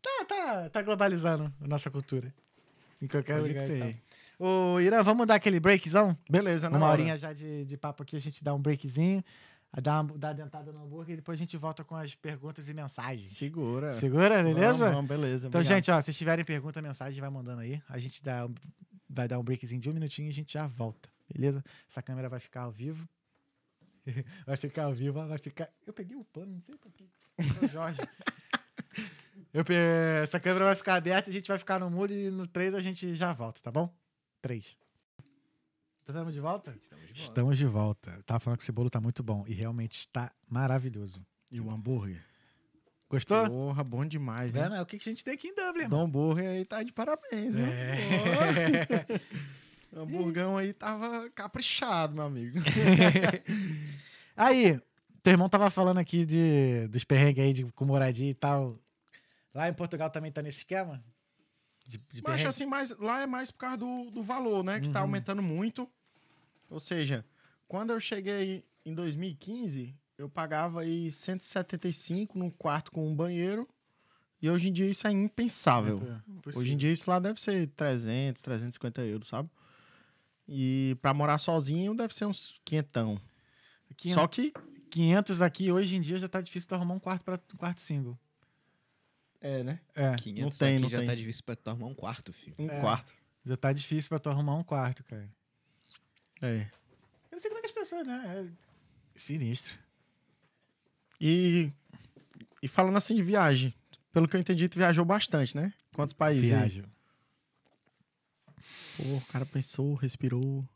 [SPEAKER 1] Tá, tá, tá globalizando a nossa cultura. Em qualquer
[SPEAKER 3] Pode
[SPEAKER 1] lugar
[SPEAKER 3] crer.
[SPEAKER 1] Ô, Irã, vamos dar aquele breakzão?
[SPEAKER 3] Beleza, na
[SPEAKER 1] Uma
[SPEAKER 3] hora.
[SPEAKER 1] horinha já de, de papo aqui, a gente dá um breakzinho, dá uma, dá uma dentada no hambúrguer e depois a gente volta com as perguntas e mensagens.
[SPEAKER 3] Segura.
[SPEAKER 1] Segura, beleza?
[SPEAKER 3] Vamos, vamos, beleza.
[SPEAKER 1] Então,
[SPEAKER 3] obrigado.
[SPEAKER 1] gente, ó, se tiverem pergunta, mensagem, vai mandando aí. A gente dá, vai dar um breakzinho de um minutinho e a gente já volta, beleza? Essa câmera vai ficar ao vivo. vai ficar ó, vai ficar. Eu peguei o pano, não sei porquê. Jorge. Eu pe... Essa câmera vai ficar aberta, a gente vai ficar no mudo e no 3 a gente já volta, tá bom? 3. Estamos de volta?
[SPEAKER 2] Estamos de volta.
[SPEAKER 1] Estamos de volta. Tava falando que esse bolo tá muito bom e realmente está maravilhoso.
[SPEAKER 3] E o hambúrguer?
[SPEAKER 1] Gostou?
[SPEAKER 3] Porra, bom demais,
[SPEAKER 1] É,
[SPEAKER 3] né?
[SPEAKER 1] né? O que a gente tem aqui em Dublin, irmão?
[SPEAKER 3] Dom Hambúrguer aí tá de parabéns, viu?
[SPEAKER 1] É.
[SPEAKER 3] O hamburgão aí tava caprichado, meu amigo.
[SPEAKER 1] Aí, teu irmão tava falando aqui de, dos perrengues aí de, com moradia e tal. Lá em Portugal também tá nesse esquema? De, de
[SPEAKER 3] Mas
[SPEAKER 1] perrengue?
[SPEAKER 3] assim, mais, lá é mais por causa do, do valor, né? Que tá
[SPEAKER 1] Uhum.
[SPEAKER 3] aumentando muito. Ou seja, quando eu cheguei em 2015, eu pagava aí 175 num quarto com um banheiro. E hoje em dia isso é impensável.
[SPEAKER 1] É, possível.
[SPEAKER 3] Hoje em dia isso lá deve ser 300, 350 euros, sabe? E pra morar sozinho deve ser uns quinhentão. Só que.
[SPEAKER 1] 500 aqui, hoje em dia já tá difícil de arrumar um quarto para um quarto single.
[SPEAKER 3] É, né?
[SPEAKER 1] É,
[SPEAKER 2] 500
[SPEAKER 3] tem,
[SPEAKER 2] aqui
[SPEAKER 3] não
[SPEAKER 2] já
[SPEAKER 3] tem.
[SPEAKER 2] tá difícil pra tu arrumar um quarto, filho.
[SPEAKER 3] Um
[SPEAKER 1] É.
[SPEAKER 3] quarto.
[SPEAKER 1] já tá difícil pra tu arrumar um quarto, cara.
[SPEAKER 3] É.
[SPEAKER 1] Eu não sei como é que as pessoas, né? É sinistro.
[SPEAKER 3] E, e falando assim de viagem, pelo que eu entendi, tu viajou bastante, né? Quantos países? aí? Pô, o cara pensou, respirou.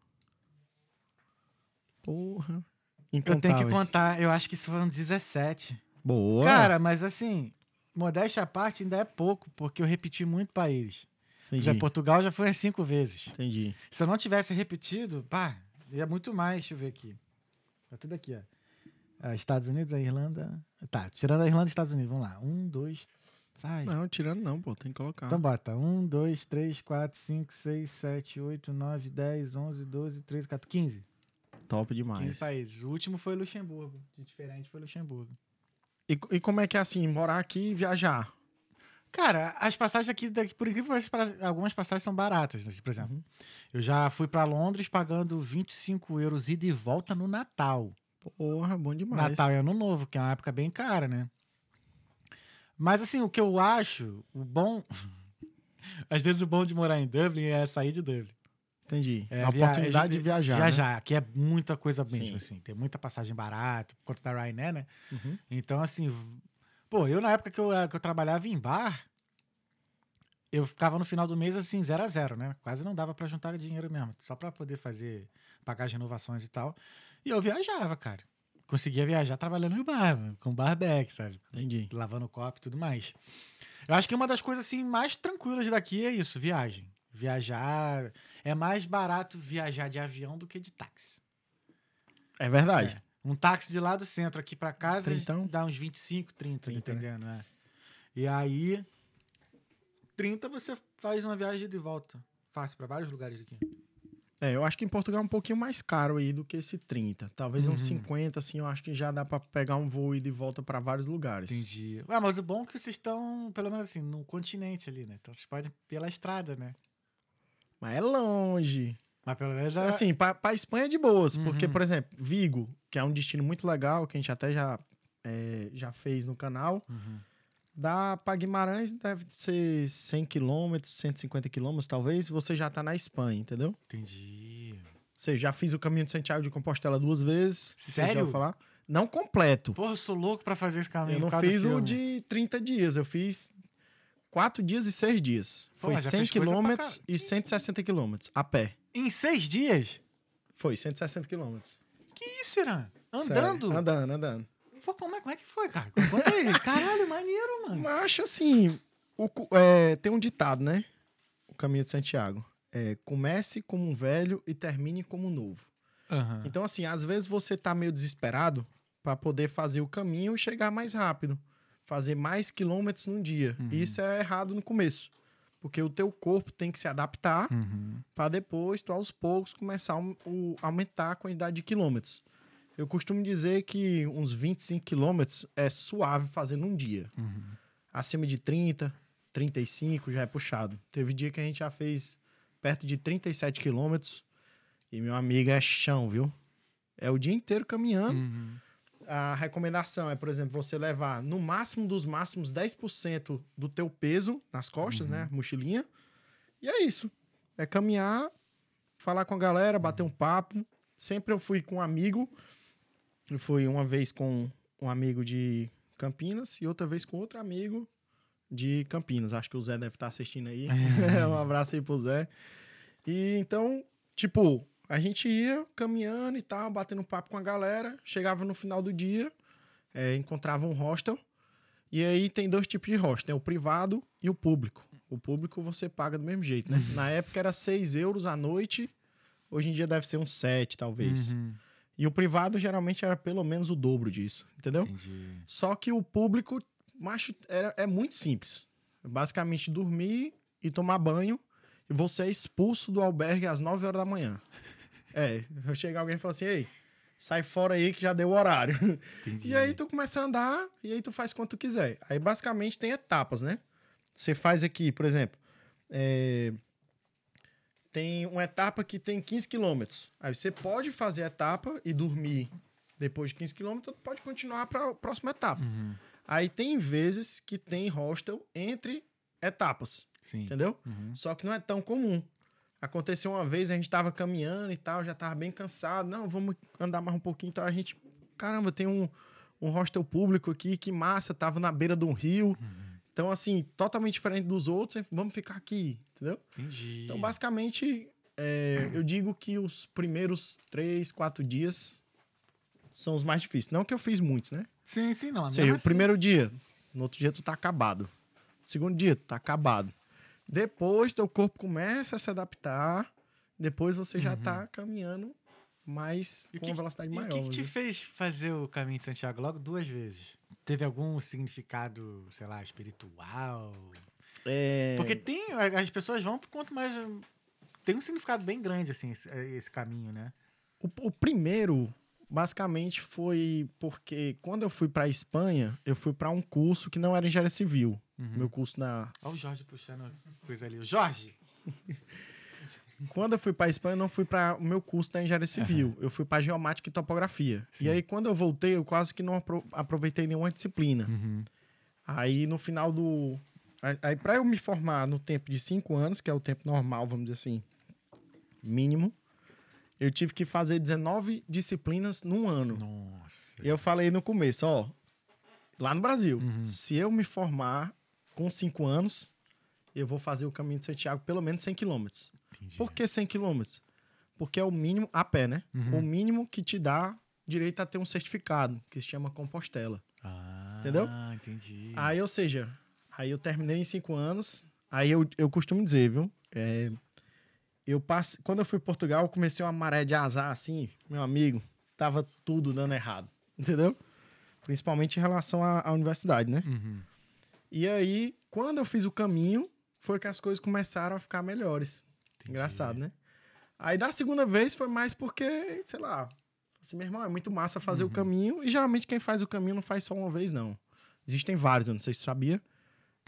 [SPEAKER 3] Porra.
[SPEAKER 1] Eu tenho que
[SPEAKER 3] Incontáveis.
[SPEAKER 1] contar, eu acho que isso foram 17.
[SPEAKER 3] Boa.
[SPEAKER 1] Cara, mas assim, modéstia à parte ainda é pouco, porque eu repeti muito países. Por
[SPEAKER 3] entendi.
[SPEAKER 1] exemplo, Portugal já foi umas cinco vezes.
[SPEAKER 3] entendi.
[SPEAKER 1] Se eu não tivesse repetido, pá, ia muito mais. Deixa eu ver aqui. Tá tudo aqui, ó. Ah, Estados Unidos, a Irlanda. Tá, tirando a Irlanda e Estados Unidos. Vamos lá. Um, dois. Sai.
[SPEAKER 3] Não, tirando não, pô, tem que colocar.
[SPEAKER 1] Então bota. Um, dois, três, quatro, cinco, seis, sete, oito, nove, dez, onze, doze, treze, 14, 15.
[SPEAKER 3] Top demais.
[SPEAKER 1] 15 países. O último foi Luxemburgo. De diferente foi Luxemburgo.
[SPEAKER 3] E, e como é que é assim, morar aqui e viajar?
[SPEAKER 1] Cara, as passagens aqui, daqui, por incrível que pareça, algumas passagens são baratas. né? Por exemplo, eu já fui pra Londres pagando 25 euros ida e volta no Natal.
[SPEAKER 3] Porra, bom demais.
[SPEAKER 1] Natal e Ano Novo, que é uma época bem cara, né? Mas assim, o que eu acho, o bom. Às vezes o bom de morar em Dublin é sair de Dublin.
[SPEAKER 3] Entendi.
[SPEAKER 1] É
[SPEAKER 3] a oportunidade
[SPEAKER 1] é-
[SPEAKER 3] de viajar. né?
[SPEAKER 1] Viajar, que é muita coisa mesmo,
[SPEAKER 3] Sim.
[SPEAKER 1] assim. Tem muita passagem barata, por conta da Ryanair, né?
[SPEAKER 3] Uhum.
[SPEAKER 1] Então, assim, pô, eu na época que eu, eh, que eu trabalhava em bar, eu ficava no final do mês, assim, zero a zero, né? Quase não dava pra juntar dinheiro mesmo, só pra poder fazer, pagar as renovações e tal. E eu viajava, cara. Conseguia viajar trabalhando no bar, com barback, sabe?
[SPEAKER 3] Entendi.
[SPEAKER 1] lavando copo e tudo mais. Eu acho que uma das coisas assim mais tranquilas daqui é isso, viagem. Viajar é mais barato viajar de avião do que de táxi.
[SPEAKER 3] É verdade.
[SPEAKER 1] É. Um táxi de lá do centro aqui pra casa
[SPEAKER 3] Trintão?
[SPEAKER 1] dá uns 25, 30,
[SPEAKER 3] 30, né?
[SPEAKER 1] entendendo, né? E aí 30 você faz uma viagem de volta, fácil pra vários lugares aqui.
[SPEAKER 3] É, eu acho que em Portugal é um pouquinho mais caro aí do que esse 30. Talvez
[SPEAKER 1] Uhum.
[SPEAKER 3] uns 50, assim, eu acho que já dá pra pegar um voo e volta pra vários lugares.
[SPEAKER 1] Entendi. Ah, mas o bom é que vocês estão, pelo menos assim, no continente ali, né? Então vocês podem ir pela estrada, né?
[SPEAKER 3] Mas é longe.
[SPEAKER 1] Mas pelo menos é...
[SPEAKER 3] Assim, pra, pra Espanha é de boas, porque,
[SPEAKER 1] Uhum.
[SPEAKER 3] por exemplo, Vigo, que é um destino muito legal, que a gente até já, é, já fez no canal,
[SPEAKER 1] Uhum.
[SPEAKER 3] Da pra Guimarães deve ser 100 quilômetros, 150 quilômetros, talvez, você já tá na Espanha, entendeu?
[SPEAKER 1] Entendi.
[SPEAKER 3] Você já fiz o caminho de Santiago de Compostela duas vezes. já
[SPEAKER 1] Sério?
[SPEAKER 3] ouviu falar? Não completo.
[SPEAKER 1] Porra, eu sou louco pra fazer esse caminho.
[SPEAKER 3] Eu não fiz o de 30 dias, eu fiz quatro dias e seis dias.
[SPEAKER 1] Pô,
[SPEAKER 3] Foi
[SPEAKER 1] mas já
[SPEAKER 3] 100
[SPEAKER 1] fez coisa pra
[SPEAKER 3] quilômetros e 160 quilômetros, a pé.
[SPEAKER 1] Em seis dias?
[SPEAKER 3] Foi, 160 quilômetros.
[SPEAKER 1] Que isso, Irã?
[SPEAKER 3] Sério,
[SPEAKER 1] Andando?
[SPEAKER 3] Andando, andando.
[SPEAKER 1] Pô, como, é, como é que foi, cara? Conta aí. Caralho, maneiro, mano.
[SPEAKER 3] Mas acho assim, o é, tem um ditado, né? O caminho de Santiago. É, comece como um velho e termine como um novo.
[SPEAKER 1] Aham.
[SPEAKER 3] Então, assim, às vezes você tá meio desesperado para poder fazer o caminho e chegar mais rápido. Fazer mais quilômetros num dia. E Isso é errado no começo. Porque o teu corpo tem que se adaptar
[SPEAKER 1] Uhum.
[SPEAKER 3] para depois, tu aos poucos, começar a um- o- aumentar a quantidade de quilômetros. Eu costumo dizer que uns 25 quilômetros é suave fazer num dia.
[SPEAKER 1] Uhum.
[SPEAKER 3] Acima de 30, 35 já é puxado. Teve dia que a gente já fez perto de 37 quilômetros. E meu amigo é chão, viu? É o dia inteiro caminhando.
[SPEAKER 1] Uhum.
[SPEAKER 3] A recomendação é, por exemplo, você levar no máximo dos máximos 10% do teu peso nas costas, né? Mochilinha. E é isso. É caminhar, falar com a galera, bater um papo. Sempre eu fui com um amigo. Eu fui uma vez com um amigo de Campinas e outra vez com outro amigo de Campinas. Acho que o Zé deve estar assistindo aí. um abraço aí pro Zé. E então, tipo, a gente ia caminhando e tal, batendo papo com a galera. Chegava no final do dia, é, encontrava um hostel. E aí tem dois tipos de hostel, né? o privado e o público. O público você paga do mesmo jeito, né? Na época era 6 euros a noite, hoje em dia deve ser uns 7, talvez.
[SPEAKER 1] Uhum.
[SPEAKER 3] E o privado geralmente era pelo menos o dobro disso, entendeu?
[SPEAKER 1] Entendi.
[SPEAKER 3] Só que o público, macho, era, é muito simples. Basicamente dormir e tomar banho e você é expulso do albergue às 9 horas da manhã. É, chega alguém e fala assim, ei, sai fora aí que já deu o horário.
[SPEAKER 1] Entendi.
[SPEAKER 3] E aí tu começa a andar e aí tu faz quanto tu quiser. Aí basicamente tem etapas, né? Você faz aqui, por exemplo, é, tem uma etapa que tem 15 quilômetros. Aí você pode fazer a etapa e dormir depois de 15 quilômetros, pode continuar para a próxima etapa.
[SPEAKER 1] Uhum.
[SPEAKER 3] Aí tem vezes que tem hostel entre etapas,
[SPEAKER 1] Sim.
[SPEAKER 3] entendeu?
[SPEAKER 1] Uhum.
[SPEAKER 3] Só que não é tão comum. Aconteceu uma vez, a gente tava caminhando e tal, já tava bem cansado. Não, vamos andar mais um pouquinho. Então a gente, caramba, tem um, um hostel público aqui, que massa, tava na beira de um rio. Então, assim, totalmente diferente dos outros, vamos ficar aqui, entendeu?
[SPEAKER 1] Entendi.
[SPEAKER 3] Então, basicamente, é, eu digo que os primeiros três, quatro dias são os mais difíceis. Não que eu fiz muitos, né?
[SPEAKER 1] Sim, sim, não.
[SPEAKER 3] Ou seja, o
[SPEAKER 1] assim-
[SPEAKER 3] primeiro dia, no outro dia tu tá acabado. Segundo dia, tu tá acabado. Depois teu corpo começa a se adaptar. Depois você já tá caminhando mais
[SPEAKER 1] Uhum. E o
[SPEAKER 3] com
[SPEAKER 1] que-
[SPEAKER 3] uma velocidade
[SPEAKER 1] E
[SPEAKER 3] maior.
[SPEAKER 1] o que, que te
[SPEAKER 3] né?
[SPEAKER 1] fez fazer o caminho de Santiago logo duas vezes? Teve algum significado, sei lá, espiritual?
[SPEAKER 3] É,
[SPEAKER 1] Porque tem. As pessoas vão por quanto mais. Tem um significado bem grande, assim, esse, esse caminho, né?
[SPEAKER 3] o, o primeiro, basicamente, foi porque quando eu fui pra Espanha, eu fui pra um curso que não era engenharia civil.
[SPEAKER 1] Uhum.
[SPEAKER 3] Meu curso na,
[SPEAKER 1] Olha o Jorge puxando coisa ali. O Jorge!
[SPEAKER 3] Quando eu fui para Espanha, eu não fui para o meu curso da engenharia civil. Eu fui para geomática e topografia.
[SPEAKER 1] Sim.
[SPEAKER 3] E aí, quando eu voltei, eu quase que não apro- aproveitei nenhuma disciplina.
[SPEAKER 1] Uhum.
[SPEAKER 3] Aí, no final do. Aí, aí para eu me formar no tempo de cinco anos, que é o tempo normal, vamos dizer assim, mínimo, eu tive que fazer 19 disciplinas num ano.
[SPEAKER 1] Nossa.
[SPEAKER 3] E eu falei no começo, ó, lá no Brasil,
[SPEAKER 1] Uhum.
[SPEAKER 3] se eu me formar com cinco anos, eu vou fazer o caminho de Santiago pelo menos 100 quilômetros.
[SPEAKER 1] Entendi.
[SPEAKER 3] Por que 100 quilômetros? Porque é o mínimo, a pé, né?
[SPEAKER 1] Uhum.
[SPEAKER 3] O mínimo que te dá direito a ter um certificado, que se chama Compostela.
[SPEAKER 1] Ah,
[SPEAKER 3] Entendeu?
[SPEAKER 1] entendi.
[SPEAKER 3] Aí, ou seja, aí eu terminei em cinco anos. Aí eu, eu costumo dizer, viu? É, eu passei, quando eu fui para Portugal, eu comecei uma maré de azar, assim, meu amigo, tava tudo dando errado, entendeu? Principalmente em relação à, à universidade, né?
[SPEAKER 1] Uhum.
[SPEAKER 3] E aí, quando eu fiz o caminho, foi que as coisas começaram a ficar melhores. Engraçado, né? Aí da segunda vez foi mais porque, sei lá, assim, meu irmão, é muito massa fazer o caminho. E geralmente quem faz o caminho não faz só uma vez, não. Existem vários, eu não sei se você sabia.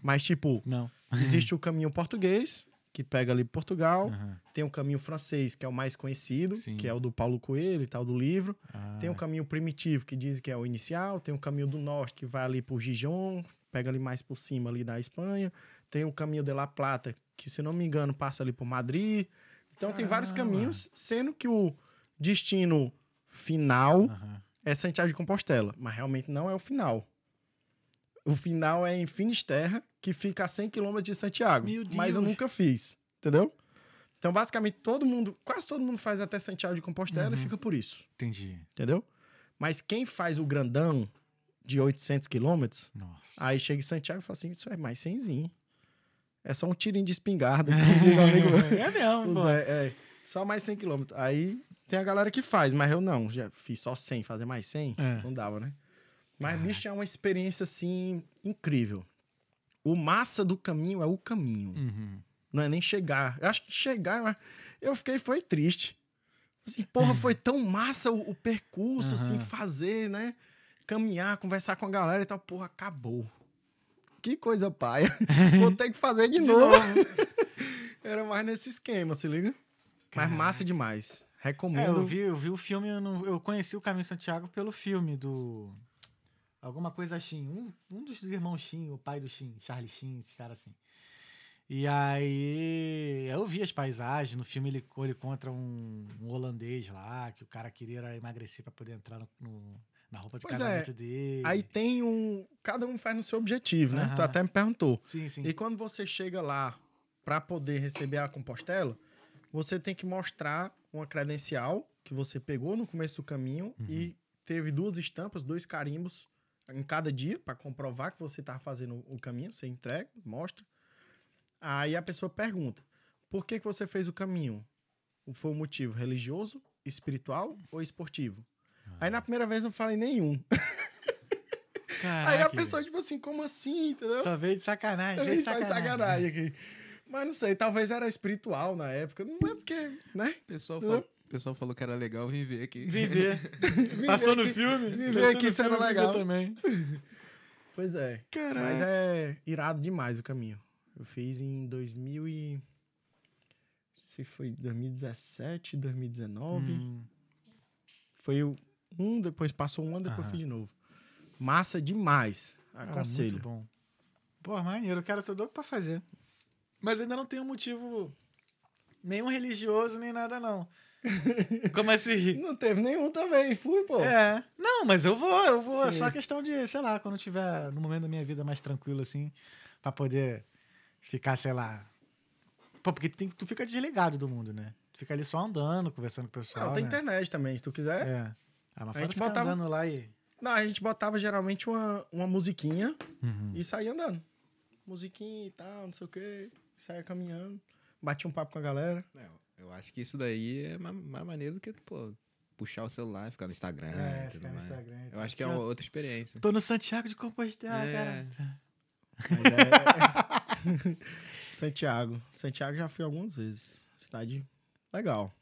[SPEAKER 3] Mas, tipo,
[SPEAKER 1] Não.
[SPEAKER 3] existe o caminho português, que pega ali Portugal.
[SPEAKER 1] Aham.
[SPEAKER 3] Tem o caminho francês, que é o mais conhecido,
[SPEAKER 1] Sim.
[SPEAKER 3] que é o do Paulo Coelho e tal, do livro.
[SPEAKER 1] Ah,
[SPEAKER 3] Tem o caminho primitivo, que diz que é o inicial. Tem o caminho do norte, que vai ali por Gijón, pega ali mais por cima ali da Espanha. Tem o caminho de La Plata, que se não me engano passa ali por Madrid. Então tem vários caminhos, sendo que o destino final é Santiago de Compostela, mas realmente não é o final. O final é em Finisterra, que fica a 100 quilômetros de Santiago. Mas eu nunca fiz, entendeu? Então, basicamente, todo mundo, quase todo mundo faz até Santiago de Compostela
[SPEAKER 1] Uhum.
[SPEAKER 3] e fica por isso,
[SPEAKER 1] Entendi.
[SPEAKER 3] entendeu? Mas quem faz o grandão de 800 quilômetros, aí chega em Santiago e fala assim, isso é mais 100zinho. É só um tirinho de espingarda.
[SPEAKER 1] É mesmo, pô.
[SPEAKER 3] Zé, é, só mais 100 quilômetros. Aí tem a galera que faz, mas eu não. Já fiz só 100, fazer mais 100,
[SPEAKER 1] É.
[SPEAKER 3] não dava, né? Mas, bicho, é uma experiência, assim, incrível. O massa do caminho é o caminho.
[SPEAKER 1] Uhum.
[SPEAKER 3] Não é nem chegar. Eu acho que chegar, eu fiquei, foi triste. Assim, porra, foi tão massa o, o percurso, assim,
[SPEAKER 1] Aham.
[SPEAKER 3] fazer, né? Caminhar, conversar com a galera e tal. Porra, acabou. Que coisa paia. Vou ter que fazer de,
[SPEAKER 1] De
[SPEAKER 3] novo.
[SPEAKER 1] novo.
[SPEAKER 3] Era mais nesse esquema, se liga? Mas massa demais.
[SPEAKER 1] É,
[SPEAKER 3] Recomendo.
[SPEAKER 1] eu vi, eu vi o filme, eu, não- eu conheci o Caminho Santiago pelo filme do. Alguma coisa Shin. Um, um dos irmãos Shin, o pai do Shin, Charlie Shin, esses caras assim. E aí eu vi as paisagens. No filme ele, ele contra um, um holandês lá, que o cara queria emagrecer pra poder entrar no, no- na roupa de
[SPEAKER 3] Pois é.
[SPEAKER 1] casamento dele.
[SPEAKER 3] Aí tem um. Cada um faz no seu objetivo, né? Tu até me perguntou.
[SPEAKER 1] Sim, sim.
[SPEAKER 3] E quando você chega lá para poder receber a Compostela, você tem que mostrar uma credencial que você pegou no começo do caminho e teve duas estampas, dois carimbos em cada dia para comprovar que você está fazendo o caminho. Você entrega, mostra. Aí a pessoa pergunta: por que, que você fez o caminho? Foi um motivo religioso, espiritual ou esportivo? Aí na primeira vez eu não falei nenhum.
[SPEAKER 1] Caraca,
[SPEAKER 3] Aí a pessoa, tipo assim, como assim? Entendeu?
[SPEAKER 1] Só veio de sacanagem.
[SPEAKER 3] Eu
[SPEAKER 1] veio
[SPEAKER 3] só de sacanagem aqui. Mas não sei, talvez era espiritual na época. Não é porque, né?
[SPEAKER 2] O pessoal, falou, o pessoal falou que era legal vir ver aqui.
[SPEAKER 1] Viver.
[SPEAKER 3] Viver
[SPEAKER 1] Passou no filme.
[SPEAKER 3] viver aqui sendo legal.
[SPEAKER 1] viver também.
[SPEAKER 3] Pois é.
[SPEAKER 1] Caraca.
[SPEAKER 3] Mas é irado demais o caminho. Eu fiz em 2000 e... se foi 2017, 2019.
[SPEAKER 1] Hum,
[SPEAKER 3] Foi o- um, depois passou um ano, depois fui de novo. Massa demais.
[SPEAKER 1] cara,
[SPEAKER 3] Aconselho.
[SPEAKER 1] muito bom. Pô, maneiro, eu quero tô louco pra fazer. Mas ainda não tem um motivo nenhum religioso, nem nada, não. Como assim?
[SPEAKER 3] Não teve nenhum também, fui, pô.
[SPEAKER 1] É. Não, mas eu vou, eu vou. É
[SPEAKER 3] Sim.
[SPEAKER 1] só questão de, sei lá, quando tiver no momento da minha vida mais tranquilo, assim, pra poder ficar, sei lá. Pô, porque tem, tu fica desligado do mundo, né? Tu fica ali só andando, conversando com o pessoal.
[SPEAKER 3] Não, tem
[SPEAKER 1] né?
[SPEAKER 3] internet também, se tu quiser.
[SPEAKER 1] É. Ah, mas
[SPEAKER 3] A gente
[SPEAKER 1] ficar
[SPEAKER 3] botava-
[SPEAKER 1] andando lá e.
[SPEAKER 3] Não, a gente botava geralmente uma, uma musiquinha
[SPEAKER 1] Uhum.
[SPEAKER 3] e saía andando. Musiquinha e tal, não sei o quê. Saia caminhando. Batia um papo com a galera.
[SPEAKER 2] É, eu acho que isso daí é ma- mais maneiro do que, pô, puxar o celular e ficar no Instagram
[SPEAKER 1] É,
[SPEAKER 2] e tudo mais.
[SPEAKER 1] Instagram
[SPEAKER 2] eu acho que é uma outra experiência.
[SPEAKER 1] Tô no Santiago de Compostela,
[SPEAKER 2] É.
[SPEAKER 1] cara.
[SPEAKER 3] Mas é... Santiago. Santiago já fui algumas vezes. Cidade legal.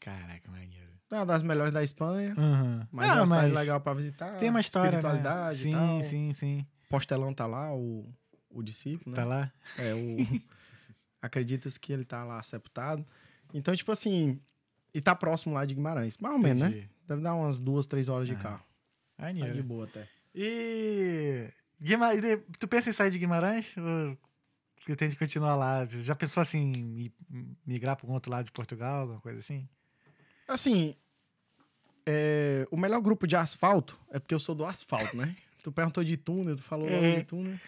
[SPEAKER 1] Caraca, maneiro.
[SPEAKER 3] É uma das melhores da Espanha.
[SPEAKER 1] Uhum.
[SPEAKER 3] Mas é uma cidade legal pra visitar.
[SPEAKER 1] Tem uma história, né?
[SPEAKER 3] Espiritualidade
[SPEAKER 1] Sim,
[SPEAKER 3] e tal.
[SPEAKER 1] sim, sim.
[SPEAKER 3] Postelão tá lá, o, o discípulo, né?
[SPEAKER 1] Tá lá?
[SPEAKER 3] É, o... Acredita-se que ele tá lá sepultado. Então, tipo assim... E tá próximo lá de Guimarães. Mais ou menos, né? Deve dar umas duas, três horas de
[SPEAKER 1] Aham.
[SPEAKER 3] carro. Tá de boa até.
[SPEAKER 1] E. Guima... de- Tu pensa em sair de Guimarães? Ou de continuar lá? Já pensou assim, mi- migrar para algum outro lado de Portugal, alguma coisa assim?
[SPEAKER 3] Assim, é, o melhor grupo de asfalto é porque eu sou do asfalto, né? tu perguntou de túnel, tu falou logo
[SPEAKER 1] É.
[SPEAKER 3] de túnel.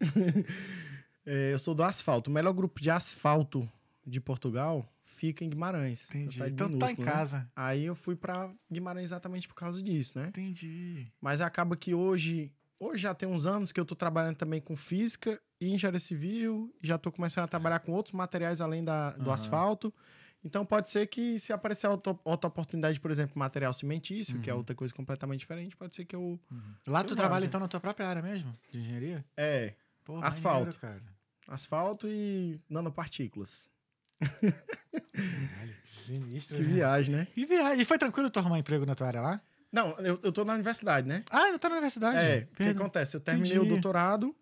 [SPEAKER 3] É, eu sou do asfalto. O melhor grupo de asfalto de Portugal fica em Guimarães.
[SPEAKER 1] Entendi. Então tá em
[SPEAKER 3] né?
[SPEAKER 1] casa.
[SPEAKER 3] Aí eu fui pra Guimarães exatamente por causa disso, né?
[SPEAKER 1] Entendi.
[SPEAKER 3] Mas acaba que hoje, hoje já tem uns anos que eu tô trabalhando também com física e engenharia civil, já tô começando a trabalhar com outros materiais além da, do
[SPEAKER 1] Aham.
[SPEAKER 3] asfalto. Então pode ser que se aparecer outra, outra oportunidade, por exemplo, material cimentício, que é
[SPEAKER 1] Uhum.
[SPEAKER 3] outra coisa completamente diferente, pode ser que eu
[SPEAKER 1] Lá
[SPEAKER 3] Eu
[SPEAKER 1] tu trabalha então na tua própria área mesmo? De engenharia?
[SPEAKER 3] é
[SPEAKER 1] Pô,
[SPEAKER 3] Asfalto.
[SPEAKER 1] maneiro, cara.
[SPEAKER 3] asfalto e nanopartículas.
[SPEAKER 1] Caralho, que sinistro.
[SPEAKER 3] Que
[SPEAKER 1] né?
[SPEAKER 3] viagem, né?
[SPEAKER 1] Que viagem. E foi tranquilo tu arrumar emprego na tua área lá?
[SPEAKER 3] Não, eu, eu tô na universidade, né?
[SPEAKER 1] Ah, ainda tá na universidade?
[SPEAKER 3] É, o que acontece? Eu terminei
[SPEAKER 1] Entendi.
[SPEAKER 3] o doutorado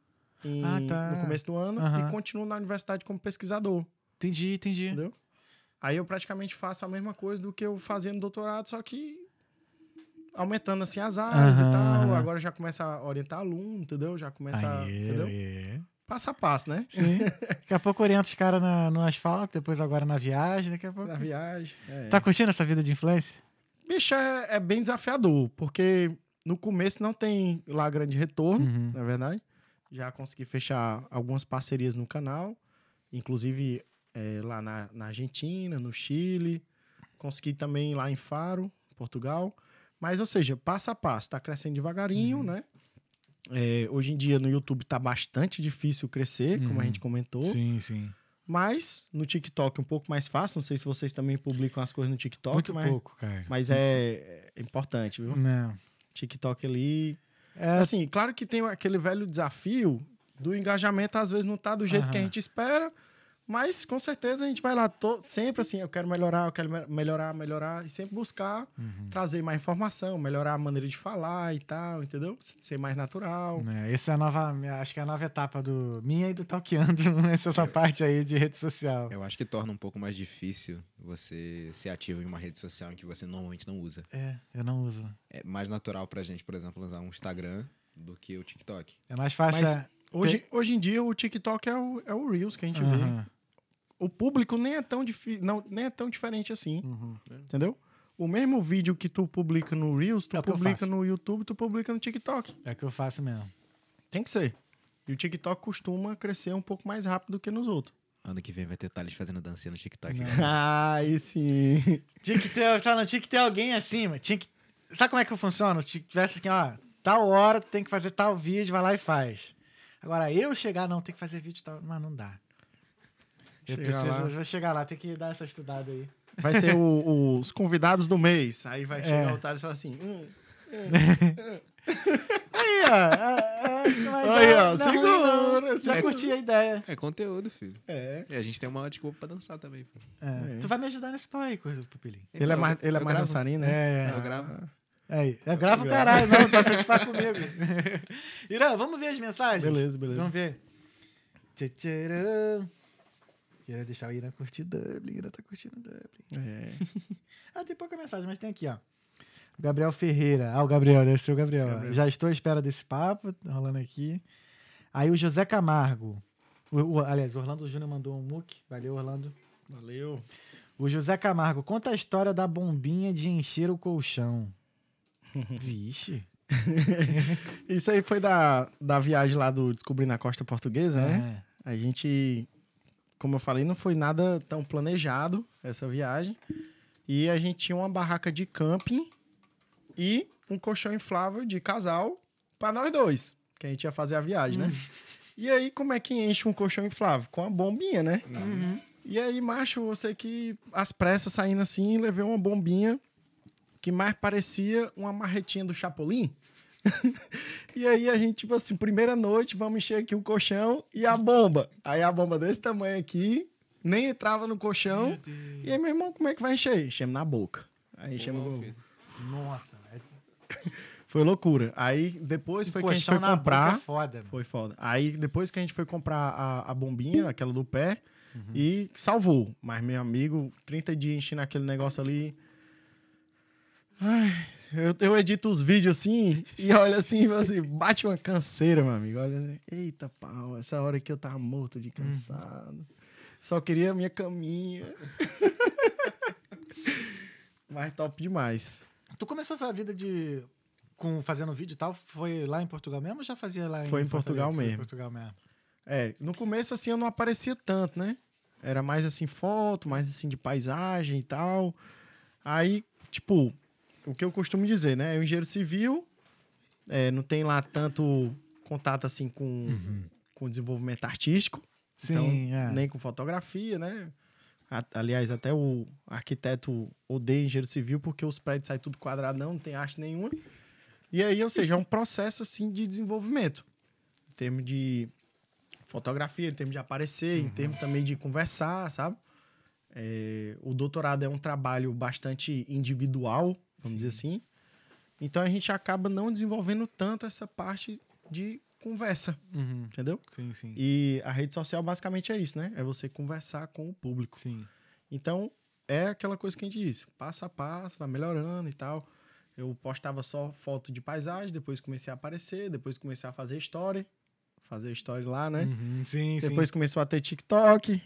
[SPEAKER 3] em-
[SPEAKER 1] Ah, tá.
[SPEAKER 3] no começo do ano
[SPEAKER 1] Aham.
[SPEAKER 3] e continuo na universidade como pesquisador.
[SPEAKER 1] Entendi, entendi.
[SPEAKER 3] Entendeu? Aí eu praticamente faço a mesma coisa do que eu fazia no doutorado, só que aumentando assim as áreas
[SPEAKER 1] Aham,
[SPEAKER 3] e tal. Agora já começa a orientar aluno, entendeu? Já começa, a-
[SPEAKER 1] Aí,
[SPEAKER 3] entendeu?
[SPEAKER 1] é.
[SPEAKER 3] Passo a passo, né?
[SPEAKER 1] Sim. Daqui a pouco orienta os caras no asfalto, depois agora na viagem, daqui a pouco.
[SPEAKER 3] Na viagem. é.
[SPEAKER 1] Tá curtindo essa vida de influência?
[SPEAKER 3] Bicho, é, é bem desafiador, porque no começo não tem lá grande retorno,
[SPEAKER 1] Uhum.
[SPEAKER 3] na verdade. Já consegui fechar algumas parcerias no canal, inclusive é, lá na, na Argentina, no Chile. Consegui também lá em Faro, Portugal. Mas, ou seja, passo a passo, tá crescendo devagarinho,
[SPEAKER 1] Uhum.
[SPEAKER 3] né? É, hoje em dia no YouTube tá bastante difícil crescer, como a
[SPEAKER 1] Uhum.
[SPEAKER 3] gente comentou.
[SPEAKER 1] Sim, sim.
[SPEAKER 3] Mas no TikTok é um pouco mais fácil. Não sei se vocês também publicam as coisas no TikTok,
[SPEAKER 1] Muito
[SPEAKER 3] mas,
[SPEAKER 1] pouco, cara.
[SPEAKER 3] mas é, é importante, viu?
[SPEAKER 1] Não.
[SPEAKER 3] TikTok ali.
[SPEAKER 1] É,
[SPEAKER 3] Assim, claro que tem aquele velho desafio do engajamento, às vezes não tá do jeito que a gente espera, mas com certeza a gente vai lá to- sempre assim, eu quero melhorar, eu quero me- melhorar, melhorar, e sempre buscar
[SPEAKER 1] Uhum.
[SPEAKER 3] trazer mais informação, melhorar a maneira de falar e tal, entendeu? Ser mais natural.
[SPEAKER 1] né, essa é a nova, acho que é a nova etapa do minha e do Talkeando, essa, essa parte aí de rede social.
[SPEAKER 2] Eu acho que torna um pouco mais difícil você ser ativo em uma rede social em que você normalmente não usa.
[SPEAKER 1] É, eu não uso.
[SPEAKER 2] É mais natural pra gente, por exemplo, usar um Instagram do que o TikTok.
[SPEAKER 1] É mais fácil.
[SPEAKER 3] Mas
[SPEAKER 1] é-
[SPEAKER 3] Hoje, hoje em dia o TikTok é o, é o Reels que a gente vê. O público nem é tão difícil, não, nem é tão diferente assim.
[SPEAKER 1] Uhum.
[SPEAKER 3] Entendeu? O mesmo vídeo que tu publica no Reels, tu
[SPEAKER 1] É
[SPEAKER 3] publica no YouTube, tu publica no TikTok.
[SPEAKER 1] É o que eu faço mesmo.
[SPEAKER 3] Tem que ser. E o TikTok costuma crescer um pouco mais rápido do que nos outtos.
[SPEAKER 2] Ano que vem vai ter Thales fazendo dancinha no TikTok. Né?
[SPEAKER 3] Ah, aí sim.
[SPEAKER 1] Tinha que ter, falando, tinha que ter alguém acima. Tinha que. Sabe como é que funciona? Se tivesse assim, ó, tal hora tu tem que fazer tal vídeo, vai lá e faz. Agora, eu chegar, não, tem que fazer vídeo tal. Mas não dá. Eu
[SPEAKER 3] Chegar
[SPEAKER 1] preciso,
[SPEAKER 3] lá.
[SPEAKER 1] eu vou chegar lá, tem que dar essa estudada aí.
[SPEAKER 3] Vai ser o- os convidados do mês. Aí vai chegar
[SPEAKER 1] É.
[SPEAKER 3] o Thales e falar assim: hum,
[SPEAKER 1] Aí, ó. é, é, vai
[SPEAKER 3] Aí, ó,
[SPEAKER 1] é
[SPEAKER 3] segura.
[SPEAKER 1] Já
[SPEAKER 3] segura.
[SPEAKER 1] curti a ideia.
[SPEAKER 2] É conteúdo, filho.
[SPEAKER 3] é.
[SPEAKER 2] E a gente tem uma desculpa pra dançar também.
[SPEAKER 1] É.
[SPEAKER 3] É.
[SPEAKER 1] Tu vai me ajudar nesse pau aí, coisa, Pupilinho.
[SPEAKER 3] Ele é mais, ele é mais dançarino, né?
[SPEAKER 1] É,
[SPEAKER 2] Eu gravo.
[SPEAKER 1] Aí, eu gravo o caralho, não, pra participar comigo. Irã, vamos ver as mensagens?
[SPEAKER 3] Beleza, beleza.
[SPEAKER 1] Vamos ver. Rã. Queria deixar o Irã curtir Dublin. Irã tá curtindo Dublin.
[SPEAKER 3] É.
[SPEAKER 1] Ah, tem pouca mensagem, mas tem aqui, ó. Gabriel Ferreira. Ah, o Gabriel, deve ser o Gabriel.
[SPEAKER 3] Gabriel.
[SPEAKER 1] Já estou à espera desse papo, tá rolando aqui. Aí o José Camargo. O, o- aliás, o Orlando Júnior mandou um muque. Valeu, Orlando.
[SPEAKER 3] Valeu.
[SPEAKER 1] O José Camargo. Conta a história da bombinha de encher o colchão. Vixe.
[SPEAKER 3] Isso aí foi da, da viagem lá do Descobrindo a Costa Portuguesa, né?
[SPEAKER 1] É.
[SPEAKER 3] A gente, como eu falei, não foi nada tão planejado essa viagem. E a gente tinha uma barraca de camping e um colchão inflável de casal para nós dois, que a gente ia fazer a viagem, né? E aí, como é que enche um colchão inflável? Com a bombinha, né? E aí, macho, eu sei que as pressas saindo assim, levei uma bombinha que mais parecia uma marretinha do Chapolin. e aí a gente, tipo assim, primeira noite, vamos encher aqui o colchão e a bomba. Aí a bomba desse tamanho aqui, nem entrava no colchão. E aí, meu irmão, como é que vai encher? Enchemos na boca. Aí enchemos.
[SPEAKER 1] Nossa. É
[SPEAKER 3] Foi loucura. Aí depois foi que a gente foi
[SPEAKER 1] na
[SPEAKER 3] comprar.
[SPEAKER 1] é foda.
[SPEAKER 3] Foi foda. Aí depois que a gente foi comprar a, a bombinha, aquela do pé, e salvou. Mas, meu amigo, 30 dias enchendo aquele negócio ali. Ai, eu, eu edito os vídeos assim e olha assim, assim, bate uma canseira, meu amigo. Olha, eita pau, essa hora que eu tava morto de cansado. Só queria a minha caminha. Mas top demais.
[SPEAKER 1] Tu começou essa vida de. Com, fazendo vídeo e tal, foi lá em Portugal mesmo ou já fazia lá
[SPEAKER 3] Foi em
[SPEAKER 1] Fortaleza?
[SPEAKER 3] Portugal
[SPEAKER 1] Foi em
[SPEAKER 3] mesmo.
[SPEAKER 1] Portugal mesmo.
[SPEAKER 3] É, no começo, assim, eu não aparecia tanto, né? Era mais, assim, foto, mais, assim, de paisagem e tal. Aí, tipo, o que eu costumo dizer, né? O engenheiro civil é, não tem lá tanto contato, assim, com, com desenvolvimento artístico.
[SPEAKER 1] Sim,
[SPEAKER 3] então,
[SPEAKER 1] é.
[SPEAKER 3] Nem com fotografia, né? A- aliás, até o arquiteto odeia engenheiro civil porque os prédios saem tudo quadradão, não tem arte nenhuma. E aí, ou seja, é um processo, assim, de desenvolvimento. Em termos de fotografia, em termos de aparecer, em termos também de conversar, sabe? É, o doutorado é um trabalho bastante individual, vamos dizer assim. Então a gente acaba não desenvolvendo tanto essa parte de conversa,
[SPEAKER 1] Uhum.
[SPEAKER 3] entendeu?
[SPEAKER 1] Sim, sim.
[SPEAKER 3] E a rede social basicamente é isso, né? É você conversar com o público.
[SPEAKER 1] Sim.
[SPEAKER 3] Então, é aquela coisa que a gente disse, passo a passo, vai melhorando e tal. Eu postava só foto de paisagem, depois comecei a aparecer, depois comecei a fazer story, fazer story lá, né?
[SPEAKER 1] Uhum, sim,
[SPEAKER 3] Depois começou a ter TikTok.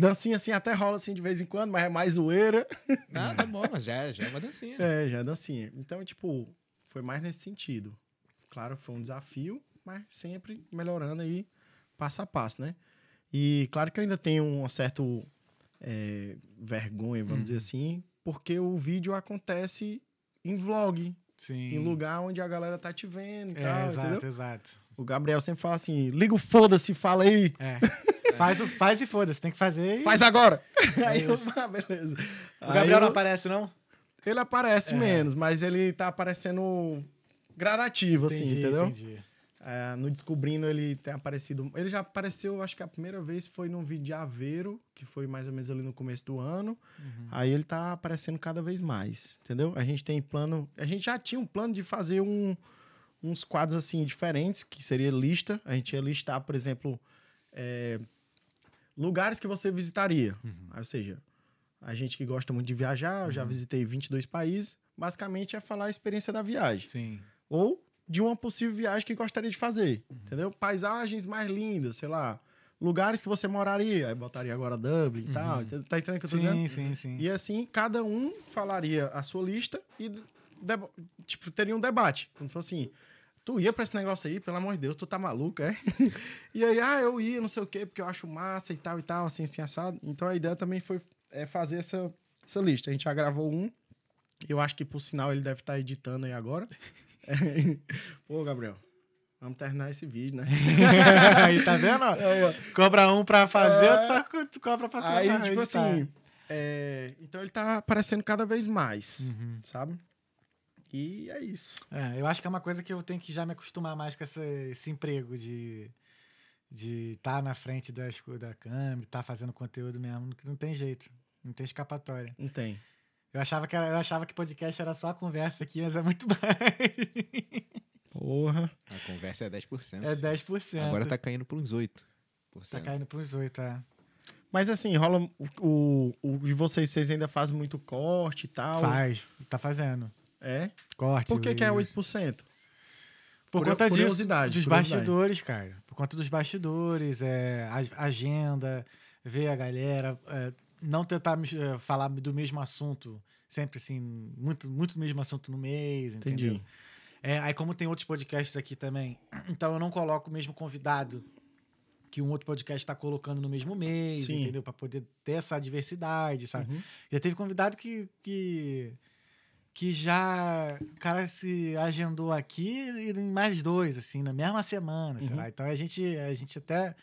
[SPEAKER 3] Dancinha assim até rola assim de vez em quando, mas é mais zoeira.
[SPEAKER 2] Ah, tá bom, mas já, já é uma dancinha.
[SPEAKER 3] É, já é dancinha. Então, tipo, foi mais nesse sentido. Claro, foi um desafio, mas sempre melhorando aí passo a passo, né? E claro que eu ainda tenho um certo é, vergonha, vamos dizer assim, porque o vídeo acontece em vlog,
[SPEAKER 1] sim.
[SPEAKER 3] em lugar onde a galera tá te vendo e
[SPEAKER 1] É,
[SPEAKER 3] tal,
[SPEAKER 1] exato,
[SPEAKER 3] entendeu?
[SPEAKER 1] exato.
[SPEAKER 3] O Gabriel sempre fala assim, liga o foda-se, fala aí,
[SPEAKER 1] É. faz, o, faz e foda-se, tem que fazer. e-
[SPEAKER 3] faz agora. aí eu, ah, beleza.
[SPEAKER 1] O Gabriel
[SPEAKER 3] Aí
[SPEAKER 1] não
[SPEAKER 3] eu-
[SPEAKER 1] aparece, não?
[SPEAKER 3] Ele aparece
[SPEAKER 1] É.
[SPEAKER 3] menos, mas ele tá aparecendo gradativo, assim,
[SPEAKER 1] Entendi,
[SPEAKER 3] entendeu?
[SPEAKER 1] Entendi.
[SPEAKER 3] É, no Descobrindo ele tem aparecido. Ele já apareceu, acho que a primeira vez foi num vídeo de Aveiro, que foi mais ou menos ali no começo do ano.
[SPEAKER 1] Uhum.
[SPEAKER 3] Aí ele tá aparecendo cada vez mais, entendeu? A gente tem plano. A gente já tinha um plano de fazer um- uns quadros assim diferentes, que seria lista. A gente ia listar, por exemplo, é, lugares que você visitaria.
[SPEAKER 1] Uhum.
[SPEAKER 3] Ou seja, a gente que gosta muito de viajar, eu já visitei 22 países. Basicamente é falar a experiência da viagem
[SPEAKER 1] Sim.
[SPEAKER 3] ou de uma possível viagem que gostaria de fazer, entendeu? Paisagens mais lindas, sei lá, lugares que você moraria, aí botaria agora Dublin e tal, ent- tá entendendo o que eu tô dizendo?
[SPEAKER 1] Sim, sim, sim.
[SPEAKER 3] E assim, cada um falaria a sua lista e tipo, teria um debate. Fosse assim, tu ia pra esse negócio aí, pelo amor de Deus, tu tá maluco, é? e aí, ah, eu ia, não sei o quê, porque eu acho massa e tal e tal, assim, assim, assado. Então a ideia também foi é, fazer essa, essa lista. A gente já gravou um, eu acho que, por sinal, ele deve estar editando aí agora. Pô, Gabriel, vamos terminar esse vídeo, né?
[SPEAKER 1] Aí, tá vendo? ó. Cobra um pra fazer, outro pra- tu cobra pra
[SPEAKER 3] Aí, tipo
[SPEAKER 1] editar.
[SPEAKER 3] assim, é, então ele tá aparecendo cada vez mais,
[SPEAKER 1] Uhum.
[SPEAKER 3] sabe? E é isso.
[SPEAKER 1] É, eu acho que é uma coisa que eu tenho que já me acostumar mais com essa- esse emprego de de estar na frente das, co- da câmera, estar fazendo conteúdo mesmo, que não tem jeito, não tem escapatória.
[SPEAKER 3] Não tem.
[SPEAKER 1] Eu achava que era, eu achava que podcast era só a conversa aqui, mas é muito mais.
[SPEAKER 3] Porra.
[SPEAKER 2] A conversa é 10%.
[SPEAKER 1] É 10%.
[SPEAKER 2] Agora tá caindo por uns 8%.
[SPEAKER 1] Tá caindo para uns 8, é.
[SPEAKER 3] Mas assim, rola o, o, o de vocês, vocês ainda fazem muito corte e tal.
[SPEAKER 1] Faz, tá fazendo.
[SPEAKER 3] É?
[SPEAKER 1] Corte.
[SPEAKER 3] Por que, que é
[SPEAKER 1] isso.
[SPEAKER 3] 8%?
[SPEAKER 1] Por
[SPEAKER 3] Curio-
[SPEAKER 1] conta disso,
[SPEAKER 3] curiosidade,
[SPEAKER 1] dos bastidores, cara. Por conta dos bastidores, é, a- agenda, ver a galera, é, não tentar é, falar do mesmo assunto, sempre assim, muito, muito do mesmo assunto no mês,
[SPEAKER 3] Entendi.
[SPEAKER 1] entendeu? É, aí como tem outros podcasts aqui também, então eu não coloco o mesmo convidado que um outro podcast está colocando no mesmo mês,
[SPEAKER 3] Sim.
[SPEAKER 1] entendeu? Para poder ter essa diversidade, sabe?
[SPEAKER 3] Uhum.
[SPEAKER 1] Já teve convidado que, que, que já o cara se agendou aqui e em mais dois, assim, na mesma semana, sei
[SPEAKER 3] Uhum.
[SPEAKER 1] lá. Então a gente, a gente até.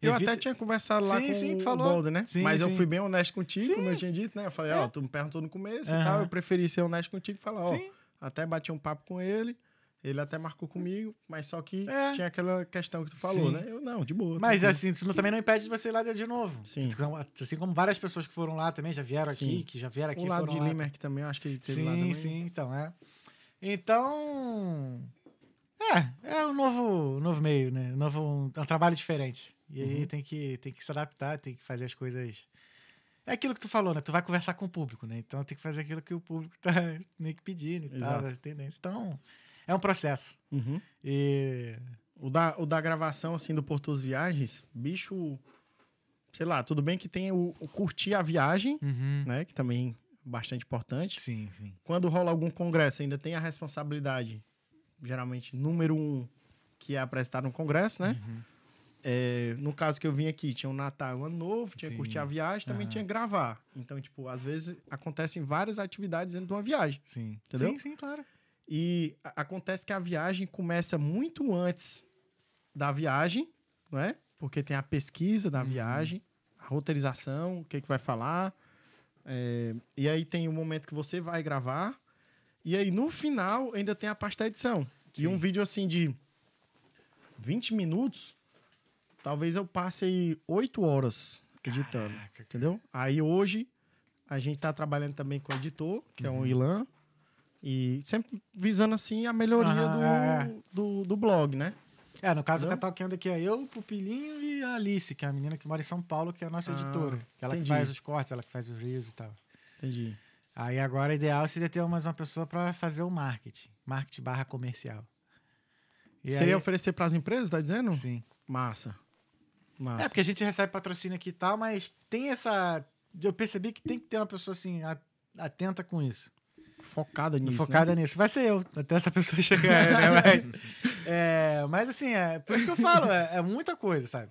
[SPEAKER 3] Eu
[SPEAKER 1] evita-
[SPEAKER 3] até tinha conversado lá
[SPEAKER 1] Sim,
[SPEAKER 3] com
[SPEAKER 1] sim,
[SPEAKER 3] o. Boulder, né?
[SPEAKER 1] Sim,
[SPEAKER 3] Mas eu fui bem honesto contigo,
[SPEAKER 1] Sim.
[SPEAKER 3] como eu tinha dito, né? Eu falei, ó, tu me perguntou no começo e
[SPEAKER 1] Aham.
[SPEAKER 3] tal. Eu preferi ser honesto contigo e falar, ó,
[SPEAKER 1] Sim.
[SPEAKER 3] até bati um papo com ele. Ele até marcou comigo, mas só que
[SPEAKER 1] É.
[SPEAKER 3] tinha aquela questão que tu falou,
[SPEAKER 1] Sim.
[SPEAKER 3] né? Eu não, de boa.
[SPEAKER 1] Mas assim, isso não- também não impede de você ir lá de novo.
[SPEAKER 3] Sim.
[SPEAKER 1] Assim como várias pessoas que foram lá também já vieram aqui,
[SPEAKER 3] Sim.
[SPEAKER 1] que já vieram aqui
[SPEAKER 3] o lado de
[SPEAKER 1] lá.
[SPEAKER 3] Limerick também, eu acho que ele teve lá
[SPEAKER 1] Sim,
[SPEAKER 3] também.
[SPEAKER 1] sim, então, é. Então. É, é um novo, novo meio, né? Um novo, um, é um trabalho diferente. E aí
[SPEAKER 3] Uhum.
[SPEAKER 1] tem, que, tem que se adaptar, tem que fazer as coisas. É aquilo que tu falou, né? Tu vai conversar com o público, né? Então tem que fazer aquilo que o público tá meio que pedindo e tal,
[SPEAKER 3] Exato.
[SPEAKER 1] as tendências. Então, é um processo.
[SPEAKER 3] Uhum.
[SPEAKER 1] E.
[SPEAKER 3] O da, o da gravação, assim, do Portos Viagens, bicho... Sei lá, tudo bem que tem o, o curtir a viagem,
[SPEAKER 1] Uhum.
[SPEAKER 3] né? Que também é bastante importante.
[SPEAKER 1] Sim, sim.
[SPEAKER 3] Quando rola algum congresso, ainda tem a responsabilidade, geralmente, número um, que é apresentar no congresso, né?
[SPEAKER 1] Uhum.
[SPEAKER 3] É, no caso que eu vim aqui, tinha o Natal, o Ano Novo, tinha que
[SPEAKER 1] Sim.
[SPEAKER 3] curtir a viagem, também
[SPEAKER 1] Aham.
[SPEAKER 3] tinha gravar. Então, tipo, às vezes acontecem várias atividades dentro de uma viagem.
[SPEAKER 1] Sim.
[SPEAKER 3] Entendeu?
[SPEAKER 1] Sim, sim, claro.
[SPEAKER 3] E acontece que a viagem começa muito antes da viagem, não é? Porque tem a pesquisa da viagem, a roteirização, o que, que vai falar. é, e aí tem o momento que você vai gravar. E aí no final ainda tem a parte da edição. E um vídeo assim de 20 minutos, talvez eu passe aí 8 horas editando.
[SPEAKER 1] Caraca.
[SPEAKER 3] Entendeu? Aí hoje a gente tá trabalhando também com o editor, que é
[SPEAKER 1] Uhum.
[SPEAKER 3] o Ilan. E sempre visando assim a melhoria do,
[SPEAKER 1] é, é.
[SPEAKER 3] do, do blog, né?
[SPEAKER 1] É, no caso, o? Catal que anda aqui é eu, o Pupilinho e a Alice, que é a menina que mora em São Paulo, que é a nossa
[SPEAKER 3] Ah,
[SPEAKER 1] editora. Que ela que
[SPEAKER 3] entendi.
[SPEAKER 1] faz os cortes, ela que faz os reels e tal.
[SPEAKER 3] Entendi.
[SPEAKER 1] Aí agora o ideal seria ter mais uma pessoa para fazer o marketing. Marketing barra comercial. E
[SPEAKER 3] Seria
[SPEAKER 1] aí,
[SPEAKER 3] oferecer para as empresas, tá dizendo?
[SPEAKER 1] Sim.
[SPEAKER 3] Massa. Massa.
[SPEAKER 1] É, porque a gente recebe patrocínio aqui e tal, mas tem essa. Eu percebi que tem que ter uma pessoa assim, atenta com isso.
[SPEAKER 3] Focada nisso.
[SPEAKER 1] focada
[SPEAKER 3] né?
[SPEAKER 1] nisso. Vai ser eu, até essa pessoa chegar, né? Mas, é, mas assim, é, por isso que eu falo, é, é muita coisa, sabe?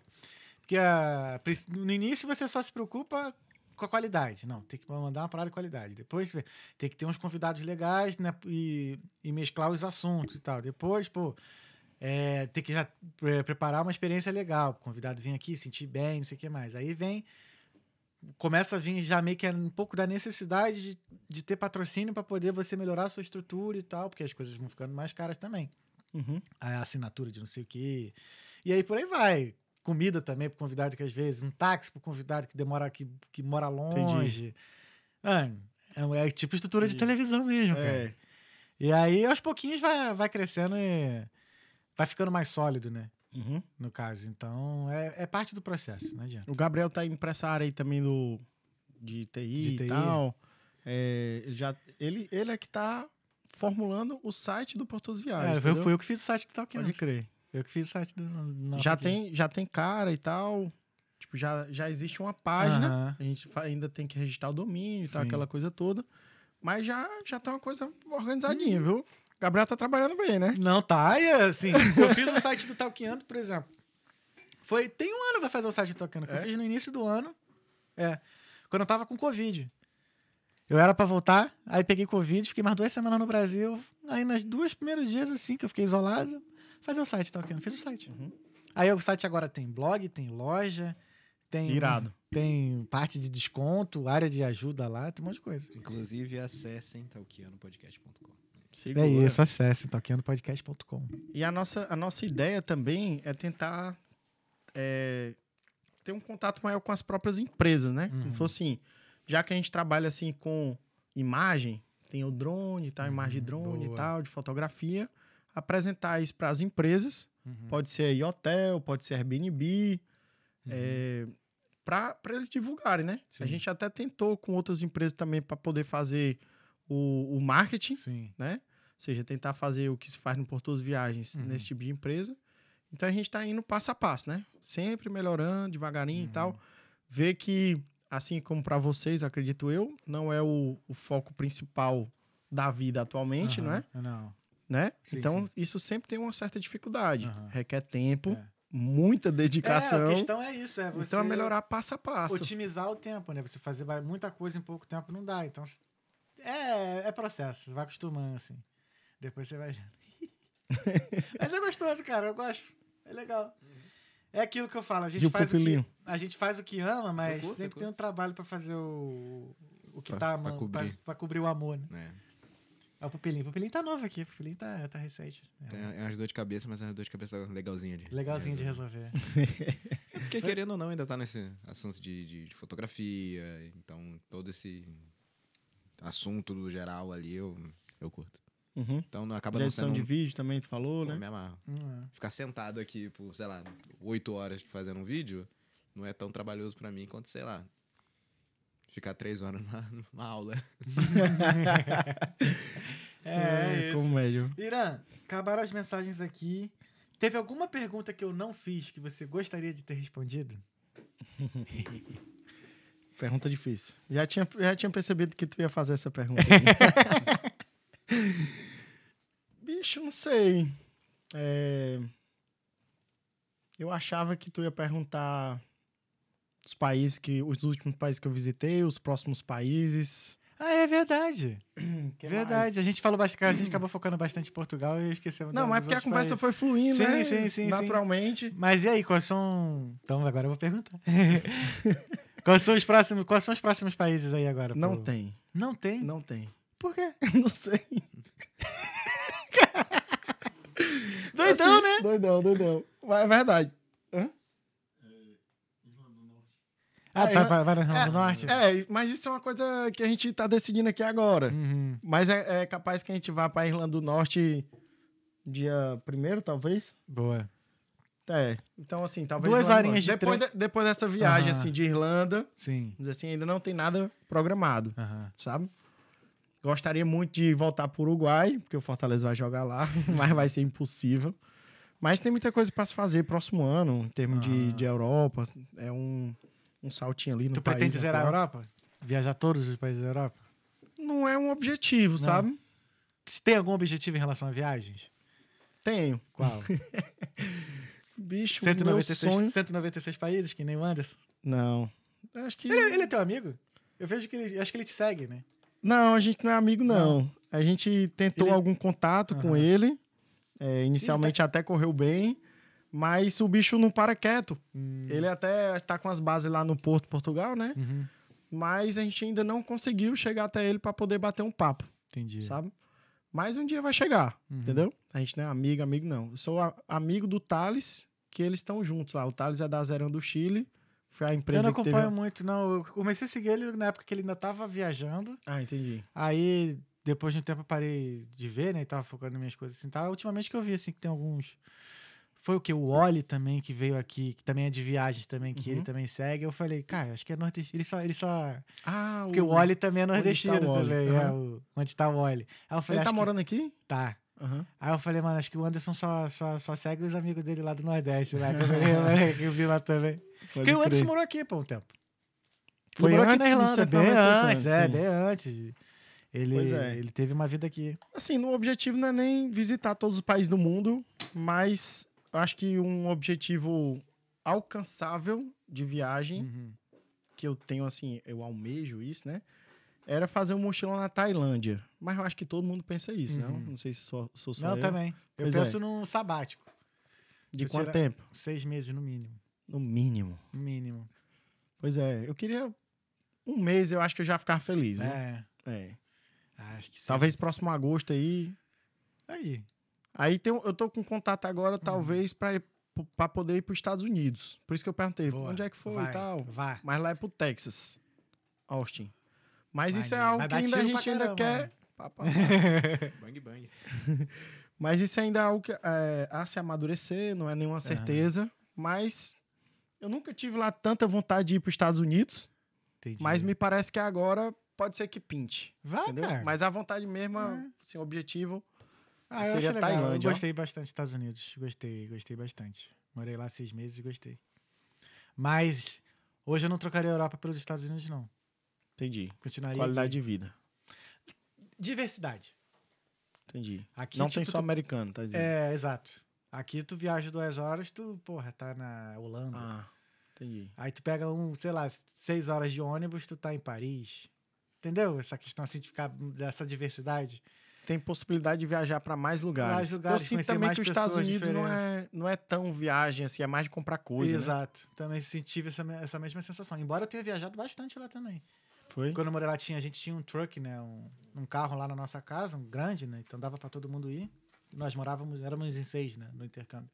[SPEAKER 1] Porque ah, no início você só se preocupa com a qualidade. Não, tem que mandar uma parada de qualidade. Depois tem que ter uns convidados legais né, e, e mesclar os assuntos e tal. Depois, pô, é, tem que já pre- preparar uma experiência legal. O convidado vir aqui, sentir bem, não sei o que mais. Aí vem começa a vir já meio que um pouco da necessidade de, de ter patrocínio para poder você melhorar a sua estrutura e tal, porque as coisas vão ficando mais caras também.
[SPEAKER 3] Uhum.
[SPEAKER 1] A assinatura de não sei o quê. E aí por aí vai. Comida também pro convidado que às vezes, um táxi pro convidado que demora que, que mora longe. Mano, é, é tipo estrutura de
[SPEAKER 3] Entendi.
[SPEAKER 1] televisão mesmo, cara.
[SPEAKER 3] É.
[SPEAKER 1] E aí aos pouquinhos vai, vai crescendo e vai ficando mais sólido, né?
[SPEAKER 3] Uhum.
[SPEAKER 1] No caso. Então é, é parte do processo, não adianta.
[SPEAKER 3] O Gabriel tá indo pra essa área aí também do, de TI
[SPEAKER 1] De
[SPEAKER 3] e
[SPEAKER 1] TI.
[SPEAKER 3] tal. É, ele, já, ele, ele é que tá formulando o site do Portos Viagens.
[SPEAKER 1] É, foi, eu que fiz o site do Talkando.
[SPEAKER 3] Pode crer.
[SPEAKER 1] Eu que fiz o site do nosso
[SPEAKER 3] já,
[SPEAKER 1] aqui.
[SPEAKER 3] tem, já tem cara e tal. Tipo, já, já existe uma página.
[SPEAKER 1] Aham.
[SPEAKER 3] A gente ainda tem que registrar o domínio e tal,
[SPEAKER 1] Sim.
[SPEAKER 3] aquela coisa toda. Mas já, já tá uma coisa organizadinha, viu? Gabriel tá trabalhando bem, né?
[SPEAKER 1] Não, tá. E assim, eu fiz o site do Talkando, por exemplo. Foi, tem um ano vai fazer o site do Talkando, que
[SPEAKER 3] É?
[SPEAKER 1] eu fiz no início do ano. É. Quando eu tava com Covid. Eu era pra voltar, aí peguei Covid, fiquei mais duas semanas no Brasil. Aí nas duas primeiros dias, assim, que eu fiquei isolado, fazer o site do Talkando. Fiz o site.
[SPEAKER 3] Uhum.
[SPEAKER 1] Aí o site agora tem blog, tem loja, tem.
[SPEAKER 3] Irado.
[SPEAKER 1] Tem parte de desconto, área de ajuda lá, tem um monte de coisa.
[SPEAKER 2] Inclusive, acessem talkianopodcast.com.
[SPEAKER 3] Segura.
[SPEAKER 1] É isso, acesse talkandopodcast.com.
[SPEAKER 3] E a nossa, a nossa ideia também é tentar é, ter um contato maior com as próprias empresas, né?
[SPEAKER 1] Uhum.
[SPEAKER 3] Como fosse assim, já que a gente trabalha assim com imagem, tem o drone tal, imagem de drone
[SPEAKER 1] Uhum, boa.
[SPEAKER 3] e tal, de fotografia, apresentar isso para as empresas.
[SPEAKER 1] Uhum.
[SPEAKER 3] Pode ser aí hotel, pode ser Airbnb,
[SPEAKER 1] Uhum.
[SPEAKER 3] é, para eles divulgarem, né?
[SPEAKER 1] Sim.
[SPEAKER 3] A gente até tentou com outras empresas também para poder fazer o, o marketing,
[SPEAKER 1] Sim.
[SPEAKER 3] né? Ou seja, tentar fazer o que se faz no Porto's Viagens
[SPEAKER 1] Uhum.
[SPEAKER 3] nesse tipo de empresa. Então a gente está indo passo a passo, né? Sempre melhorando, devagarinho
[SPEAKER 1] Uhum.
[SPEAKER 3] e tal. Ver que, assim como para vocês, acredito eu, não é o, o foco principal da vida atualmente, não é?
[SPEAKER 1] Não.
[SPEAKER 3] Né?
[SPEAKER 1] Sim,
[SPEAKER 3] então,
[SPEAKER 1] sim.
[SPEAKER 3] isso sempre tem uma certa dificuldade. Requer tempo,
[SPEAKER 1] É.
[SPEAKER 3] muita
[SPEAKER 1] É,
[SPEAKER 3] dedicação.
[SPEAKER 1] a questão é isso, é você
[SPEAKER 3] Então é melhorar passo a passo.
[SPEAKER 1] otimizar o tempo, né? Você fazer muita coisa em pouco tempo não dá. Então, é, é processo. Vai acostumando, assim. Depois você vai. Mas é gostoso, cara. Eu gosto. É legal. É aquilo que eu falo. A gente, faz o, que, a gente faz o que ama, mas
[SPEAKER 2] curto,
[SPEAKER 1] sempre tem um trabalho pra fazer o, o que
[SPEAKER 2] Pra-
[SPEAKER 1] tá...
[SPEAKER 2] pra
[SPEAKER 1] man-
[SPEAKER 2] cobrir.
[SPEAKER 1] Pra, pra cobrir o amor, né?
[SPEAKER 2] É.
[SPEAKER 1] É o pupilinho. O pupilinho tá novo aqui. O pupilinho tá, tá recente. É
[SPEAKER 2] Tem é umas dor de cabeça, mas é uma dor de cabeça legalzinha de
[SPEAKER 1] legalzinho de
[SPEAKER 2] resolver.
[SPEAKER 1] resolver.
[SPEAKER 2] É porque querendo ou não, ainda tá nesse assunto de, de, de fotografia, então todo esse assunto do geral ali eu, eu curto.
[SPEAKER 3] Uhum.
[SPEAKER 2] Então não acaba
[SPEAKER 3] De
[SPEAKER 2] não sendo.
[SPEAKER 3] de vídeo também, tu falou,
[SPEAKER 2] Pô,
[SPEAKER 3] né?
[SPEAKER 2] me amarro.
[SPEAKER 1] Hum,
[SPEAKER 2] Ficar sentado aqui por, sei lá, oito horas fazendo um vídeo não é tão trabalhoso pra mim quanto, sei lá, ficar três horas numa, numa aula.
[SPEAKER 1] é, é isso.
[SPEAKER 3] como médio.
[SPEAKER 1] Irã, acabaram as mensagens aqui. Teve alguma pergunta que eu não fiz que você gostaria de ter respondido?
[SPEAKER 3] Pergunta difícil. Já tinha, já tinha percebido que tu ia fazer essa pergunta. Bicho, não sei. É, Eu achava que tu ia perguntar os países que. Os últimos países que eu visitei, os próximos países.
[SPEAKER 1] Ah, é verdade.
[SPEAKER 3] Que
[SPEAKER 1] verdade.
[SPEAKER 3] mais?
[SPEAKER 1] A gente falou bastante, a gente acabou focando bastante em Portugal e esquecemos
[SPEAKER 3] Não, mas porque a conversa
[SPEAKER 1] países.
[SPEAKER 3] foi fluindo,
[SPEAKER 1] Sim,
[SPEAKER 3] né?
[SPEAKER 1] sim, sim, sim.
[SPEAKER 3] Naturalmente.
[SPEAKER 1] Mas e aí, quais são. Então agora eu vou perguntar. quais são os próximos, quais são os próximos países aí agora?
[SPEAKER 3] Não
[SPEAKER 1] pô?
[SPEAKER 3] tem.
[SPEAKER 1] Não tem?
[SPEAKER 3] Não tem.
[SPEAKER 1] Por quê?
[SPEAKER 3] Não sei.
[SPEAKER 1] Doidão,
[SPEAKER 3] Assim,
[SPEAKER 1] né?
[SPEAKER 3] Doidão, doidão. Mas é verdade. Hã?
[SPEAKER 1] Ah,
[SPEAKER 3] É,
[SPEAKER 1] tá,
[SPEAKER 3] é-
[SPEAKER 1] vai, vai na Irlanda do Norte?
[SPEAKER 3] É, mas isso é uma coisa que a gente tá decidindo aqui agora.
[SPEAKER 1] Uhum.
[SPEAKER 3] Mas é, é capaz que a gente vá pra Irlanda do Norte dia primeiro, talvez.
[SPEAKER 1] Boa.
[SPEAKER 3] É. Então, assim, talvez.
[SPEAKER 1] Duas horinhas de
[SPEAKER 3] depois, de- depois dessa viagem,
[SPEAKER 1] Aham.
[SPEAKER 3] assim, de Irlanda,
[SPEAKER 1] Sim.
[SPEAKER 3] assim, ainda não tem nada programado,
[SPEAKER 1] Aham.
[SPEAKER 3] sabe? Gostaria muito de voltar pro Uruguai, porque o Fortaleza vai jogar lá, mas vai ser impossível. Mas tem muita coisa pra se fazer próximo ano, em termos de,
[SPEAKER 1] Aham.
[SPEAKER 3] de Europa. É um, um saltinho ali no
[SPEAKER 1] Tu
[SPEAKER 3] país.
[SPEAKER 1] pretende zerar a. Europa? Viajar todos os países da Europa?
[SPEAKER 3] Não é um objetivo, sabe?
[SPEAKER 1] Você tem algum objetivo em relação a viagens?
[SPEAKER 3] Tenho.
[SPEAKER 1] Qual?
[SPEAKER 3] Bicho, meu
[SPEAKER 1] 196,
[SPEAKER 3] sonho...
[SPEAKER 1] 196 países, que nem o Anderson.
[SPEAKER 3] Não. Eu Acho que...
[SPEAKER 1] Ele, ele é teu amigo? Eu vejo que ele. Acho que ele te segue, né?
[SPEAKER 3] Não, a gente não é amigo, não. A gente tentou
[SPEAKER 1] Ele-
[SPEAKER 3] algum contato com
[SPEAKER 1] Aham.
[SPEAKER 3] ele. É, inicialmente até correu bem. Mas o bicho não para quieto.
[SPEAKER 1] Hum.
[SPEAKER 3] Ele até tá com as bases lá no Porto, Portugal, né?
[SPEAKER 1] Uhum.
[SPEAKER 3] Mas a gente ainda não conseguiu chegar até ele pra poder bater um papo,
[SPEAKER 1] Entendi.
[SPEAKER 3] sabe? Mas um dia vai chegar,
[SPEAKER 1] Uhum.
[SPEAKER 3] entendeu? A gente não é amigo, amigo não. Eu sou a- amigo do Thales, que eles estão juntos lá. O Thales é da Zerão do Chile. Foi a
[SPEAKER 1] Eu
[SPEAKER 3] empresa
[SPEAKER 1] não
[SPEAKER 3] que teve...
[SPEAKER 1] acompanho muito, não. Eu comecei a seguir ele na época que ele ainda tava viajando.
[SPEAKER 3] Ah, entendi.
[SPEAKER 1] Aí, depois de um tempo, eu parei de ver, né? E tava focando nas minhas coisas assim. Tá? Ultimamente que eu vi, assim, que tem alguns. Foi o que? O Oli também, que veio aqui, que também é de viagens também, que
[SPEAKER 3] Uhum.
[SPEAKER 1] ele também segue. Eu falei, cara, acho que é nordestino. Ele só. Ele só...
[SPEAKER 3] Ah,
[SPEAKER 1] Porque o Oli também é nordestino
[SPEAKER 3] Oli?
[SPEAKER 1] também. É,
[SPEAKER 3] Aham.
[SPEAKER 1] o... onde tá o Oli. Aí eu falei,
[SPEAKER 3] Ele tá
[SPEAKER 1] que-
[SPEAKER 3] morando aqui?
[SPEAKER 1] Tá.
[SPEAKER 3] Aham.
[SPEAKER 1] Aí eu falei, mano, acho que o Anderson só, só, só segue os amigos dele lá do Nordeste, lá, que eu, vi lá também. Porque o Anderson morou aqui, pô, um tempo. Ele
[SPEAKER 3] Foi
[SPEAKER 1] morou aqui
[SPEAKER 3] antes
[SPEAKER 1] na
[SPEAKER 3] do
[SPEAKER 1] Irlanda, bem
[SPEAKER 3] 196,
[SPEAKER 1] antes, é, bem antes. Ele,
[SPEAKER 3] Pois é.
[SPEAKER 1] ele teve uma vida aqui.
[SPEAKER 3] Assim, no objetivo não é nem visitar todos os países do mundo, mas eu acho que um objetivo alcançável de viagem,
[SPEAKER 1] Uhum.
[SPEAKER 3] que eu tenho assim, eu almejo isso, né? Era fazer um mochilão na Tailândia. Mas eu acho que todo mundo pensa isso, não?
[SPEAKER 1] Uhum.
[SPEAKER 3] Não sei se sou, sou só
[SPEAKER 1] Não,
[SPEAKER 3] eu.
[SPEAKER 1] também. Eu
[SPEAKER 3] Pois
[SPEAKER 1] penso
[SPEAKER 3] é.
[SPEAKER 1] num sabático.
[SPEAKER 3] De quanto
[SPEAKER 1] tirar-
[SPEAKER 3] tempo?
[SPEAKER 1] Seis meses, no mínimo.
[SPEAKER 3] No mínimo.
[SPEAKER 1] No mínimo.
[SPEAKER 3] Pois é, eu queria um mês, eu acho que eu já ficar feliz, né?
[SPEAKER 1] É.
[SPEAKER 3] É.
[SPEAKER 1] Acho que sim.
[SPEAKER 3] Talvez próximo agosto aí.
[SPEAKER 1] Aí.
[SPEAKER 3] Aí tem, eu tô com contato agora, talvez, pra, ir, pra poder ir pros Estados Unidos. Por isso que eu perguntei,
[SPEAKER 1] Boa.
[SPEAKER 3] onde é que foi
[SPEAKER 1] Vai,
[SPEAKER 3] e tal.
[SPEAKER 1] Vá.
[SPEAKER 3] Mas lá é pro Texas, Austin. Mas isso é algo
[SPEAKER 1] Vai
[SPEAKER 3] que ainda a gente ainda
[SPEAKER 1] caramba,
[SPEAKER 3] quer. Pá, pá, pá.
[SPEAKER 2] Bang, bang.
[SPEAKER 3] Mas isso ainda é algo que é, a se amadurecer, não é nenhuma certeza. Mas eu nunca tive lá tanta vontade de ir para os Estados Unidos,
[SPEAKER 1] Entendi.
[SPEAKER 3] mas me parece que agora pode ser que pinte.
[SPEAKER 1] Vai,
[SPEAKER 3] entendeu?
[SPEAKER 1] cara.
[SPEAKER 3] Mas a vontade mesmo,
[SPEAKER 1] É.
[SPEAKER 3] assim, o objetivo.
[SPEAKER 1] Ah, eu
[SPEAKER 3] seria
[SPEAKER 1] legal.
[SPEAKER 3] Tailândia,
[SPEAKER 1] Eu gostei bastante dos Estados Unidos. Gostei, gostei bastante. Morei lá seis meses e gostei. Mas hoje eu não trocaria a Europa pelos Estados Unidos, não.
[SPEAKER 3] Entendi.
[SPEAKER 1] Continuaria.
[SPEAKER 3] Qualidade
[SPEAKER 1] aqui.
[SPEAKER 3] de vida.
[SPEAKER 1] Diversidade.
[SPEAKER 3] Entendi.
[SPEAKER 1] Aqui,
[SPEAKER 3] não
[SPEAKER 1] tipo,
[SPEAKER 3] tem só
[SPEAKER 1] tu-
[SPEAKER 3] americano, tá dizendo?
[SPEAKER 1] É, exato. Aqui tu viaja duas horas, tu, porra, tá na Holanda.
[SPEAKER 3] Ah, entendi.
[SPEAKER 1] Aí tu pega um, sei lá, seis horas de ônibus, tu tá em Paris. Entendeu? Essa questão assim de ficar dessa diversidade.
[SPEAKER 3] Tem possibilidade de viajar para mais lugares.
[SPEAKER 1] Mais lugares,
[SPEAKER 3] Eu sinto também que os Estados Unidos não é, não é tão viagem, assim, é mais de comprar coisa, né?
[SPEAKER 1] Exato. Também tive essa, essa mesma sensação. Embora eu tenha viajado bastante lá também.
[SPEAKER 3] Foi?
[SPEAKER 1] Quando eu morei lá, tinha, a gente tinha um truck, né? Um, um carro lá na nossa casa, um grande, né? Então dava pra todo mundo ir. Nós morávamos, éramos em seis, né? No intercâmbio.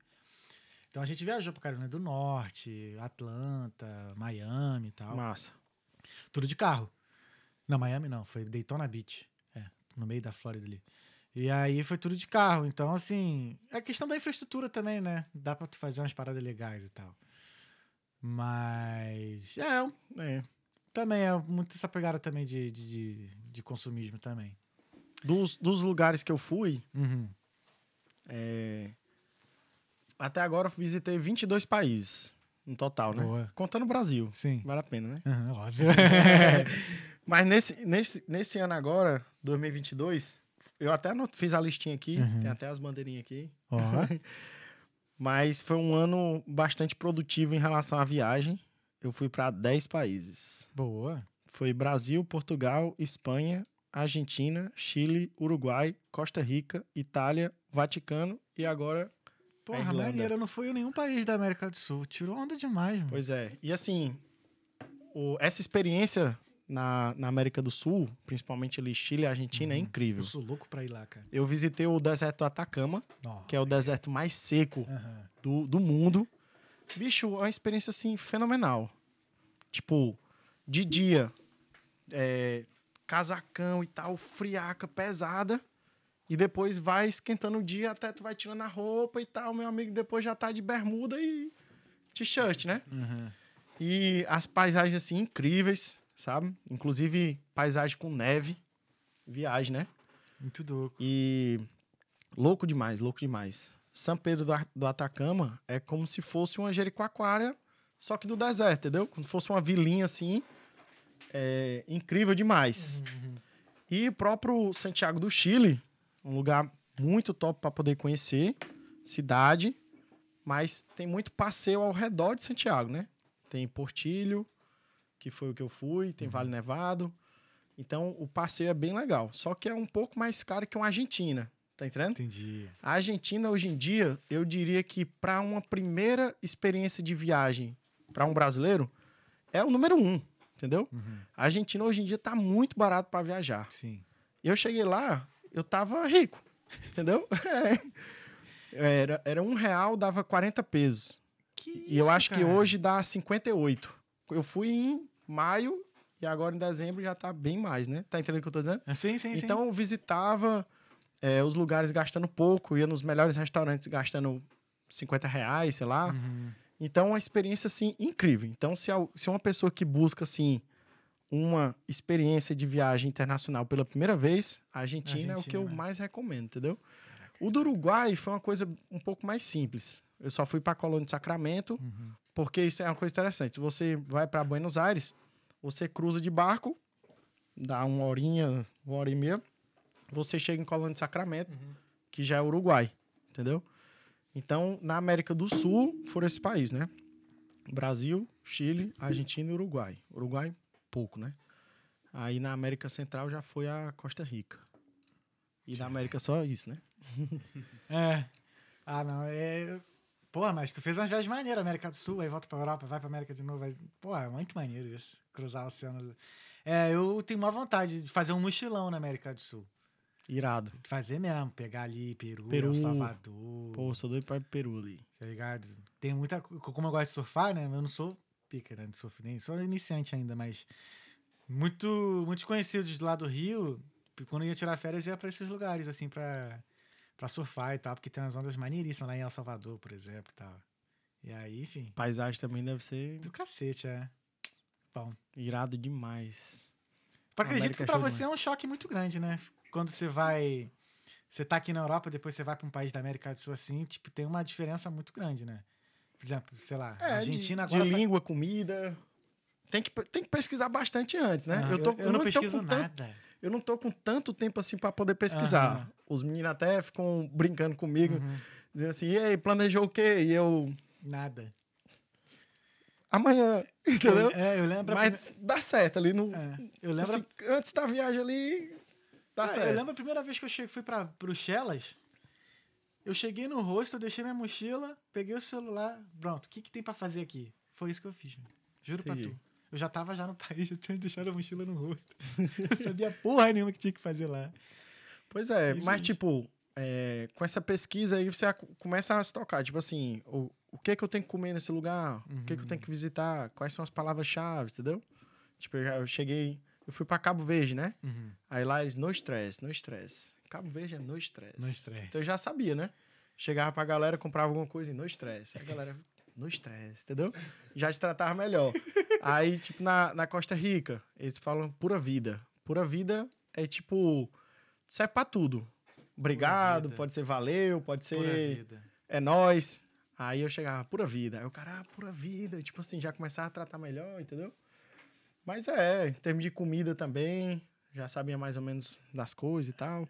[SPEAKER 1] Então a gente viajou pra Carolina do Norte, Atlanta, Miami e tal.
[SPEAKER 3] Massa.
[SPEAKER 1] Tudo de carro. Não, Miami não, foi Daytona Beach. É, no meio da Flórida ali. E aí foi tudo de carro. Então, assim, é questão da infraestrutura também, né? Dá pra tu fazer umas paradas legais e tal. Mas. É,
[SPEAKER 3] É.
[SPEAKER 1] também é muito essa pegada também de, de, de, consumismo também.
[SPEAKER 3] Dos, dos lugares que eu fui,
[SPEAKER 1] Uhum.
[SPEAKER 3] é, até agora eu visitei 22 países no total, né?
[SPEAKER 1] Boa.
[SPEAKER 3] Contando o Brasil.
[SPEAKER 1] Sim.
[SPEAKER 3] Vale a pena, né?
[SPEAKER 1] Uhum, óbvio.
[SPEAKER 3] Mas nesse, nesse, nesse ano agora, 2022, eu até fiz a listinha aqui,
[SPEAKER 1] Uhum.
[SPEAKER 3] tem até as bandeirinhas aqui.
[SPEAKER 1] Ó.
[SPEAKER 3] Mas foi um ano bastante produtivo em relação à viagem. Eu fui para 10 países.
[SPEAKER 1] Boa.
[SPEAKER 3] Foi Brasil, Portugal, Espanha, Argentina, Chile, Uruguai, Costa Rica, Itália, Vaticano e agora.
[SPEAKER 1] Porra, maneiro. Eu não fui em nenhum país da América do Sul. Tirou onda demais, mano.
[SPEAKER 3] Pois é. E assim, o- essa experiência na, na América do Sul, principalmente ali Chile e Argentina, é
[SPEAKER 1] Eu
[SPEAKER 3] incrível.
[SPEAKER 1] sou louco pra ir lá, cara.
[SPEAKER 3] Eu visitei o deserto do Atacama,
[SPEAKER 1] Nossa.
[SPEAKER 3] que é o deserto mais seco
[SPEAKER 1] Aham.
[SPEAKER 3] do, do mundo. Bicho, é uma experiência assim fenomenal. Tipo, de dia, é, casacão e tal, friaca, pesada. E depois vai esquentando o dia até tu vai tirando a roupa e tal. Meu amigo depois já tá de bermuda e t-shirt, né?
[SPEAKER 1] Uhum.
[SPEAKER 3] E as paisagens assim incríveis, sabe? Inclusive paisagem com neve. Viagem, né?
[SPEAKER 1] Muito louco.
[SPEAKER 3] E louco demais, louco demais. São Pedro do, Atacama é como se fosse uma Jericoacoara, só que do deserto, entendeu? Como se fosse uma vilinha assim. É incrível demais. E o próprio Santiago do Chile, um lugar muito top para poder conhecer, cidade, mas tem muito passeio ao redor de Santiago, né? Tem Portilho, que foi o que eu fui, tem Vale Nevado. Então o passeio é bem legal, só que é um pouco mais caro que uma Argentina, tá entendendo?
[SPEAKER 1] Entendi.
[SPEAKER 3] A Argentina hoje em dia, eu diria que para uma primeira experiência de viagem para um brasileiro é o número um, entendeu?
[SPEAKER 1] Uhum.
[SPEAKER 3] A Argentina hoje em dia tá muito barato para viajar.
[SPEAKER 1] Sim.
[SPEAKER 3] Eu cheguei lá, eu tava rico, entendeu? É. Era, era um real, dava 40 pesos.
[SPEAKER 1] Que
[SPEAKER 3] E eu acho que
[SPEAKER 1] cara?
[SPEAKER 3] hoje dá 58. Eu fui em maio e agora em dezembro já tá bem mais, né? Tá entendendo o que eu tô dizendo?
[SPEAKER 1] Ah, Sim, sim, sim.
[SPEAKER 3] Então eu visitava é, os lugares gastando pouco, ia nos melhores restaurantes gastando 50 reais, sei lá.
[SPEAKER 1] Uhum.
[SPEAKER 3] Então, uma experiência, assim, incrível. Então, se, se uma pessoa que busca, assim, uma experiência de viagem internacional pela primeira vez, a Argentina, é o que
[SPEAKER 1] Argentina,
[SPEAKER 3] eu
[SPEAKER 1] né?
[SPEAKER 3] mais recomendo, entendeu? O do Uruguai foi uma coisa um pouco mais simples. Eu só fui para a colônia de Sacramento,
[SPEAKER 1] Uhum.
[SPEAKER 3] porque isso é uma coisa interessante. Você vai para Buenos Aires, você cruza de barco, dá uma horinha, uma hora e meia, você chega em Colônia de Sacramento, que já é Uruguai, entendeu? Então, na América do Sul, foram esses países, né? Brasil, Chile, Argentina e Uruguai. Uruguai, pouco, né? Aí na América Central já foi a Costa Rica. E na América só isso, né?
[SPEAKER 1] É. Ah, não. É. Porra, mas tu fez umas viagens maneiras, América do Sul, aí volta pra Europa, vai pra América de novo. Aí... Porra, é muito maneiro isso. Cruzar o oceano. É, eu tenho uma vontade de fazer um mochilão na América do Sul.
[SPEAKER 3] Irado.
[SPEAKER 1] Fazer mesmo, pegar ali Peru,
[SPEAKER 3] Peru.
[SPEAKER 1] El Salvador.
[SPEAKER 3] Pô, sou doido pra Peru ali.
[SPEAKER 1] Tá ligado? Tem muita. co- Como eu gosto de surfar, né? Eu não sou pica, né? De surf, nem sou iniciante ainda, mas. Muito, muitos conhecidos lá do Rio, quando ia tirar férias, ia pra esses lugares, assim, pra, pra surfar e tal, porque tem umas ondas maneiríssimas lá em El Salvador, por exemplo e tal. E aí, enfim,
[SPEAKER 3] Paisagem também deve ser
[SPEAKER 1] do cacete, é. Bom.
[SPEAKER 3] irado demais.
[SPEAKER 1] Eu acredito que
[SPEAKER 3] é
[SPEAKER 1] pra você é um choque muito grande, né? Quando você vai. Você tá aqui na Europa, depois você vai pra um país da América do Sul assim, tipo, tem uma diferença muito grande, né? Por exemplo, sei lá, a Argentina
[SPEAKER 3] É, de,
[SPEAKER 1] agora.
[SPEAKER 3] de
[SPEAKER 1] tá-
[SPEAKER 3] língua, comida. Tem que, tem que pesquisar bastante antes, né?
[SPEAKER 1] Ah,
[SPEAKER 3] eu, tô,
[SPEAKER 1] eu não
[SPEAKER 3] tô
[SPEAKER 1] pesquiso
[SPEAKER 3] com tanto-
[SPEAKER 1] nada.
[SPEAKER 3] eu não tô com tanto tempo assim pra poder pesquisar.
[SPEAKER 1] Aham.
[SPEAKER 3] Os meninos até ficam brincando comigo,
[SPEAKER 1] Uhum.
[SPEAKER 3] dizendo assim: e aí, planejou o quê? E eu.
[SPEAKER 1] Nada.
[SPEAKER 3] Amanhã, entendeu?
[SPEAKER 1] É, eu lembro.
[SPEAKER 3] Mas dá certo ali no.
[SPEAKER 1] é, eu lembro.
[SPEAKER 3] assim, antes da viagem ali. Dá
[SPEAKER 1] Ah,
[SPEAKER 3] certo.
[SPEAKER 1] eu lembro a primeira vez que eu cheguei, fui para Bruxelas. Eu cheguei no rosto, deixei minha mochila, peguei o celular. Pronto, o que, que tem pra fazer aqui? Foi isso que eu fiz. mano. Juro pra
[SPEAKER 3] Entendi.
[SPEAKER 1] tu. Eu já tava já no país, eu tinha deixado a mochila no rosto. Eu sabia porra nenhuma que tinha que fazer lá.
[SPEAKER 3] Pois é,
[SPEAKER 1] E,
[SPEAKER 3] mas tipo, é, com essa pesquisa aí você começa a se tocar. Tipo assim, o, o que que eu tenho que comer nesse lugar? O que que eu tenho que visitar? Quais são as palavras-chave, entendeu? Tipo, eu, já- eu cheguei, eu fui pra Cabo Verde, né? Aí lá eles, no stress, no stress. Cabo Verde é no stress.
[SPEAKER 1] No.
[SPEAKER 3] Então eu já sabia, né? Chegava pra galera, comprava alguma coisa e no stress. Aí a galera, no stress, entendeu? Já te tratava melhor. Aí, tipo, na, na Costa Rica, eles falam pura vida. Pura vida é tipo, serve pra tudo. Obrigado, pode ser valeu, pode ser é nóis. Aí eu chegava, pura vida. Aí o cara, ah, pura vida. Tipo assim, já começava a tratar melhor, entendeu? Mas é, em termos de comida também, já sabia mais ou menos das coisas e tal.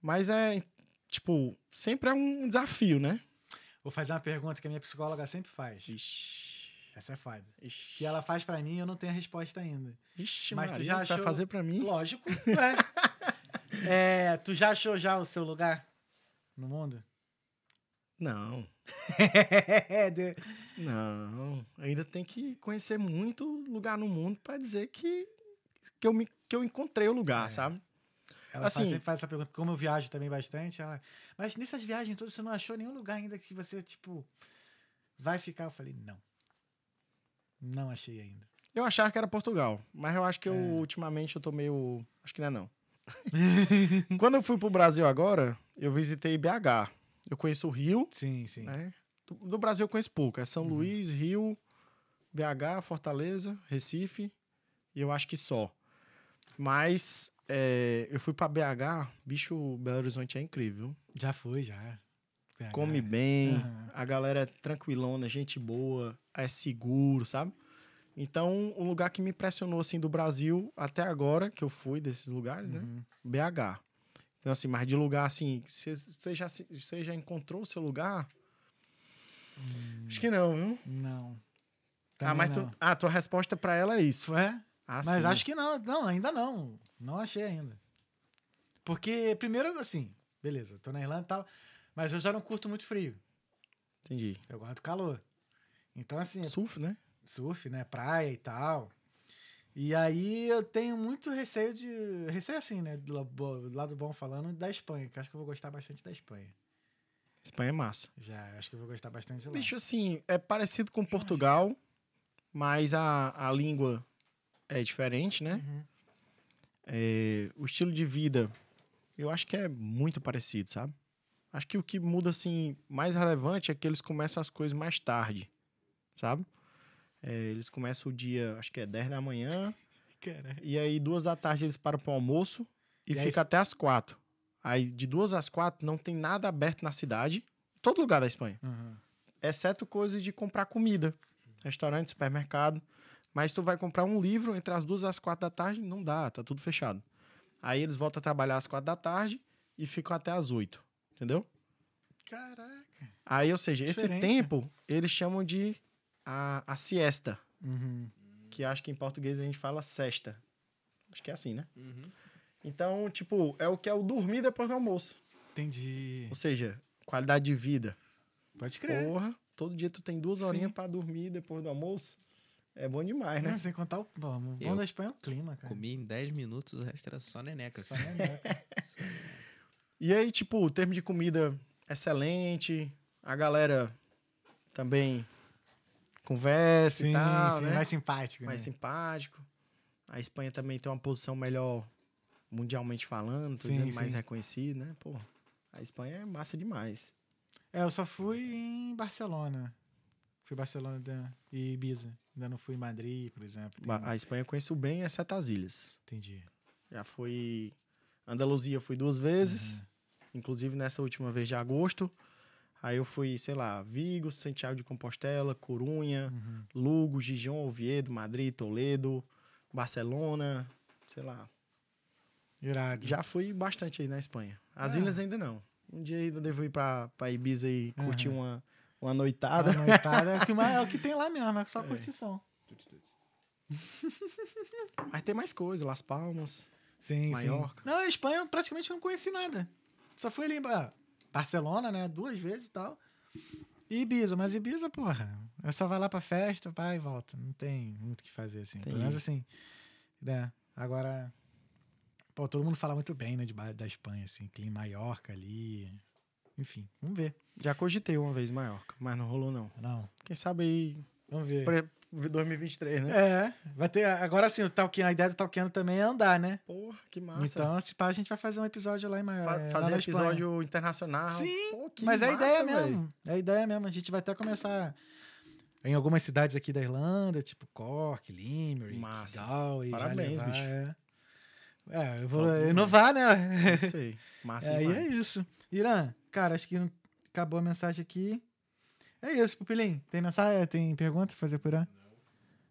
[SPEAKER 3] Mas é, tipo, sempre é um desafio, né?
[SPEAKER 1] Vou fazer uma pergunta que a minha psicóloga sempre faz.
[SPEAKER 3] Ixi,
[SPEAKER 1] Essa é foda.
[SPEAKER 3] ixi,
[SPEAKER 1] Que ela faz pra mim e eu não tenho a resposta ainda.
[SPEAKER 3] ixi
[SPEAKER 1] Mas tu
[SPEAKER 3] Maria,
[SPEAKER 1] já
[SPEAKER 3] tu vai
[SPEAKER 1] achou-
[SPEAKER 3] fazer pra mim?
[SPEAKER 1] Lógico. É. É, tu já achou já o seu lugar no mundo?
[SPEAKER 3] Não,
[SPEAKER 1] É,
[SPEAKER 3] não. Ainda tem que conhecer muito lugar no mundo pra dizer que, que, eu, me, que eu encontrei o lugar,
[SPEAKER 1] É.
[SPEAKER 3] sabe?
[SPEAKER 1] Ela
[SPEAKER 3] Assim-
[SPEAKER 1] faz, sempre faz essa pergunta, como eu viajo também bastante, ela. Mas nessas viagens todas você não achou nenhum lugar ainda que você, tipo, vai ficar? Eu falei, não. Não achei ainda.
[SPEAKER 3] Eu achava que era Portugal, mas eu acho que eu,
[SPEAKER 1] É.
[SPEAKER 3] ultimamente, eu tô meio. Acho que não é não. Quando eu fui pro Brasil agora, eu visitei BH. Eu conheço o Rio,
[SPEAKER 1] Sim, sim.
[SPEAKER 3] né? Do, Brasil eu conheço pouco. É
[SPEAKER 1] Uhum.
[SPEAKER 3] São Luís, Rio, BH, Fortaleza, Recife e eu acho que só. Mas é, eu fui pra BH, bicho, Belo Horizonte é incrível.
[SPEAKER 1] Já foi, já. PH.
[SPEAKER 3] Come bem,
[SPEAKER 1] Aham.
[SPEAKER 3] a galera é tranquilona, gente boa, é seguro, sabe? Então, um lugar que me impressionou, assim, do Brasil até agora, que eu fui desses lugares, né?
[SPEAKER 1] Uhum.
[SPEAKER 3] BH. Então, assim, mas de lugar, assim, você já, já encontrou o seu lugar? Acho que não, viu?
[SPEAKER 1] Não.
[SPEAKER 3] ah,
[SPEAKER 1] Também
[SPEAKER 3] mas
[SPEAKER 1] não.
[SPEAKER 3] tu, ah, tua resposta pra ela é isso.
[SPEAKER 1] É?
[SPEAKER 3] Ah,
[SPEAKER 1] Mas
[SPEAKER 3] sim.
[SPEAKER 1] acho que não, não, ainda não. Não achei ainda. Porque, primeiro, assim, beleza, tô na Irlanda e tal, mas eu já não curto muito frio.
[SPEAKER 3] Entendi.
[SPEAKER 1] Eu gosto do calor. Então, assim,
[SPEAKER 3] Surf, né?
[SPEAKER 1] surf, né? Praia e tal. E aí eu tenho muito receio de. Receio assim, né? Do lado, do lado bom falando, da Espanha, que eu acho que eu vou gostar bastante da Espanha.
[SPEAKER 3] Espanha é massa.
[SPEAKER 1] Já, acho que eu vou gostar bastante lá.
[SPEAKER 3] Bicho, assim, é parecido com Portugal, mas a, a língua é diferente, né?
[SPEAKER 1] Uhum.
[SPEAKER 3] É, o estilo de vida, eu acho que é muito parecido, sabe? Acho que o que muda, assim, mais relevante é que eles começam as coisas mais tarde, sabe? É, eles começam o dia, acho que é 10 da manhã,
[SPEAKER 1] Caralho.
[SPEAKER 3] e aí duas da tarde eles param para o almoço e,
[SPEAKER 1] E aí-
[SPEAKER 3] fica até as quatro. Aí de duas às quatro não tem nada aberto na cidade, todo lugar da Espanha
[SPEAKER 1] Uhum.
[SPEAKER 3] exceto coisas de comprar comida, restaurante, supermercado. Mas tu vai comprar um livro entre as duas e as quatro da tarde, não dá, tá tudo fechado. Aí eles voltam a trabalhar às quatro da tarde e ficam até às oito, entendeu?
[SPEAKER 1] Caraca.
[SPEAKER 3] Aí, ou seja, esse
[SPEAKER 1] Diferente,
[SPEAKER 3] tempo eles chamam de a, a siesta,
[SPEAKER 1] Uhum.
[SPEAKER 3] que acho que em português a gente fala sexta. Acho que é assim, né?
[SPEAKER 2] Uhum.
[SPEAKER 3] Então, tipo, é o que é o dormir depois do almoço.
[SPEAKER 1] Entendi.
[SPEAKER 3] Ou seja, qualidade de vida.
[SPEAKER 1] Pode crer.
[SPEAKER 3] Porra, todo dia tu tem duas horinhas pra dormir depois do almoço. É bom demais, né?
[SPEAKER 1] Não, sem contar o. Bom, bom
[SPEAKER 2] Eu-
[SPEAKER 1] da Espanha é o clima, cara.
[SPEAKER 2] Comi em 10 minutos, o resto era só neneca.
[SPEAKER 1] Só neneca.
[SPEAKER 3] E aí, tipo, o termo de comida excelente, a galera também conversa e
[SPEAKER 1] sim,
[SPEAKER 3] tal,
[SPEAKER 1] sim,
[SPEAKER 3] né?
[SPEAKER 1] mais simpático.
[SPEAKER 3] Mais
[SPEAKER 1] né?
[SPEAKER 3] simpático. A Espanha também tem uma posição melhor mundialmente falando, tô
[SPEAKER 1] Sim,
[SPEAKER 3] dizendo, mais reconhecido, né? Pô, a Espanha é massa demais.
[SPEAKER 1] É, eu só fui em Barcelona. Fui Barcelona da- e Ibiza. Ainda não fui em Madrid, por exemplo. Tem-
[SPEAKER 3] A Espanha eu conheço bem, exceto as ilhas.
[SPEAKER 1] Entendi.
[SPEAKER 3] Já fui. Andaluzia fui duas vezes,
[SPEAKER 1] Uhum.
[SPEAKER 3] inclusive nessa última vez de agosto. Aí eu fui, sei lá, Vigo, Santiago de Compostela, Corunha,
[SPEAKER 1] Uhum.
[SPEAKER 3] Lugo, Gijón, Oviedo, Madrid, Toledo, Barcelona, sei lá.
[SPEAKER 1] Irado.
[SPEAKER 3] Já fui bastante aí na Espanha. As
[SPEAKER 1] Ah.
[SPEAKER 3] ilhas ainda não. Um dia ainda devo ir pra, pra Ibiza e curtir
[SPEAKER 1] Aham.
[SPEAKER 3] uma, uma noitada.
[SPEAKER 1] noitada é o, que é o que tem lá mesmo, é só curtição.
[SPEAKER 3] Mas tem mais coisa, Las Palmas.
[SPEAKER 1] Sim,
[SPEAKER 3] Maiorca.
[SPEAKER 1] sim. Não, a Espanha eu praticamente não conheci nada. Só fui ali em Ba- Barcelona, né? Duas vezes e tal. E Ibiza, mas Ibiza, porra, é só vai lá pra festa, vai e volta. Não tem muito o que fazer, assim. Pelo
[SPEAKER 3] Entendi.
[SPEAKER 1] menos assim, né? Agora, pô, todo mundo fala muito bem, né, de, da Espanha, assim. Clima Maiorca ali. Enfim, vamos ver.
[SPEAKER 3] Já cogitei uma vez Maiorca, mas não rolou não.
[SPEAKER 1] Não,
[SPEAKER 3] Quem sabe aí
[SPEAKER 1] vamos ver.
[SPEAKER 3] pra 2023, né?
[SPEAKER 1] É, vai ter. Agora sim, o Talkiano, a ideia do Talkiano também é andar, né?
[SPEAKER 3] Porra, que massa.
[SPEAKER 1] Então, se pá, a gente vai fazer um episódio lá em
[SPEAKER 3] Fa-
[SPEAKER 1] Maiorca.
[SPEAKER 3] fazer episódio internacional.
[SPEAKER 1] Sim,
[SPEAKER 3] Pô,
[SPEAKER 1] Mas é a
[SPEAKER 3] massa,
[SPEAKER 1] ideia
[SPEAKER 3] velho.
[SPEAKER 1] mesmo. É a ideia mesmo. A gente vai até começar em algumas cidades aqui da Irlanda, tipo Cork, Limerick,
[SPEAKER 3] Massa.
[SPEAKER 1] Galway.
[SPEAKER 3] Parabéns, bicho.
[SPEAKER 1] É, é eu vou
[SPEAKER 3] Top
[SPEAKER 1] inovar, né?
[SPEAKER 3] Isso aí. Massa
[SPEAKER 1] É, e
[SPEAKER 3] demais.
[SPEAKER 1] é isso. Irã, cara, acho que acabou a mensagem aqui. É isso, Pupilim. Tem mensagem? Tem pergunta pra fazer por Irã?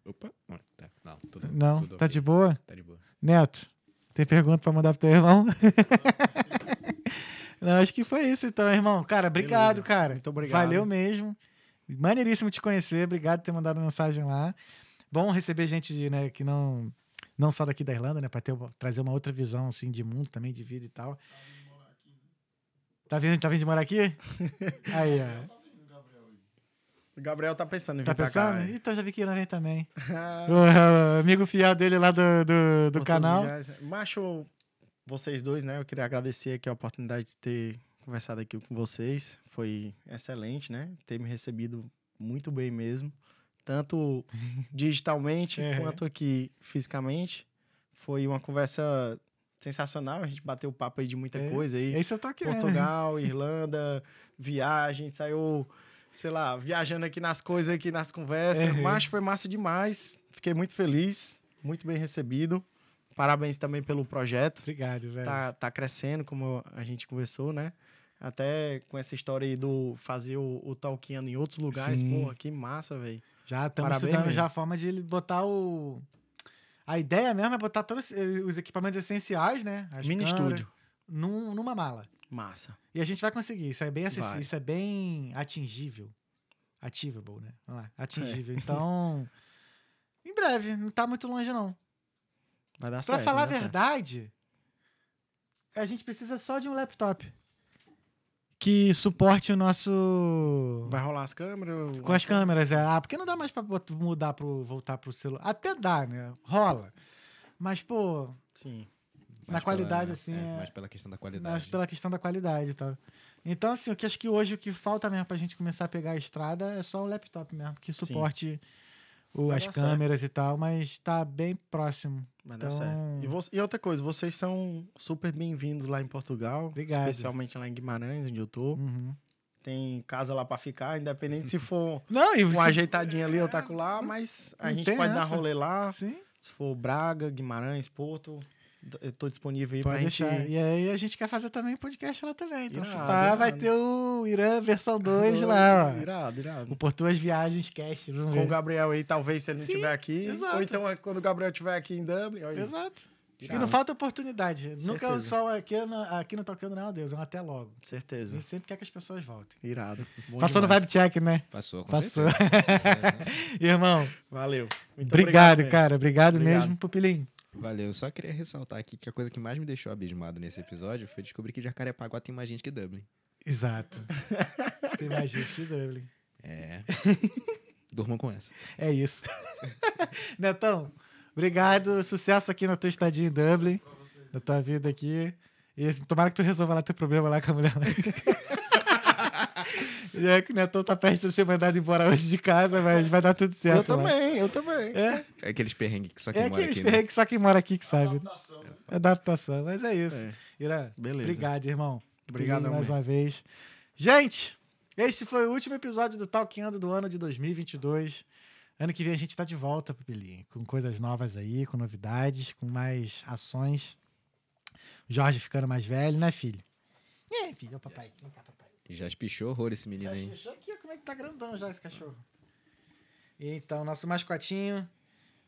[SPEAKER 2] Opa. Tá. Não, tudo,
[SPEAKER 1] Não?
[SPEAKER 2] tudo
[SPEAKER 1] tá
[SPEAKER 2] ok.
[SPEAKER 1] de boa?
[SPEAKER 2] Tá de boa.
[SPEAKER 1] Neto, tem pergunta pra mandar pro teu irmão? Não, acho que foi isso então, irmão. Cara, obrigado,
[SPEAKER 3] Beleza.
[SPEAKER 1] cara.
[SPEAKER 3] Muito obrigado.
[SPEAKER 1] Valeu mesmo. Maneiríssimo te conhecer. Obrigado por ter mandado mensagem lá. Bom receber gente né, que não não só daqui da Irlanda, né, para trazer uma outra visão assim de mundo também, de vida e tal. Tá vindo, tá vindo de morar aqui? Aí, ó.
[SPEAKER 3] O Gabriel tá pensando em vir
[SPEAKER 1] Tá pensando?
[SPEAKER 3] cá.
[SPEAKER 1] Então já vi que Irã vem também. O amigo fiel dele lá do, do, do canal.
[SPEAKER 3] Macho, vocês dois, né? Eu queria agradecer aqui a oportunidade de ter conversado aqui com vocês. Foi excelente, né? Ter me recebido muito bem mesmo. Tanto digitalmente
[SPEAKER 1] É.
[SPEAKER 3] quanto aqui fisicamente. Foi uma conversa sensacional. A gente bateu papo aí de muita
[SPEAKER 1] É.
[SPEAKER 3] coisa aí.
[SPEAKER 1] Esse eu tô querendo.
[SPEAKER 3] Portugal, Irlanda, viagem, saiu, sei lá, viajando aqui nas coisas, aqui nas conversas.
[SPEAKER 1] É.
[SPEAKER 3] Mas foi massa demais. Fiquei muito feliz, muito bem recebido. Parabéns também pelo projeto.
[SPEAKER 1] Obrigado, velho.
[SPEAKER 3] Tá, tá crescendo, como a gente conversou, né? Até com essa história aí do fazer o, o Talkiano em outros lugares.
[SPEAKER 1] Sim.
[SPEAKER 3] Porra, que massa, velho.
[SPEAKER 1] Já estamos estudando
[SPEAKER 3] mesmo.
[SPEAKER 1] já a forma de ele botar o. A ideia mesmo é botar todos os equipamentos essenciais, né? As
[SPEAKER 3] Mini
[SPEAKER 1] câmeras,
[SPEAKER 3] estúdio.
[SPEAKER 1] Num, numa mala.
[SPEAKER 3] Massa.
[SPEAKER 1] E a gente vai conseguir. Isso é bem acessível. Isso é bem atingível. Achievable, né? Vamos lá.
[SPEAKER 3] É.
[SPEAKER 1] Atingível. Então. Em breve, não tá muito longe, não.
[SPEAKER 3] Vai dar
[SPEAKER 1] Pra
[SPEAKER 3] certo.
[SPEAKER 1] falar a
[SPEAKER 3] dar certo.
[SPEAKER 1] verdade, a gente precisa só de um laptop. Que suporte o nosso.
[SPEAKER 3] Vai rolar as câmeras?
[SPEAKER 1] Com as câmeras, é. Ah, porque não dá mais pra bot- mudar pro. voltar pro celular. Até dá, né? Rola. Mas, pô,
[SPEAKER 3] Sim.
[SPEAKER 1] na
[SPEAKER 2] Mais
[SPEAKER 1] qualidade,
[SPEAKER 2] pela-
[SPEAKER 1] assim.
[SPEAKER 2] É,
[SPEAKER 1] É,
[SPEAKER 2] mais pela questão da qualidade.
[SPEAKER 1] mas pela questão da qualidade tal. Então, assim, o que acho que hoje o que falta mesmo pra gente começar a pegar a estrada é só o laptop mesmo, que
[SPEAKER 3] Sim.
[SPEAKER 1] O- as
[SPEAKER 3] dar certo.
[SPEAKER 1] câmeras e tal, mas tá bem próximo.
[SPEAKER 3] Vai dar
[SPEAKER 1] Então-
[SPEAKER 3] certo. E, vo- e outra coisa, vocês são super bem-vindos lá em Portugal.
[SPEAKER 1] Obrigado.
[SPEAKER 3] Especialmente lá em Guimarães, onde eu tô.
[SPEAKER 1] Uhum.
[SPEAKER 3] Tem casa lá pra ficar, independente se for
[SPEAKER 1] Não, e você.
[SPEAKER 3] ajeitadinho ali ou tá com lá, mas a
[SPEAKER 1] Não
[SPEAKER 3] gente pode dar
[SPEAKER 1] essa.
[SPEAKER 3] rolê lá.
[SPEAKER 1] Sim,
[SPEAKER 3] Se for Braga, Guimarães, Porto, eu tô disponível aí
[SPEAKER 1] pode
[SPEAKER 3] pra gente.
[SPEAKER 1] deixar. E aí a gente quer fazer também podcast lá também. Então, se
[SPEAKER 3] Irado,
[SPEAKER 1] pá, vai
[SPEAKER 3] irado.
[SPEAKER 1] ter o Irã versão 2 lá, ó.
[SPEAKER 3] Irado, irado.
[SPEAKER 1] O Portuas Viagens Cast,
[SPEAKER 3] Com o
[SPEAKER 1] ver.
[SPEAKER 3] Gabriel aí, talvez, se ele não estiver aqui.
[SPEAKER 1] exato.
[SPEAKER 3] Ou então é quando o Gabriel estiver aqui em Dublin. aí.
[SPEAKER 1] Exato. E
[SPEAKER 3] Irado.
[SPEAKER 1] não falta oportunidade. Nunca
[SPEAKER 3] Certeza.
[SPEAKER 1] só aqui, no- aqui no Talkando não é um Deus, é um até logo. A
[SPEAKER 3] Certeza.
[SPEAKER 1] gente sempre quer que as pessoas voltem.
[SPEAKER 3] Irado. Bom
[SPEAKER 1] Passou no
[SPEAKER 3] demais.
[SPEAKER 1] Vibe Check, né?
[SPEAKER 2] Passou, com
[SPEAKER 1] Passou.
[SPEAKER 2] certeza. certeza.
[SPEAKER 1] Irmão,
[SPEAKER 3] Valeu. Muito
[SPEAKER 1] obrigado,
[SPEAKER 3] mesmo.
[SPEAKER 1] cara. Obrigado,
[SPEAKER 3] Obrigado.
[SPEAKER 1] mesmo, Pupilim.
[SPEAKER 2] Valeu. Eu só queria ressaltar aqui que a coisa que mais me deixou abismado nesse episódio foi descobrir que Jacarepaguá tem mais gente que Dublin.
[SPEAKER 1] Exato. Tem mais gente que Dublin.
[SPEAKER 2] É. Durmam com essa.
[SPEAKER 1] É isso. Netão, obrigado. Sucesso aqui na tua estadia em Dublin. Na tua vida aqui. E tomara que tu resolva lá teu problema lá com a mulher. lá. e é que o Netão tá perto de ser mandado embora hoje de casa, mas vai dar tudo certo.
[SPEAKER 3] Eu
[SPEAKER 1] lá.
[SPEAKER 3] também, eu também.
[SPEAKER 1] É,
[SPEAKER 2] É aqueles perrengues que só quem
[SPEAKER 1] é
[SPEAKER 2] mora
[SPEAKER 1] aqueles
[SPEAKER 2] aqui, né?
[SPEAKER 1] perrengues que só quem mora aqui que sabe. Adaptação, mas é isso.
[SPEAKER 3] É.
[SPEAKER 1] Irã,
[SPEAKER 3] Beleza.
[SPEAKER 1] obrigado, irmão.
[SPEAKER 3] Obrigadão
[SPEAKER 1] mais uma vez. Gente, Este foi o último episódio do Talkando do ano de 2022. Ano que vem a gente tá de volta, Pupilinho, com coisas novas aí, com novidades, com mais ações. Jorge ficando mais velho, né, filho? É, filho, ô papai. Vem cá, papai.
[SPEAKER 2] Já espichou horror esse menino
[SPEAKER 1] Já
[SPEAKER 2] aí.
[SPEAKER 1] fechou aqui, ó, como é que tá grandão já esse cachorro. Então, nosso mascotinho.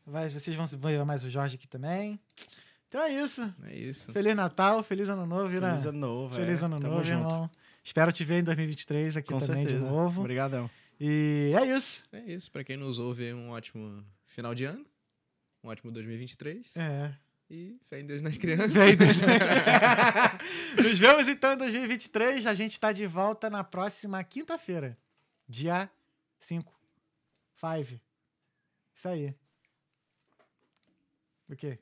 [SPEAKER 1] Vai, vocês vão ver mais o Jorge aqui também. Então é isso.
[SPEAKER 2] É isso.
[SPEAKER 1] Feliz Natal, feliz ano novo, Irã.
[SPEAKER 3] Feliz ano novo,
[SPEAKER 1] Feliz
[SPEAKER 3] é.
[SPEAKER 1] ano
[SPEAKER 3] Tamo
[SPEAKER 1] novo,
[SPEAKER 3] junto.
[SPEAKER 1] irmão. Espero te ver em 2023 aqui
[SPEAKER 3] Com
[SPEAKER 1] também
[SPEAKER 3] certeza.
[SPEAKER 1] de novo.
[SPEAKER 3] Obrigadão.
[SPEAKER 1] E é isso.
[SPEAKER 2] É isso. Pra quem nos ouve, um ótimo final de ano. Um ótimo 2023.
[SPEAKER 1] É.
[SPEAKER 2] E fé em Deus nas crianças.
[SPEAKER 1] Deus. Nos vemos então em 2023. A gente tá de volta na próxima quinta-feira, dia 5. 5. Isso aí. O quê?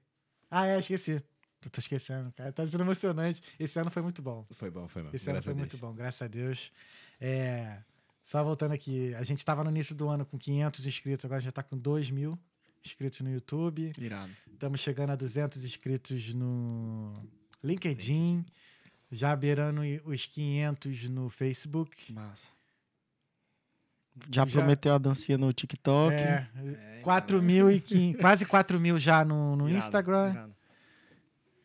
[SPEAKER 1] Ah, é, esqueci. Eu tô esquecendo, cara. Tá sendo emocionante. Esse ano foi muito bom.
[SPEAKER 2] Foi bom, foi bom.
[SPEAKER 1] Esse ano
[SPEAKER 2] Graças
[SPEAKER 1] foi
[SPEAKER 2] a
[SPEAKER 1] muito bom, graças a Deus. É, só voltando aqui, a gente estava no início do ano com 500 inscritos, agora já tá com 2 mil inscritos no YouTube.
[SPEAKER 3] Irado.
[SPEAKER 1] Estamos chegando a 200 inscritos no LinkedIn, já beirando os 500 no Facebook.
[SPEAKER 3] Massa. Já,
[SPEAKER 1] Já-
[SPEAKER 3] prometeu a dancinha no TikTok.
[SPEAKER 1] É,
[SPEAKER 2] É,
[SPEAKER 1] 4 mil e 500, quase 4 mil já no, no
[SPEAKER 3] Irado,
[SPEAKER 1] Instagram.
[SPEAKER 3] irado.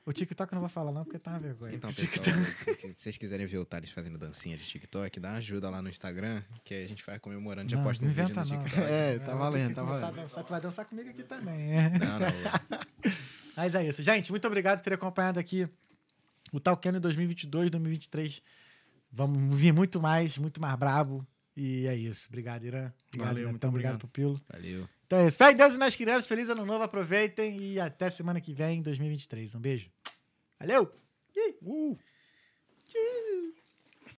[SPEAKER 1] O TikTok eu não vou falar não, porque tá uma vergonha.
[SPEAKER 2] Então, pessoal, se vocês quiserem ver o Thales fazendo dancinha de TikTok, dá uma ajuda lá no Instagram, que a gente vai comemorando, já
[SPEAKER 1] Não,
[SPEAKER 2] posta um
[SPEAKER 1] não
[SPEAKER 2] vídeo
[SPEAKER 1] inventa
[SPEAKER 2] no
[SPEAKER 1] não.
[SPEAKER 2] TikTok.
[SPEAKER 3] É, tá valendo,
[SPEAKER 1] que
[SPEAKER 3] tá valendo.
[SPEAKER 1] dançar. Tu vai dançar comigo aqui também, é.
[SPEAKER 2] Não, não.
[SPEAKER 1] Mas é isso. Gente, muito obrigado por ter acompanhado aqui o Talkando 2022, 2023. Vamos vir muito mais, muito mais brabo. E é isso. Obrigado, Irã. Obrigado,
[SPEAKER 3] Valeu,
[SPEAKER 1] Netão.
[SPEAKER 3] muito
[SPEAKER 1] obrigado,
[SPEAKER 3] obrigado.
[SPEAKER 1] Pupilo.
[SPEAKER 2] Valeu.
[SPEAKER 1] Então é isso. Fé em Deus e nas crianças. Feliz ano novo. Aproveitem. E até semana que vem, 2023. Um beijo. Valeu!
[SPEAKER 3] Uh.
[SPEAKER 1] Tchau.